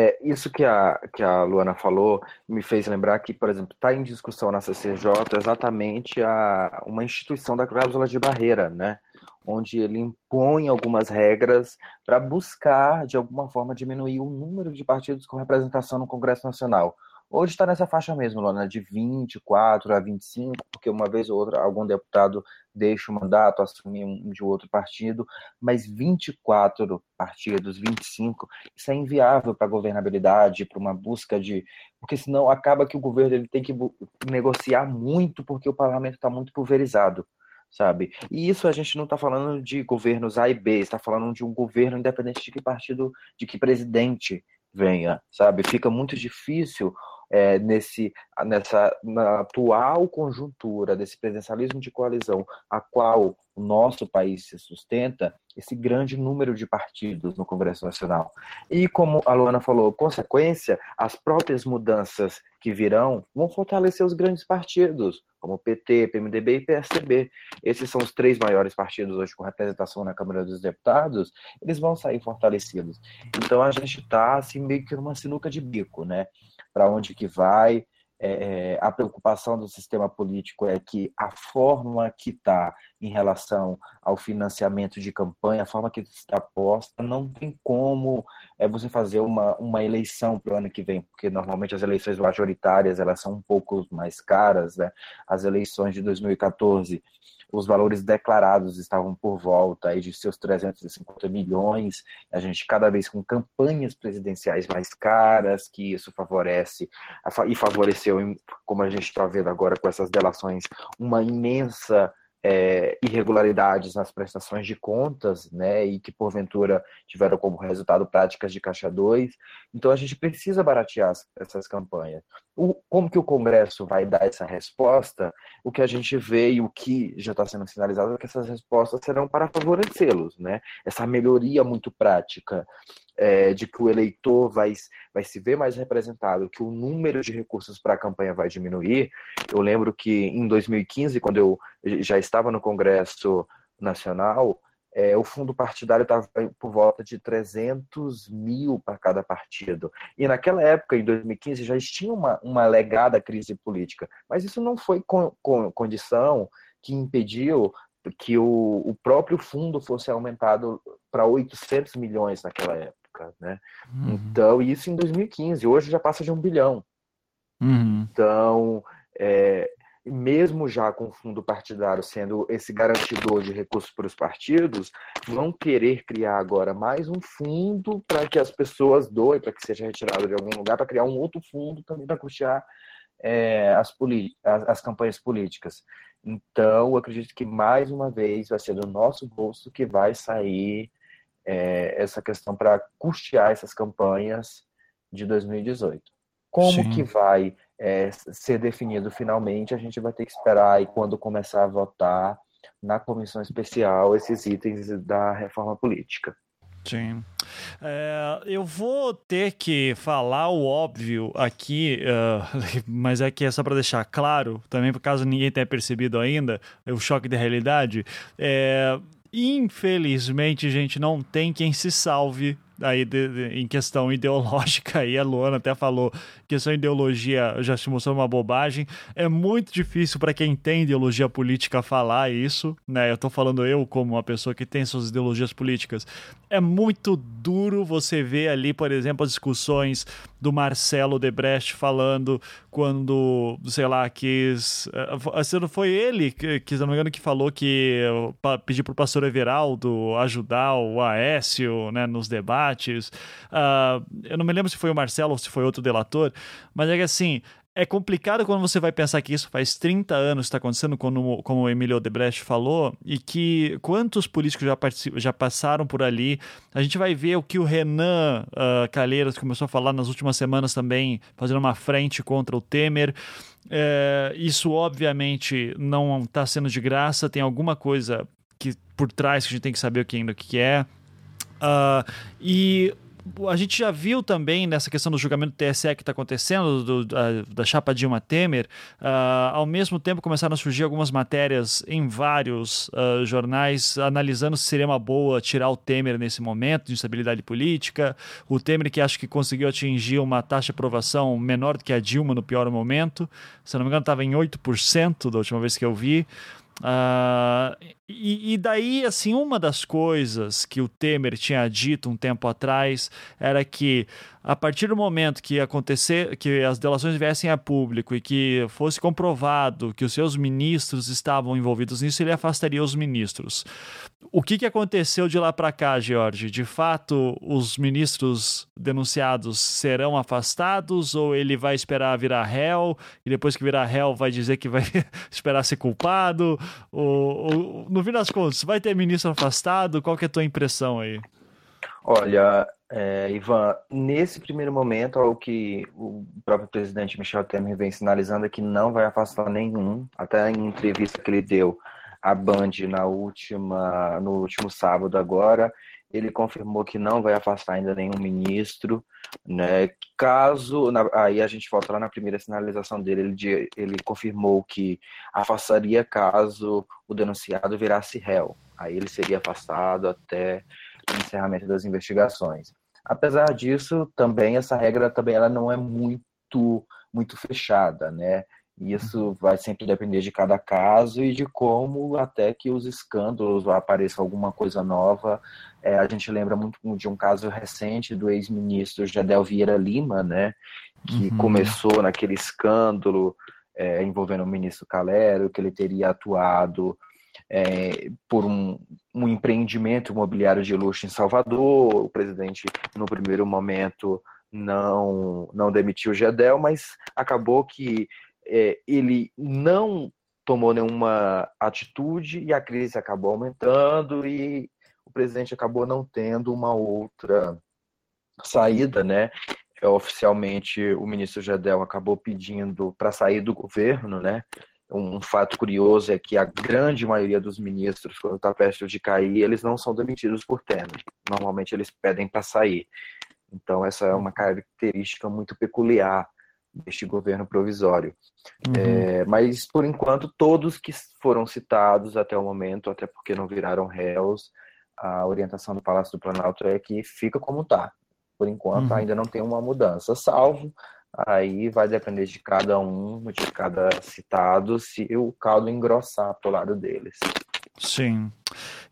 É, isso que a, que a Luana falou me fez lembrar que, por exemplo, está em discussão na CCJ exatamente a, uma instituição da cláusula de barreira, né? onde ele impõe algumas regras para buscar, de alguma forma, diminuir o número de partidos com representação no Congresso Nacional. Hoje está nessa faixa mesmo, Lona, de 24 a 25, porque uma vez ou outra algum deputado deixa o mandato, assume um de outro partido, mas 24 partidos, 25, isso é inviável para a governabilidade, para uma busca de. Porque senão acaba que o governo ele tem que negociar muito, porque o parlamento está muito pulverizado sabe? E isso a gente não está falando de governos A e B, está falando de um governo independente de que partido, de que presidente venha, sabe? Fica muito difícil é, nesse, nessa na atual conjuntura desse presidencialismo de coalizão, a qual o nosso país se sustenta, esse grande número de partidos no Congresso Nacional. E como a Luana falou, consequência, as próprias mudanças que virão vão fortalecer os grandes partidos, como PT, PMDB e PSDB. Esses são os três maiores partidos hoje com representação na Câmara dos Deputados, eles vão sair fortalecidos. Então a gente está assim meio que numa sinuca de bico, né? Para onde que vai. é, a preocupação do sistema político é que a forma que está em relação ao financiamento de campanha, a forma que está posta, não tem como é, você fazer uma, uma eleição para o ano que vem, porque normalmente as eleições majoritárias elas são um pouco mais caras, né? As eleições de 2014 os valores declarados estavam por volta aí de seus 350 milhões, a gente cada vez com campanhas presidenciais mais caras, que isso favorece e favoreceu, como a gente está vendo agora com essas delações, uma imensa é, irregularidades nas prestações de contas, né, e que porventura tiveram como resultado práticas de caixa 2. Então a gente precisa baratear essas campanhas. O, como que o Congresso vai dar essa resposta? O que a gente vê e o que já está sendo sinalizado é que essas respostas serão para favorecê-los, né? Essa melhoria muito prática é, de que o eleitor vai, vai se ver mais representado, que o número de recursos para a campanha vai diminuir. Eu lembro que em 2015, quando eu já estava no Congresso Nacional, é, o fundo partidário estava por volta de 300 mil para cada partido. E naquela época, em 2015, já tinha uma, uma alegada crise política. Mas isso não foi condição que impediu que o, o próprio fundo fosse aumentado para 800 milhões naquela época época, né? Uhum. Então, isso em 2015. Hoje já passa de um bilhão. Uhum. Então, é, mesmo já com o fundo partidário sendo esse garantidor de recursos para os partidos, vão querer criar agora mais um fundo para que as pessoas doem, para que seja retirado de algum lugar, para criar um outro fundo também para custear é, as, as, as, campanhas políticas. Então, eu acredito que mais uma vez vai ser do nosso bolso que vai sair é, essa questão para custear essas campanhas de 2018. Como Sim. que vai é, ser definido finalmente, a gente vai ter que esperar e quando começar a votar na comissão especial esses itens da reforma política. Sim. É, eu vou ter que falar o óbvio aqui, uh, mas é que é só para deixar claro, também por caso ninguém tenha percebido ainda, o choque de realidade. É, Infelizmente, gente, não tem quem se salve aí de, de, em questão ideológica aí a Luana até falou questão de ideologia já se mostrou uma bobagem. É muito difícil para quem tem ideologia política falar isso né? Eu tô falando eu como uma pessoa que tem suas ideologias políticas. É muito duro você ver ali por exemplo as discussões do Marcelo Debrecht falando quando sei lá quis assim, não foi ele que, se não me engano que falou que pediu pro pastor Everaldo ajudar o Aécio né nos debates debates. Uh, eu não me lembro se foi o Marcelo ou se foi outro delator, mas é que assim, é complicado quando você vai pensar que isso faz 30 anos que está acontecendo, como, como o Emílio Odebrecht falou, e que quantos políticos já, já passaram por ali. A gente vai ver o que o Renan uh, Calheiros começou a falar nas últimas semanas também, fazendo uma frente contra o Temer. É, isso, obviamente, não está sendo de graça, tem alguma coisa que por trás que a gente tem que saber o que ainda que é. Uh, e a gente já viu também nessa questão do julgamento do TSE que está acontecendo, do, da, da, chapa Dilma Temer, uh, ao mesmo tempo começaram a surgir algumas matérias em vários uh, jornais analisando se seria uma boa tirar o Temer nesse momento de instabilidade política. O Temer que acho que conseguiu atingir uma taxa de aprovação menor do que a Dilma no pior momento, se não me engano estava em 8% da última vez que eu vi. Uh, e, e, daí, assim, uma das coisas que o Temer tinha dito um tempo atrás era que a partir do momento que acontecer, que as delações viessem a público e que fosse comprovado que os seus ministros estavam envolvidos nisso, ele afastaria os ministros. O que, que aconteceu de lá para cá, George? De fato, os ministros denunciados serão afastados ou ele vai esperar virar réu e depois que virar réu vai dizer que vai esperar ser culpado? Ou, ou, no fim das contas, vai ter ministro afastado? Qual que é a tua impressão aí? Olha, é, Ivan, nesse primeiro momento, o que o próprio presidente Michel Temer vem sinalizando é que não vai afastar nenhum, até em entrevista que ele deu à Band na última, no último sábado agora, ele confirmou que não vai afastar ainda nenhum ministro, né? Caso, na, aí a gente volta lá na primeira sinalização dele, ele, ele confirmou que afastaria caso o denunciado virasse réu. Aí ele seria afastado até o encerramento das investigações. Apesar disso, também essa regra também ela não é muito muito fechada, né? Isso vai sempre depender de cada caso e de como até que os escândalos apareça alguma coisa nova. É, a gente lembra muito de um caso recente do ex-ministro Jadel Vieira Lima, né, que uhum. começou naquele escândalo é, envolvendo o ministro Calero, que ele teria atuado é, por um, um empreendimento imobiliário de luxo em Salvador. O presidente, no primeiro momento, não, não demitiu o Gedel, mas acabou que é, ele não tomou nenhuma atitude e a crise acabou aumentando e o presidente acabou não tendo uma outra saída, né? É, oficialmente, o ministro Gedel acabou pedindo para sair do governo, né? Um fato curioso é que a grande maioria dos ministros, quando está perto de cair, eles não são demitidos por Temer. Normalmente eles pedem para sair. Então, essa é uma característica muito peculiar deste governo provisório. Uhum. É, mas, por enquanto, todos que foram citados até o momento, até porque não viraram réus, a orientação do Palácio do Planalto é que fica como está. Por enquanto, uhum. ainda não tem uma mudança, salvo aí vai depender de cada um, de cada citado, se o caldo engrossar pro lado deles. Sim.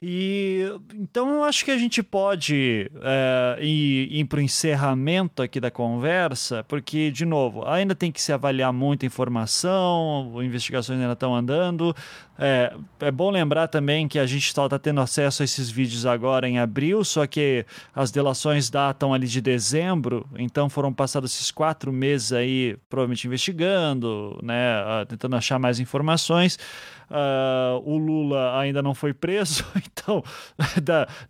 E então eu acho que a gente pode é, ir, ir para o encerramento aqui da conversa, porque, de novo, ainda tem que se avaliar muita informação, investigações ainda estão andando. É, é bom lembrar também que a gente está tá tendo acesso a esses vídeos agora em abril, só que as delações datam ali de dezembro, então foram passados esses quatro meses aí, provavelmente investigando, né, tentando achar mais informações. Uh, o Lula ainda não foi preso, então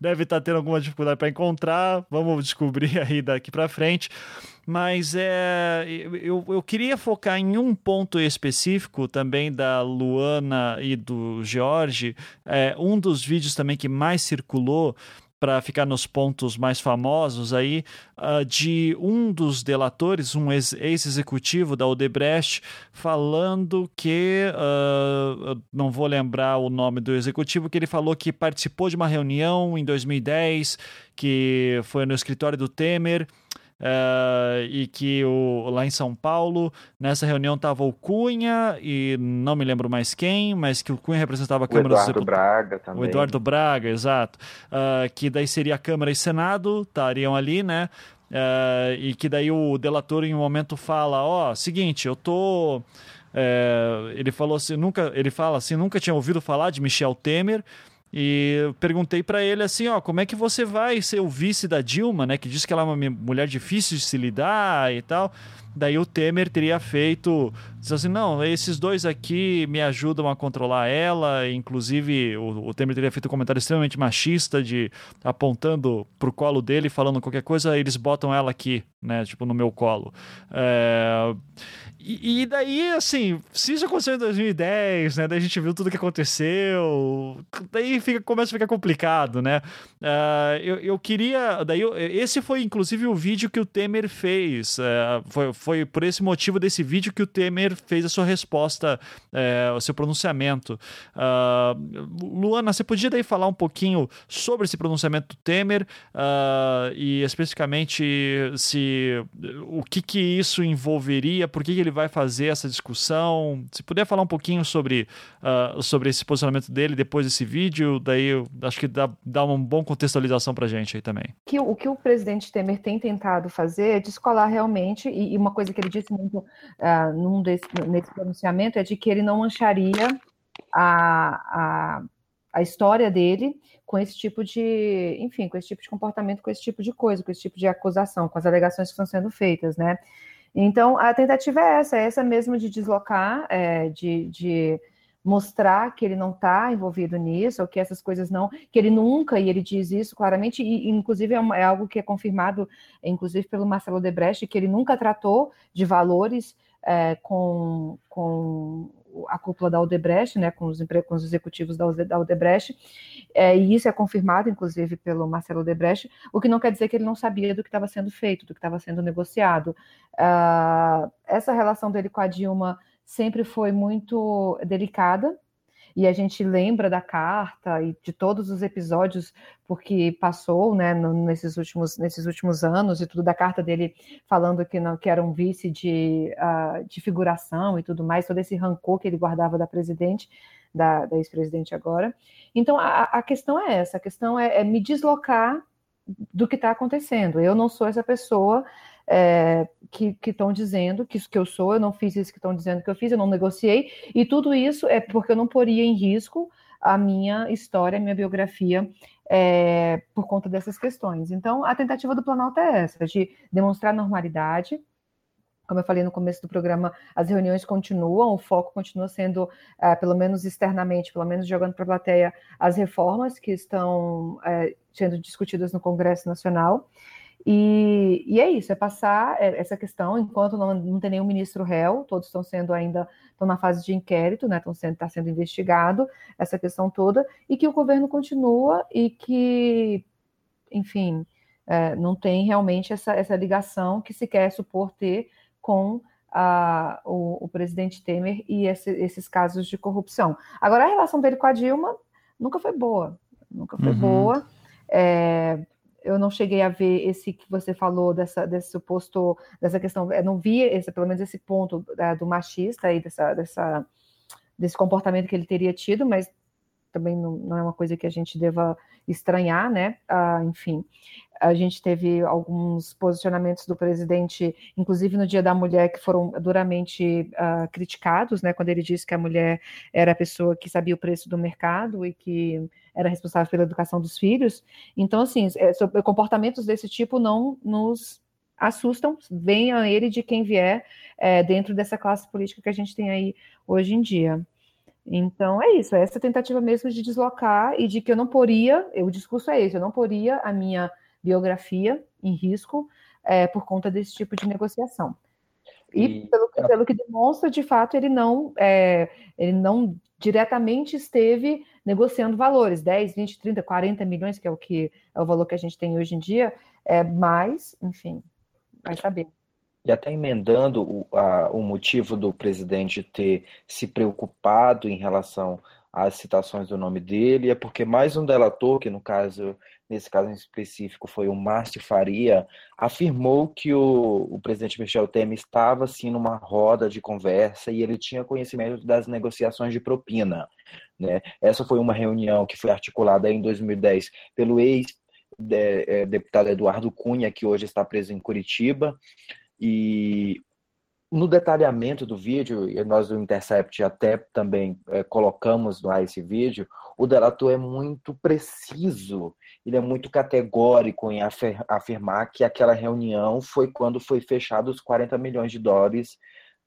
deve estar tá tendo alguma dificuldade para encontrar. Vamos descobrir aí daqui para frente. Mas é, eu, eu queria focar em um ponto específico também da Luana e do George. É, um dos vídeos também que mais circulou para ficar nos pontos mais famosos aí, uh, de um dos delatores, um ex-executivo da Odebrecht, falando que, uh, não vou lembrar o nome do executivo, que ele falou que participou de uma reunião em 2010, que foi no escritório do Temer, Uh, e que o, lá em São Paulo, nessa reunião estava o Cunha e não me lembro mais quem, mas que o Cunha representava a Câmara o Eduardo Braga também. O Eduardo Braga, exato. Uh, que daí seria a Câmara e Senado, estariam ali, né? Uh, e que daí o delator em um momento fala, ó, oh, seguinte, eu tô... É, ele falou assim, nunca, ele fala assim, nunca tinha ouvido falar de Michel Temer, e perguntei para ele assim, ó, como é que você vai ser o vice da Dilma, né? Que diz que ela é uma mulher difícil de se lidar e tal. Daí o Temer teria feito, diz assim, não, esses dois aqui me ajudam a controlar ela. Inclusive o, o Temer teria feito um comentário extremamente machista de apontando pro colo dele, falando qualquer coisa, eles botam ela aqui, né? Tipo no meu colo. É... E, e, daí, assim, se isso aconteceu em 2010, né? Daí a gente viu tudo que aconteceu, daí fica, começa a ficar complicado, né? Uh, eu, eu queria. Daí eu, esse foi, inclusive, o vídeo que o Temer fez. Uh, foi, foi por esse motivo desse vídeo que o Temer fez a sua resposta, uh, o seu pronunciamento. Luana, você podia daí falar um pouquinho sobre esse pronunciamento do Temer e especificamente se o que, que isso envolveria, por que, que ele vai fazer essa discussão. Se puder falar um pouquinho sobre, uh, sobre esse posicionamento dele depois desse vídeo, daí eu acho que dá, dá uma boa contextualização para a gente aí também. Que, o que o presidente Temer tem tentado fazer é descolar realmente, e, e uma coisa que ele disse muito uh, num desse, nesse pronunciamento é de que ele não mancharia a, a, a história dele com esse tipo de, enfim, com esse tipo de comportamento, com esse tipo de coisa, com esse tipo de acusação, com as alegações que estão sendo feitas, né? Então, a tentativa é essa, é essa mesmo de deslocar, é, de, de mostrar que ele não está envolvido nisso, ou que essas coisas não, que ele nunca, e ele diz isso claramente, e inclusive é, uma, é algo que é confirmado, inclusive pelo Marcelo Debrecht, que ele nunca tratou de valores é, com, com a cúpula da Odebrecht, né, com os, com os executivos da, Odebrecht, é, e isso é confirmado, inclusive, pelo Marcelo Odebrecht, o que não quer dizer que ele não sabia do que estava sendo feito, do que estava sendo negociado. Uh, essa relação dele com a Dilma sempre foi muito delicada, e a gente lembra da carta e de todos os episódios porque passou, né, nesses últimos nesses últimos anos e tudo da carta dele falando que não que era um vice de, uh, de figuração e tudo mais, todo esse rancor que ele guardava da presidente, da, da ex-presidente agora. Então a, a, questão é essa, a questão é, é me deslocar do que está acontecendo. Eu não sou essa pessoa é, que estão dizendo que isso que eu sou, eu não fiz isso que estão dizendo que eu fiz, eu não negociei, e tudo isso é porque eu não poria em risco a minha história, a minha biografia é, por conta dessas questões. Então, a tentativa do Planalto é essa, de demonstrar normalidade. Como eu falei no começo do programa, as reuniões continuam, o foco continua sendo, é, pelo menos externamente, pelo menos jogando para a plateia, as reformas que estão é, sendo discutidas no Congresso Nacional. E, e, é isso, é passar é, essa questão, enquanto não, não tem nenhum ministro réu, todos estão sendo ainda, estão na fase de inquérito, né, estão sendo, está sendo investigado, essa questão toda, e que o governo continua e que, enfim, é, não tem realmente essa, essa ligação que se quer supor ter com a, o, o, presidente Temer e esse, esses casos de corrupção. Agora, a relação dele com a Dilma nunca foi boa, nunca foi uhum. boa. É, eu não cheguei a ver esse que você falou dessa desse suposto dessa questão, eu não vi esse, pelo menos esse ponto é, do machista e dessa, dessa desse comportamento que ele teria tido, mas também não, não é uma coisa que a gente deva estranhar, né? Ah, enfim, a gente teve alguns posicionamentos do presidente, inclusive no Dia da Mulher, que foram duramente uh, criticados, né? Quando ele disse que a mulher era a pessoa que sabia o preço do mercado e que era responsável pela educação dos filhos. Então, assim, é, comportamentos desse tipo não nos assustam, venha ele de quem vier é, dentro dessa classe política que a gente tem aí hoje em dia. Então é isso, é essa tentativa mesmo de deslocar e de que eu não poria, o discurso é esse, eu não poria a minha biografia em risco é, por conta desse tipo de negociação. E, e pelo, que, pelo, que demonstra, de fato, ele não, é, ele não diretamente esteve negociando valores, 10, 20, 30, 40 milhões, que é o que é o valor que a gente tem hoje em dia, é mais, enfim, vai saber. E até emendando o, a, o motivo do presidente ter se preocupado em relação às citações do nome dele, é porque mais um delator, que no caso, nesse caso em específico, foi o Márcio Faria, afirmou que o, o presidente Michel Temer estava assim numa roda de conversa e ele tinha conhecimento das negociações de propina. Né? Essa foi uma reunião que foi articulada em 2010 pelo ex-deputado é, Eduardo Cunha, que hoje está preso em Curitiba, e no detalhamento do vídeo, e nós do Intercept até também é, colocamos lá esse vídeo, o delator é muito preciso, ele é muito categórico em afirmar que aquela reunião foi quando foi fechado os 40 milhões de dólares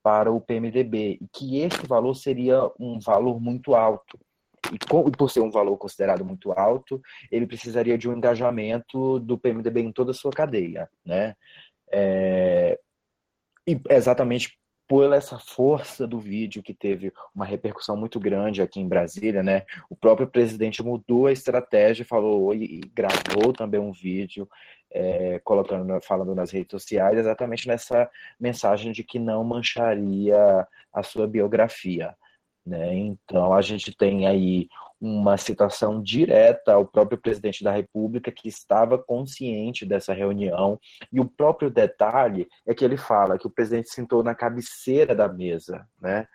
para o PMDB, e que esse valor seria um valor muito alto. E por ser um valor considerado muito alto, ele precisaria de um engajamento do PMDB em toda a sua cadeia, né? É, e exatamente por essa força do vídeo que teve uma repercussão muito grande aqui em Brasília, né? O próprio presidente mudou a estratégia, falou e gravou também um vídeo é, colocando, falando nas redes sociais exatamente nessa mensagem de que não mancharia a sua biografia, né? Então a gente tem aí uma citação direta ao próprio presidente da República, que estava consciente dessa reunião. E o próprio detalhe é que ele fala que o presidente sentou na cabeceira da mesa, né?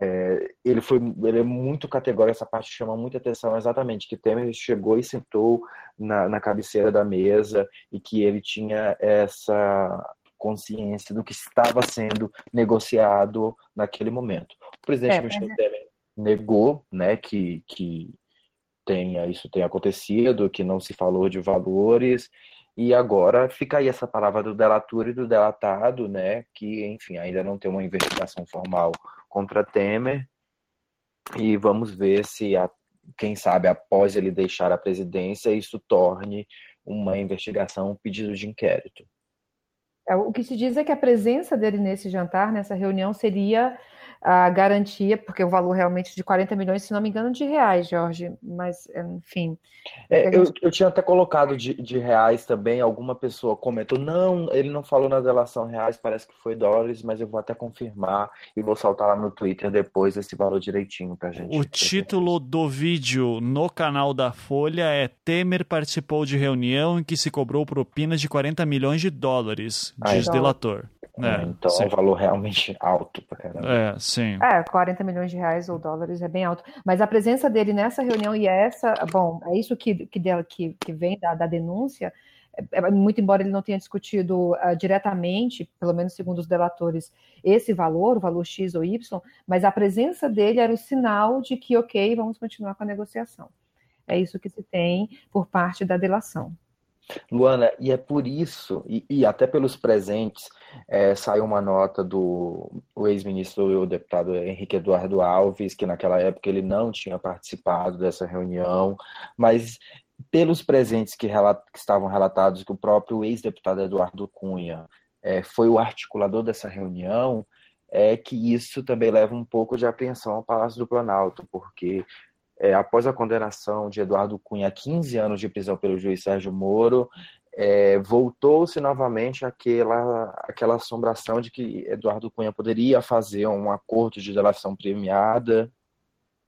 É, ele foi ele é muito categórico, essa parte chama muita atenção exatamente, que Temer chegou e sentou na, na cabeceira da mesa e que ele tinha essa consciência do que estava sendo negociado naquele momento. O presidente é, Michel é... Temer negou né, que, que tenha, isso tenha acontecido, que não se falou de valores, e agora fica aí essa palavra do delator e do delatado, né, que, enfim, ainda não tem uma investigação formal contra Temer, e vamos ver se, a, quem sabe, após ele deixar a presidência, isso torne uma investigação, um pedido de inquérito. É, o que se diz é que a presença dele nesse jantar, nessa reunião, seria a garantia, porque o valor realmente de 40 milhões, se não me engano, de reais, Jorge, mas enfim. É, gente... eu, eu tinha até colocado de, de reais também, alguma pessoa comentou, não, ele não falou na delação reais, parece que foi dólares, mas eu vou até confirmar e vou saltar lá no Twitter depois esse valor direitinho pra gente. O título do vídeo no canal da Folha é Temer participou de reunião em que se cobrou propinas de 40 milhões de dólares, diz então, delator. É, então sim. é um valor realmente alto pra caramba. É, sim. É, 40 milhões de reais ou dólares é bem alto. Mas a presença dele nessa reunião e essa, bom, é isso que, que, dela, que, que vem da, da denúncia, é, é, muito embora ele não tenha discutido uh, diretamente, pelo menos segundo os delatores, esse valor, o valor X ou Y, mas a presença dele era o sinal de que, ok, vamos continuar com a negociação. É isso que se tem por parte da delação. Luana, e é por isso, e, e até pelos presentes, é, saiu uma nota do ex-ministro, o deputado Henrique Eduardo Alves, que naquela época ele não tinha participado dessa reunião, mas pelos presentes que, que estavam relatados, que o próprio ex-deputado Eduardo Cunha é, foi o articulador dessa reunião, é que isso também leva um pouco de apreensão ao Palácio do Planalto, porque é, após a condenação de Eduardo Cunha a 15 anos de prisão pelo juiz Sérgio Moro, é, voltou-se novamente aquela, aquela assombração de que Eduardo Cunha poderia fazer um acordo de delação premiada,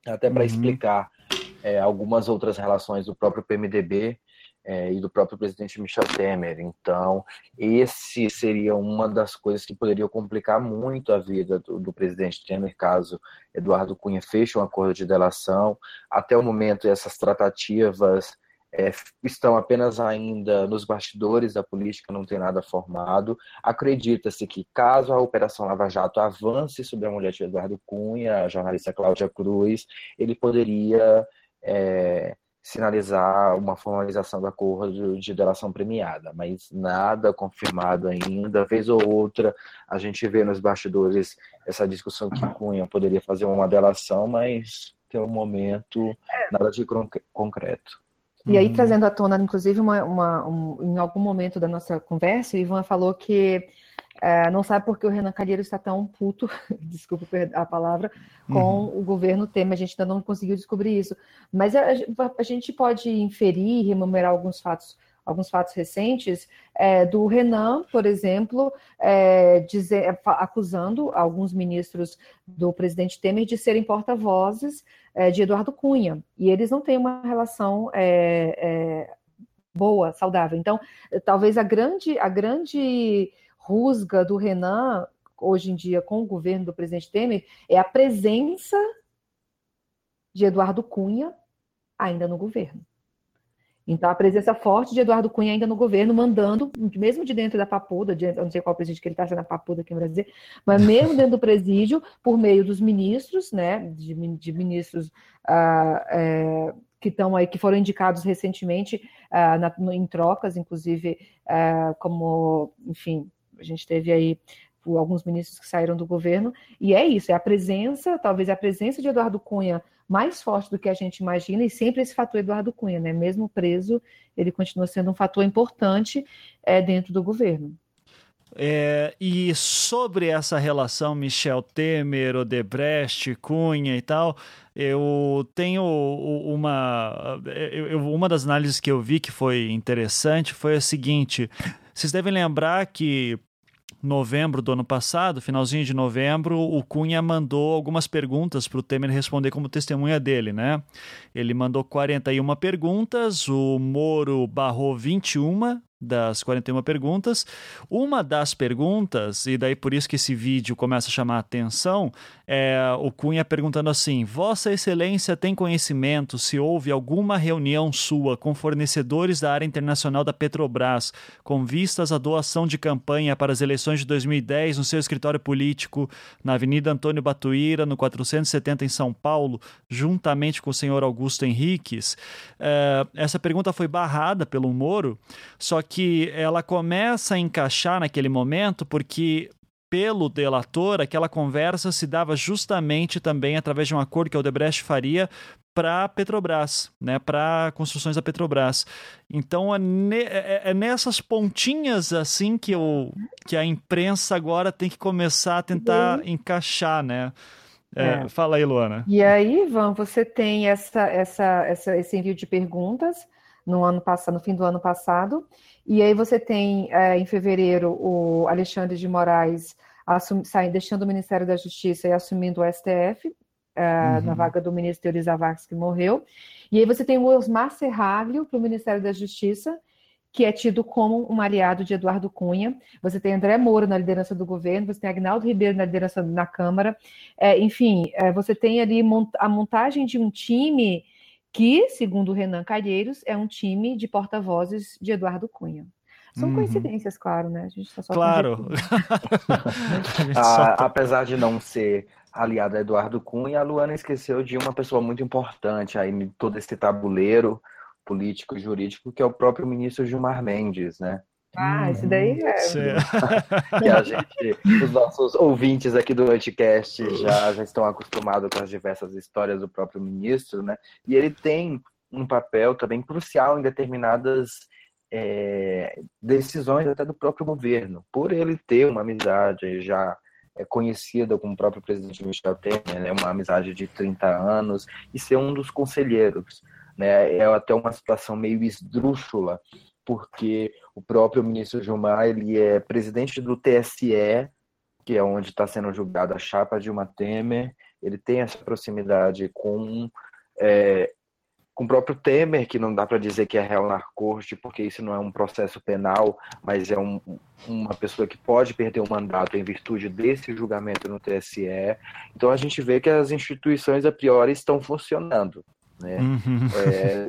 até para uhum. explicar é, algumas outras relações do próprio PMDB é, e do próprio presidente Michel Temer. Então, esse seria uma das coisas que poderia complicar muito a vida do, do, presidente Temer, caso Eduardo Cunha feche um acordo de delação. Até o momento, essas tratativas é, estão apenas ainda nos bastidores da política, não tem nada formado. Acredita-se que, caso a Operação Lava Jato avance sobre a mulher de Eduardo Cunha, a jornalista Cláudia Cruz, ele poderia. É, sinalizar uma formalização do acordo de delação premiada, mas nada confirmado ainda. Vez ou outra, a gente vê nos bastidores essa discussão que Cunha poderia fazer uma delação, mas até o momento nada de concreto. E aí, trazendo à tona, inclusive, uma, uma um, em algum momento da nossa conversa, o Ivan falou que é, não sabe por que o Renan Calheiros está tão puto, desculpa a palavra, com uhum. o governo Temer. A gente ainda não conseguiu descobrir isso. Mas a, a gente pode inferir, rememorar alguns fatos, alguns fatos recentes é, do Renan, por exemplo, é, dizer, acusando alguns ministros do presidente Temer de serem porta-vozes é, de Eduardo Cunha. E eles não têm uma relação é, é, boa, saudável. Então, talvez a grande, a grande rusga do Renan, hoje em dia, com o governo do presidente Temer, é a presença de Eduardo Cunha ainda no governo. Então, a presença forte de Eduardo Cunha ainda no governo, mandando, mesmo de dentro da Papuda, de, eu não sei qual presídio que ele está sendo a Papuda aqui no Brasil, mas mesmo dentro do presídio, por meio dos ministros, né, de, de ministros ah, é, que estão aí, que foram indicados recentemente ah, na, em trocas, inclusive ah, como, enfim, a gente teve aí alguns ministros que saíram do governo, e é isso, é a presença, talvez a presença de Eduardo Cunha mais forte do que a gente imagina, e sempre esse fator Eduardo Cunha, né? Mesmo preso, ele continua sendo um fator importante é, dentro do governo. É, e sobre essa relação Michel Temer, Odebrecht, Cunha e tal, eu tenho uma, uma das análises que eu vi que foi interessante foi a seguinte: vocês devem lembrar que novembro do ano passado, finalzinho de novembro, o Cunha mandou algumas perguntas para o Temer responder como testemunha dele, né? Ele mandou 41 perguntas, o Moro barrou 21 das 41 perguntas. Uma das perguntas, e daí por isso que esse vídeo começa a chamar a atenção, é o Cunha perguntando assim: Vossa Excelência tem conhecimento se houve alguma reunião sua com fornecedores da área internacional da Petrobras com vistas à doação de campanha para as eleições de 2010 no seu escritório político na Avenida Antônio Batuíra, no 470 em São Paulo, juntamente com o senhor Augusto Henriques? É, essa pergunta foi barrada pelo Moro, só que ela começa a encaixar naquele momento porque pelo delator, aquela conversa se dava justamente também através de um acordo que a Odebrecht faria para a Petrobras, né, para construções da Petrobras. Então é, ne é, é, nessas pontinhas assim que, eu, que a imprensa agora tem que começar a tentar uhum. encaixar, né? É, é. Fala aí, Luana. E aí, Ivan, você tem essa, essa, essa, esse envio de perguntas no ano passado, no fim do ano passado, e aí você tem é, em fevereiro o Alexandre de Moraes assum, saindo, deixando o Ministério da Justiça e assumindo o STF, é, uhum. na vaga do ministro Zavascki, que morreu. E aí você tem o Osmar Serraglio para o Ministério da Justiça, que é tido como um aliado de Eduardo Cunha. Você tem André Moura na liderança do governo, você tem Agnaldo Ribeiro na liderança na Câmara. É, enfim, é, você tem ali a montagem de um time que, segundo o Renan Calheiros, é um time de porta-vozes de Eduardo Cunha. São uhum. coincidências, claro, né? A gente tá só Claro. ah, apesar de não ser aliado a Eduardo Cunha, a Luana esqueceu de uma pessoa muito importante aí em todo esse tabuleiro político jurídico, que é o próprio ministro Gilmar Mendes, né? Ah, esse daí é. que a gente, os nossos ouvintes aqui do Anticast já, já estão acostumados com as diversas histórias do próprio ministro, né? E ele tem um papel também crucial em determinadas é, decisões até do próprio governo, por ele ter uma amizade já é conhecida com o próprio presidente Michel Temer, né, uma amizade de 30 anos, e ser um dos conselheiros. Né? É até uma situação meio esdrúxula, porque o próprio ministro Gilmar ele é presidente do TSE, que é onde está sendo julgada a chapa Dilma Temer, ele tem essa proximidade com é, com o próprio Temer, que não dá para dizer que é réu na corte, porque isso não é um processo penal, mas é um, uma pessoa que pode perder o mandato em virtude desse julgamento no TSE. Então a gente vê que as instituições a priori estão funcionando né? Uhum.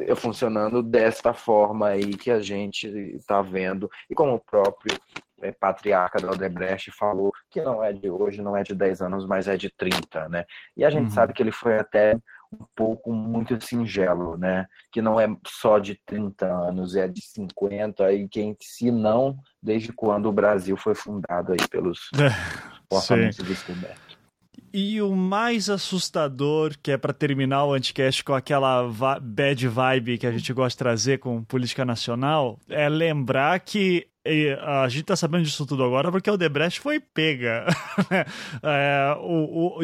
É, funcionando desta forma aí que a gente está vendo, e como o próprio é, patriarca da Odebrecht falou, que não é de hoje, não é de 10 anos, mas é de 30, né? E a gente uhum. sabe que ele foi até um pouco muito singelo, né? Que não é só de 30 anos, é de 50, e quem se não, desde quando o Brasil foi fundado aí pelos portamentos descobertos. E o mais assustador, que é para terminar o anticast com aquela bad vibe que a gente gosta de trazer com política nacional, é lembrar que a gente tá sabendo disso tudo agora porque o Debrecht foi pega. é, o, o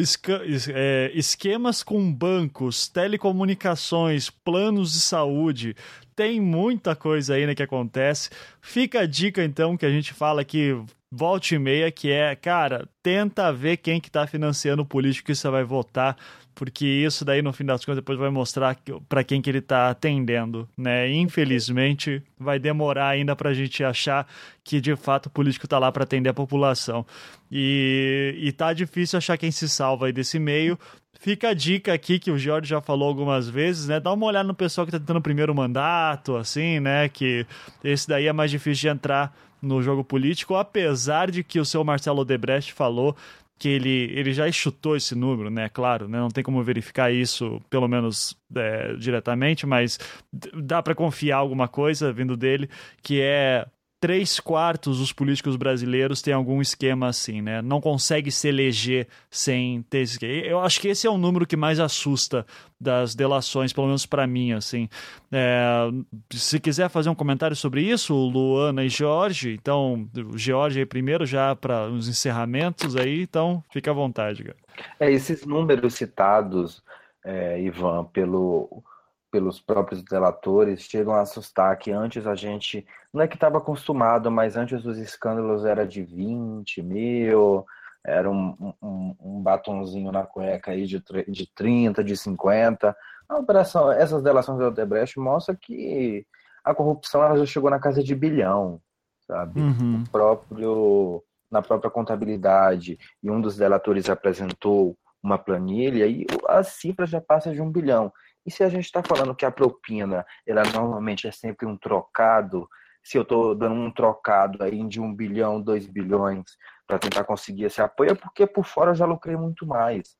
é, esquemas com bancos, telecomunicações, planos de saúde, tem muita coisa aí né, que acontece. Fica a dica então que a gente fala que volte e meia, que é, cara, tenta ver quem que tá financiando o político que você vai votar, porque isso daí, no fim das contas, depois vai mostrar para quem que ele tá atendendo, né? Infelizmente, vai demorar ainda pra gente achar que, de fato, o político tá lá para atender a população. E, e tá difícil achar quem se salva aí desse meio, Fica a dica aqui que o Jorge já falou algumas vezes, né? Dá uma olhada no pessoal que tá tentando o primeiro mandato, assim, né? Que esse daí é mais difícil de entrar no jogo político, apesar de que o seu Marcelo Debrecht falou que ele, ele já chutou esse número, né? Claro, né? não tem como verificar isso, pelo menos é, diretamente, mas dá para confiar alguma coisa vindo dele, que é três quartos dos políticos brasileiros têm algum esquema assim, né? Não consegue se eleger sem ter esse Eu acho que esse é o número que mais assusta das delações, pelo menos para mim, assim. É, se quiser fazer um comentário sobre isso, Luana e Jorge, então, o Jorge aí primeiro já para os encerramentos aí, então fica à vontade. Cara. É, esses números citados, é, Ivan, pelo pelos próprios delatores chegam a assustar que antes a gente não é que estava acostumado, mas antes os escândalos era de 20 mil, era um, um, um batonzinho na cueca aí de, de 30, de 50. A operação, essas delações da Odebrecht mostram que a corrupção ela já chegou na casa de bilhão, sabe? Uhum. O próprio, na própria contabilidade, e um dos delatores apresentou uma planilha e a cifra já passa de um bilhão. E se a gente está falando que a propina, ela normalmente é sempre um trocado, se eu estou dando um trocado aí de um bilhão, dois bilhões para tentar conseguir esse apoio, é porque por fora eu já lucrei muito mais.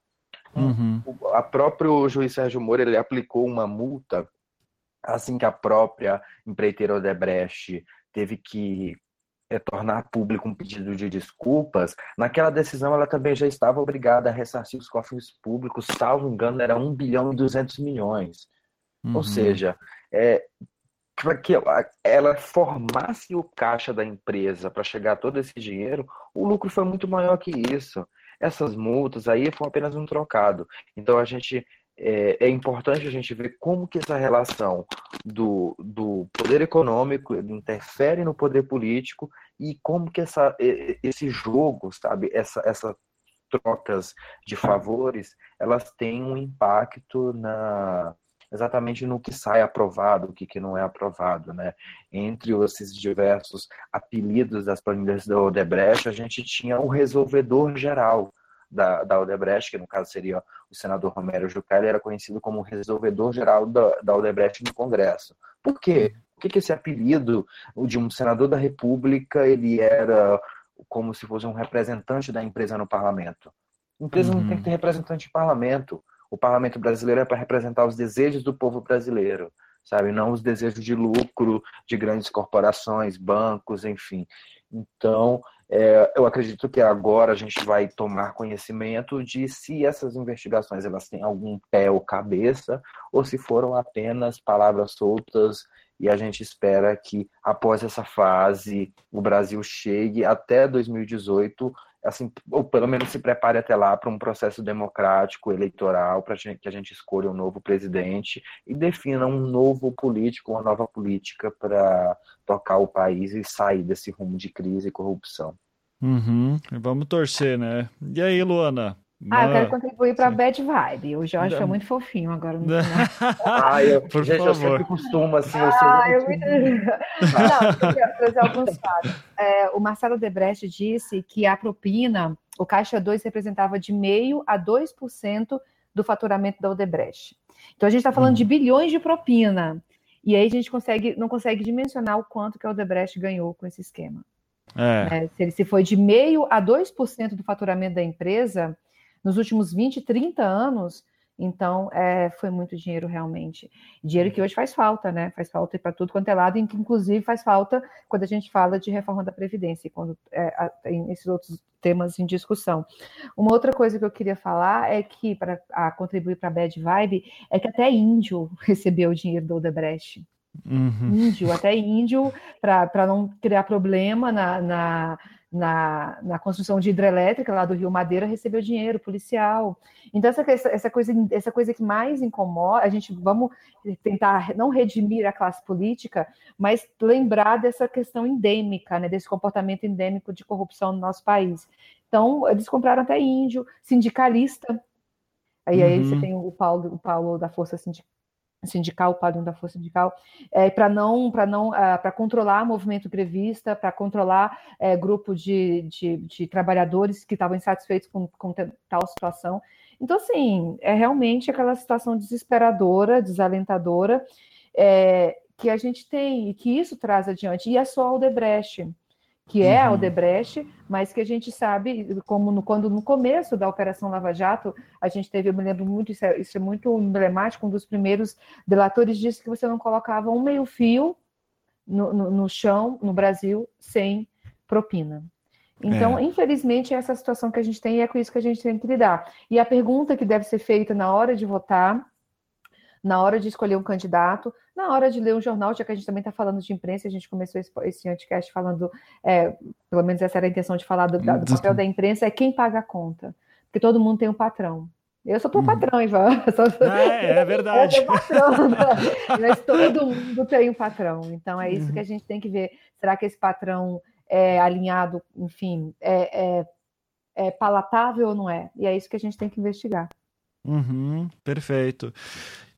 Uhum. O a próprio juiz Sérgio Moura ele aplicou uma multa assim que a própria empreiteira Odebrecht teve que é, tornar público um pedido de desculpas, naquela decisão ela também já estava obrigada a ressarcir os cofres públicos, salvo engano, era 1 bilhão e 200 milhões. Uhum. Ou seja, é, para que ela formasse o caixa da empresa para chegar todo esse dinheiro, o lucro foi muito maior que isso. essas multas aí foram apenas um trocado. Então a gente é, é, importante a gente ver como que essa relação do, do poder econômico interfere no poder político e como que essa, esse jogo, sabe, essa, essa trocas de favores, elas têm um impacto na exatamente no que sai aprovado, o que, que não é aprovado, né? Entre esses diversos apelidos das planilhas da Odebrecht, a gente tinha o resolvedor geral, da, da Odebrecht, que no caso seria o senador Romero Jucá, ele era conhecido como resolvedor geral da, da Odebrecht no Congresso. Por quê? Por que, que esse apelido de um senador da República ele era como se fosse um representante da empresa no parlamento? Empresa uhum. não tem que ter representante no parlamento. O parlamento brasileiro é para representar os desejos do povo brasileiro, sabe? Não os desejos de lucro de grandes corporações, bancos, enfim. Então, é, eu acredito que agora a gente vai tomar conhecimento de se essas investigações elas têm algum pé ou cabeça, ou se foram apenas palavras soltas e a gente espera que após essa fase o Brasil chegue até 2018 assim, ou pelo menos se prepare até lá para um processo democrático eleitoral, para que a gente escolha um novo presidente e defina um novo político, uma nova política para tocar o país e sair desse rumo de crise e corrupção. Uhum. Vamos torcer, né? E aí, Luana? Ah, eu quero contribuir para a bad vibe. O Jorge foi muito fofinho agora no final. ah, eu, Por gente, favor. eu sempre costumo, assim, eu sou ah, eu muito... Não, eu trazer alguns fatos. É, o Marcelo Debrecht disse que a propina, o Caixa 2 representava de meio a 2% do faturamento da Odebrecht. Então a gente está falando hum. de bilhões de propina. E aí a gente consegue, não consegue dimensionar o quanto que a Odebrecht ganhou com esse esquema. É. É, se ele se foi de meio a 2% do faturamento da empresa, nos últimos 20, 30 anos. Então, é, foi muito dinheiro realmente. Dinheiro que hoje faz falta, né? Faz falta para tudo quanto é lado, e inclusive faz falta quando a gente fala de reforma da Previdência, quando é, tem esses outros temas em discussão. Uma outra coisa que eu queria falar é que, para contribuir para a Bad Vibe, é que até índio recebeu o dinheiro do Odebrecht. Uhum. Índio, até índio, para não criar problema na, na na, na construção de hidrelétrica lá do Rio Madeira recebeu dinheiro policial. Então, essa, essa, coisa, essa coisa que mais incomoda, a gente vamos tentar não redimir a classe política, mas lembrar dessa questão endêmica, né, desse comportamento endêmico de corrupção no nosso país. Então, eles compraram até índio, sindicalista. Aí, uhum. aí você tem o Paulo, o Paulo da Força Sindical sindical, o padrão da força sindical, é, para não para não uh, ah, para controlar movimento grevista, para controlar é, grupo de, de, de, trabalhadores que estavam insatisfeitos com, com tal situação. Então, assim, é realmente aquela situação desesperadora, desalentadora, é, que a gente tem e que isso traz adiante. E é só o Debrecht que é a uhum. Odebrecht, mas que a gente sabe, como no, quando no começo da Operação Lava Jato, a gente teve, eu me lembro muito, isso é, isso é muito emblemático, um dos primeiros delatores disse que você não colocava um meio fio no, no, no chão, no Brasil, sem propina. Então, é. infelizmente, é essa situação que a gente tem e é com isso que a gente tem que lidar. E a pergunta que deve ser feita na hora de votar na hora de escolher um candidato, na hora de ler um jornal, já que a gente também está falando de imprensa, a gente começou esse, esse anticast falando, é, pelo menos essa era a intenção de falar do, da, do, papel da imprensa, é quem paga a conta. Porque todo mundo tem um patrão. Eu sou tua uhum. patrão, Ivan. Sou... É, é verdade. Eu patrão, né? Mas todo mundo tem um patrão. Então é isso uhum. que a gente tem que ver. Será que esse patrão é alinhado, enfim, é, é, é palatável ou não é? E é isso que a gente tem que investigar. Uhum, perfeito.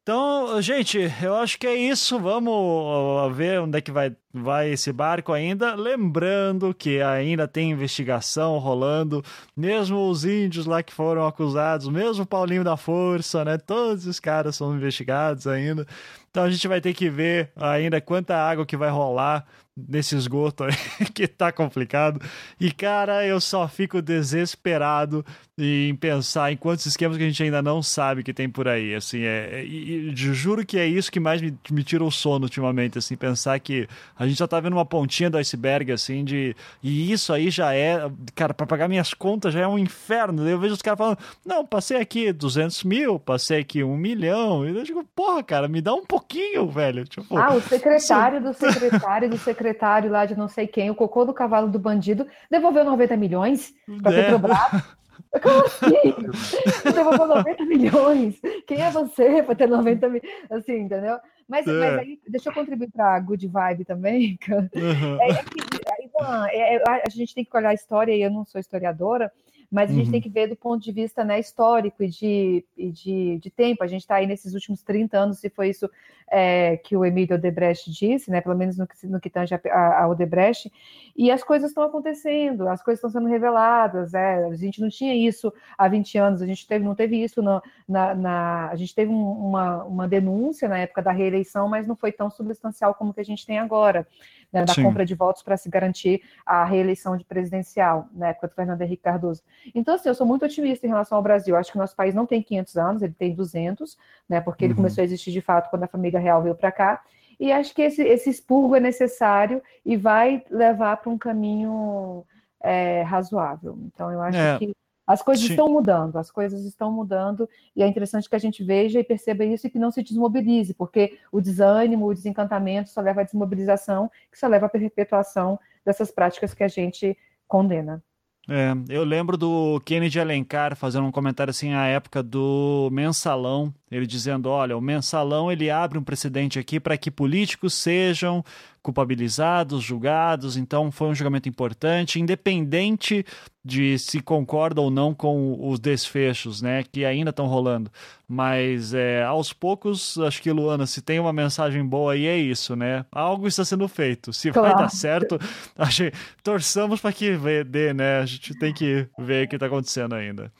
Então, gente, eu acho que é isso. Vamos ver onde é que vai, vai esse barco ainda. Lembrando que ainda tem investigação rolando, mesmo os índios lá que foram acusados, mesmo o Paulinho da Força, né? Todos os caras são investigados ainda. Então a gente vai ter que ver ainda quanta água que vai rolar nesse esgoto aí, que tá complicado. E, cara, eu só fico desesperado em pensar em quantos esquemas que a gente ainda não sabe que tem por aí. Assim, é, e, e, juro que é isso que mais me, me tira o sono ultimamente, assim, pensar que a gente só tá vendo uma pontinha do iceberg, assim, de. E isso aí já é. Cara, para pagar minhas contas já é um inferno. Eu vejo os caras falando, não, passei aqui 200 mil, passei aqui um milhão. E eu digo, porra, cara, me dá um pouquinho, velho. Tipo, ah, o secretário do secretário do secretário lá de não sei quem, o cocô do cavalo do bandido, devolveu 90 milhões para a é. Petrobras. Como assim? Você devolveu 90 milhões. Quem é você para ter 90 milhões? Assim, entendeu? Mas, é. mas aí, deixa eu contribuir para a Good Vibe também. Uhum. É, é, é, a gente tem que olhar a história, e eu não sou historiadora, mas a gente uhum. tem que ver do ponto de vista né, histórico e de, e de, de tempo. A gente está aí nesses últimos 30 anos, se foi isso é, que o Emílio Odebrecht disse, né, pelo menos no que, no que tange a, a Odebrecht, e as coisas estão acontecendo, as coisas estão sendo reveladas. É, a gente não tinha isso há 20 anos, a gente teve, não teve isso no, na, na, A gente teve um, uma, uma denúncia na época da reeleição, mas não foi tão substancial como que a gente tem agora né, da Sim. compra de votos para se garantir a reeleição de presidencial, época do Fernando Henrique Cardoso. Então, assim, eu sou muito otimista em relação ao Brasil. Acho que o nosso país não tem 500 anos, ele tem 200, né, porque ele uhum. começou a existir de fato quando a família real veio para cá. E acho que esse, esse expurgo é necessário e vai levar para um caminho é, razoável. Então, eu acho é. que as coisas Sim. estão mudando, as coisas estão mudando, e é interessante que a gente veja e perceba isso e que não se desmobilize, porque o desânimo, o desencantamento só leva à desmobilização, que só leva à perpetuação dessas práticas que a gente condena. É, eu lembro do Kennedy Alencar fazendo um comentário assim à época do mensalão, ele dizendo, olha, o mensalão ele abre um precedente aqui para que políticos sejam culpabilizados, julgados, então foi um julgamento importante, independente de se concorda ou não com os desfechos, né, que ainda estão rolando. Mas é, aos poucos, acho que Luana, se tem uma mensagem boa aí é isso, né? Algo está sendo feito. Se claro. vai dar certo, acho, torçamos para que dê, né? A gente tem que ver o que está acontecendo ainda.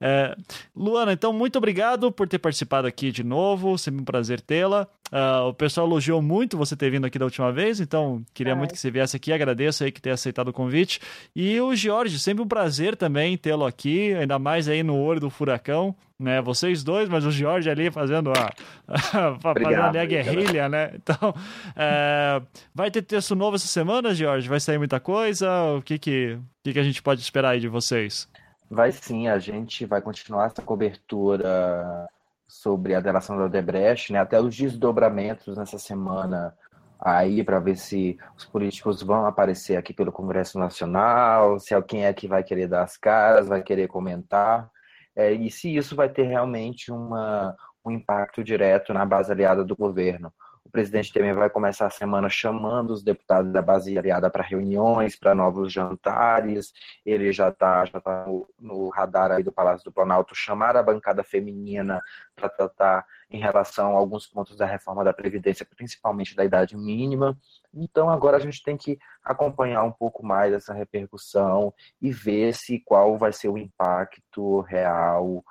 É, Luana, então muito obrigado por ter participado aqui de novo, sempre um prazer tê-la. Uh, o pessoal elogiou muito você ter vindo aqui da última vez, então queria muito que você viesse aqui. Agradeço aí que ter aceitado o convite. E o Jorge, sempre um prazer também tê-lo aqui, ainda mais aí no olho do furacão, né? Vocês dois, mas o Jorge ali fazendo a, fazendo ali a guerrilha, né? Então, é, vai ter texto novo essa semana, Jorge? Vai sair muita coisa? O que que, o que, que a gente pode esperar aí de vocês? Vai sim, a gente vai continuar essa cobertura sobre a delação da Odebrecht, né, até os desdobramentos nessa semana aí para ver se os políticos vão aparecer aqui pelo Congresso Nacional, se alguém é que vai querer dar as caras, vai querer comentar, é, e se isso vai ter realmente uma, um impacto direto na base aliada do governo. O presidente Temer vai começar a semana chamando os deputados da base aliada para reuniões, para novos jantares. Ele já está já tá no, no, radar aí do Palácio do Planalto chamar a bancada feminina para tratar em relação a alguns pontos da reforma da Previdência, principalmente da idade mínima. Então agora a gente tem que acompanhar um pouco mais essa repercussão e ver se qual vai ser o impacto real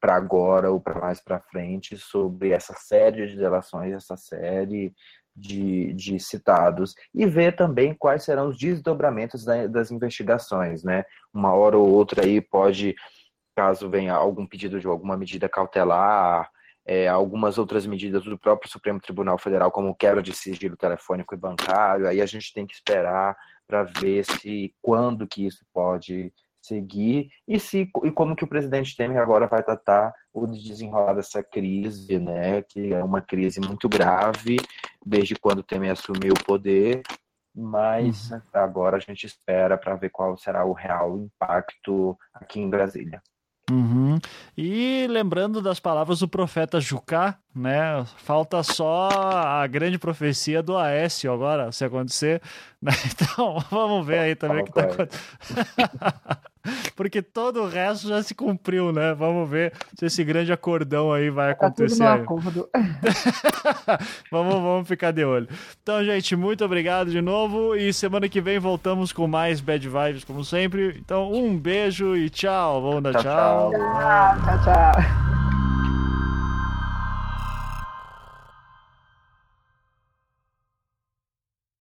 para agora ou para mais para frente sobre essa série de delações, essa série de, de citados e ver também quais serão os desdobramentos da, das investigações, né? Uma hora ou outra aí pode, caso venha algum pedido de alguma medida cautelar, é, algumas outras medidas do próprio Supremo Tribunal Federal, como quebra de sigilo telefônico e bancário, aí a gente tem que esperar para ver se quando que isso pode seguir e se e como que o presidente Temer agora vai tratar o desenrolar dessa crise, né, que é uma crise muito grave desde quando Temer assumiu o poder, mas uhum. agora a gente espera para ver qual será o real impacto aqui em Brasília. Uhum. E lembrando das palavras do profeta Jucá, né? Falta só a grande profecia do Aécio agora, se acontecer. Né? Então, vamos ver aí também o que está acontecendo. Porque todo o resto já se cumpriu, né? Vamos ver se esse grande acordão aí vai acontecer. Tá acordo. vamos, vamos ficar de olho. Então, gente, muito obrigado de novo. E semana que vem voltamos com mais Bad Vibes, como sempre. Então, um beijo e tchau. Vamos dar tchau. Tchau, tchau. tchau.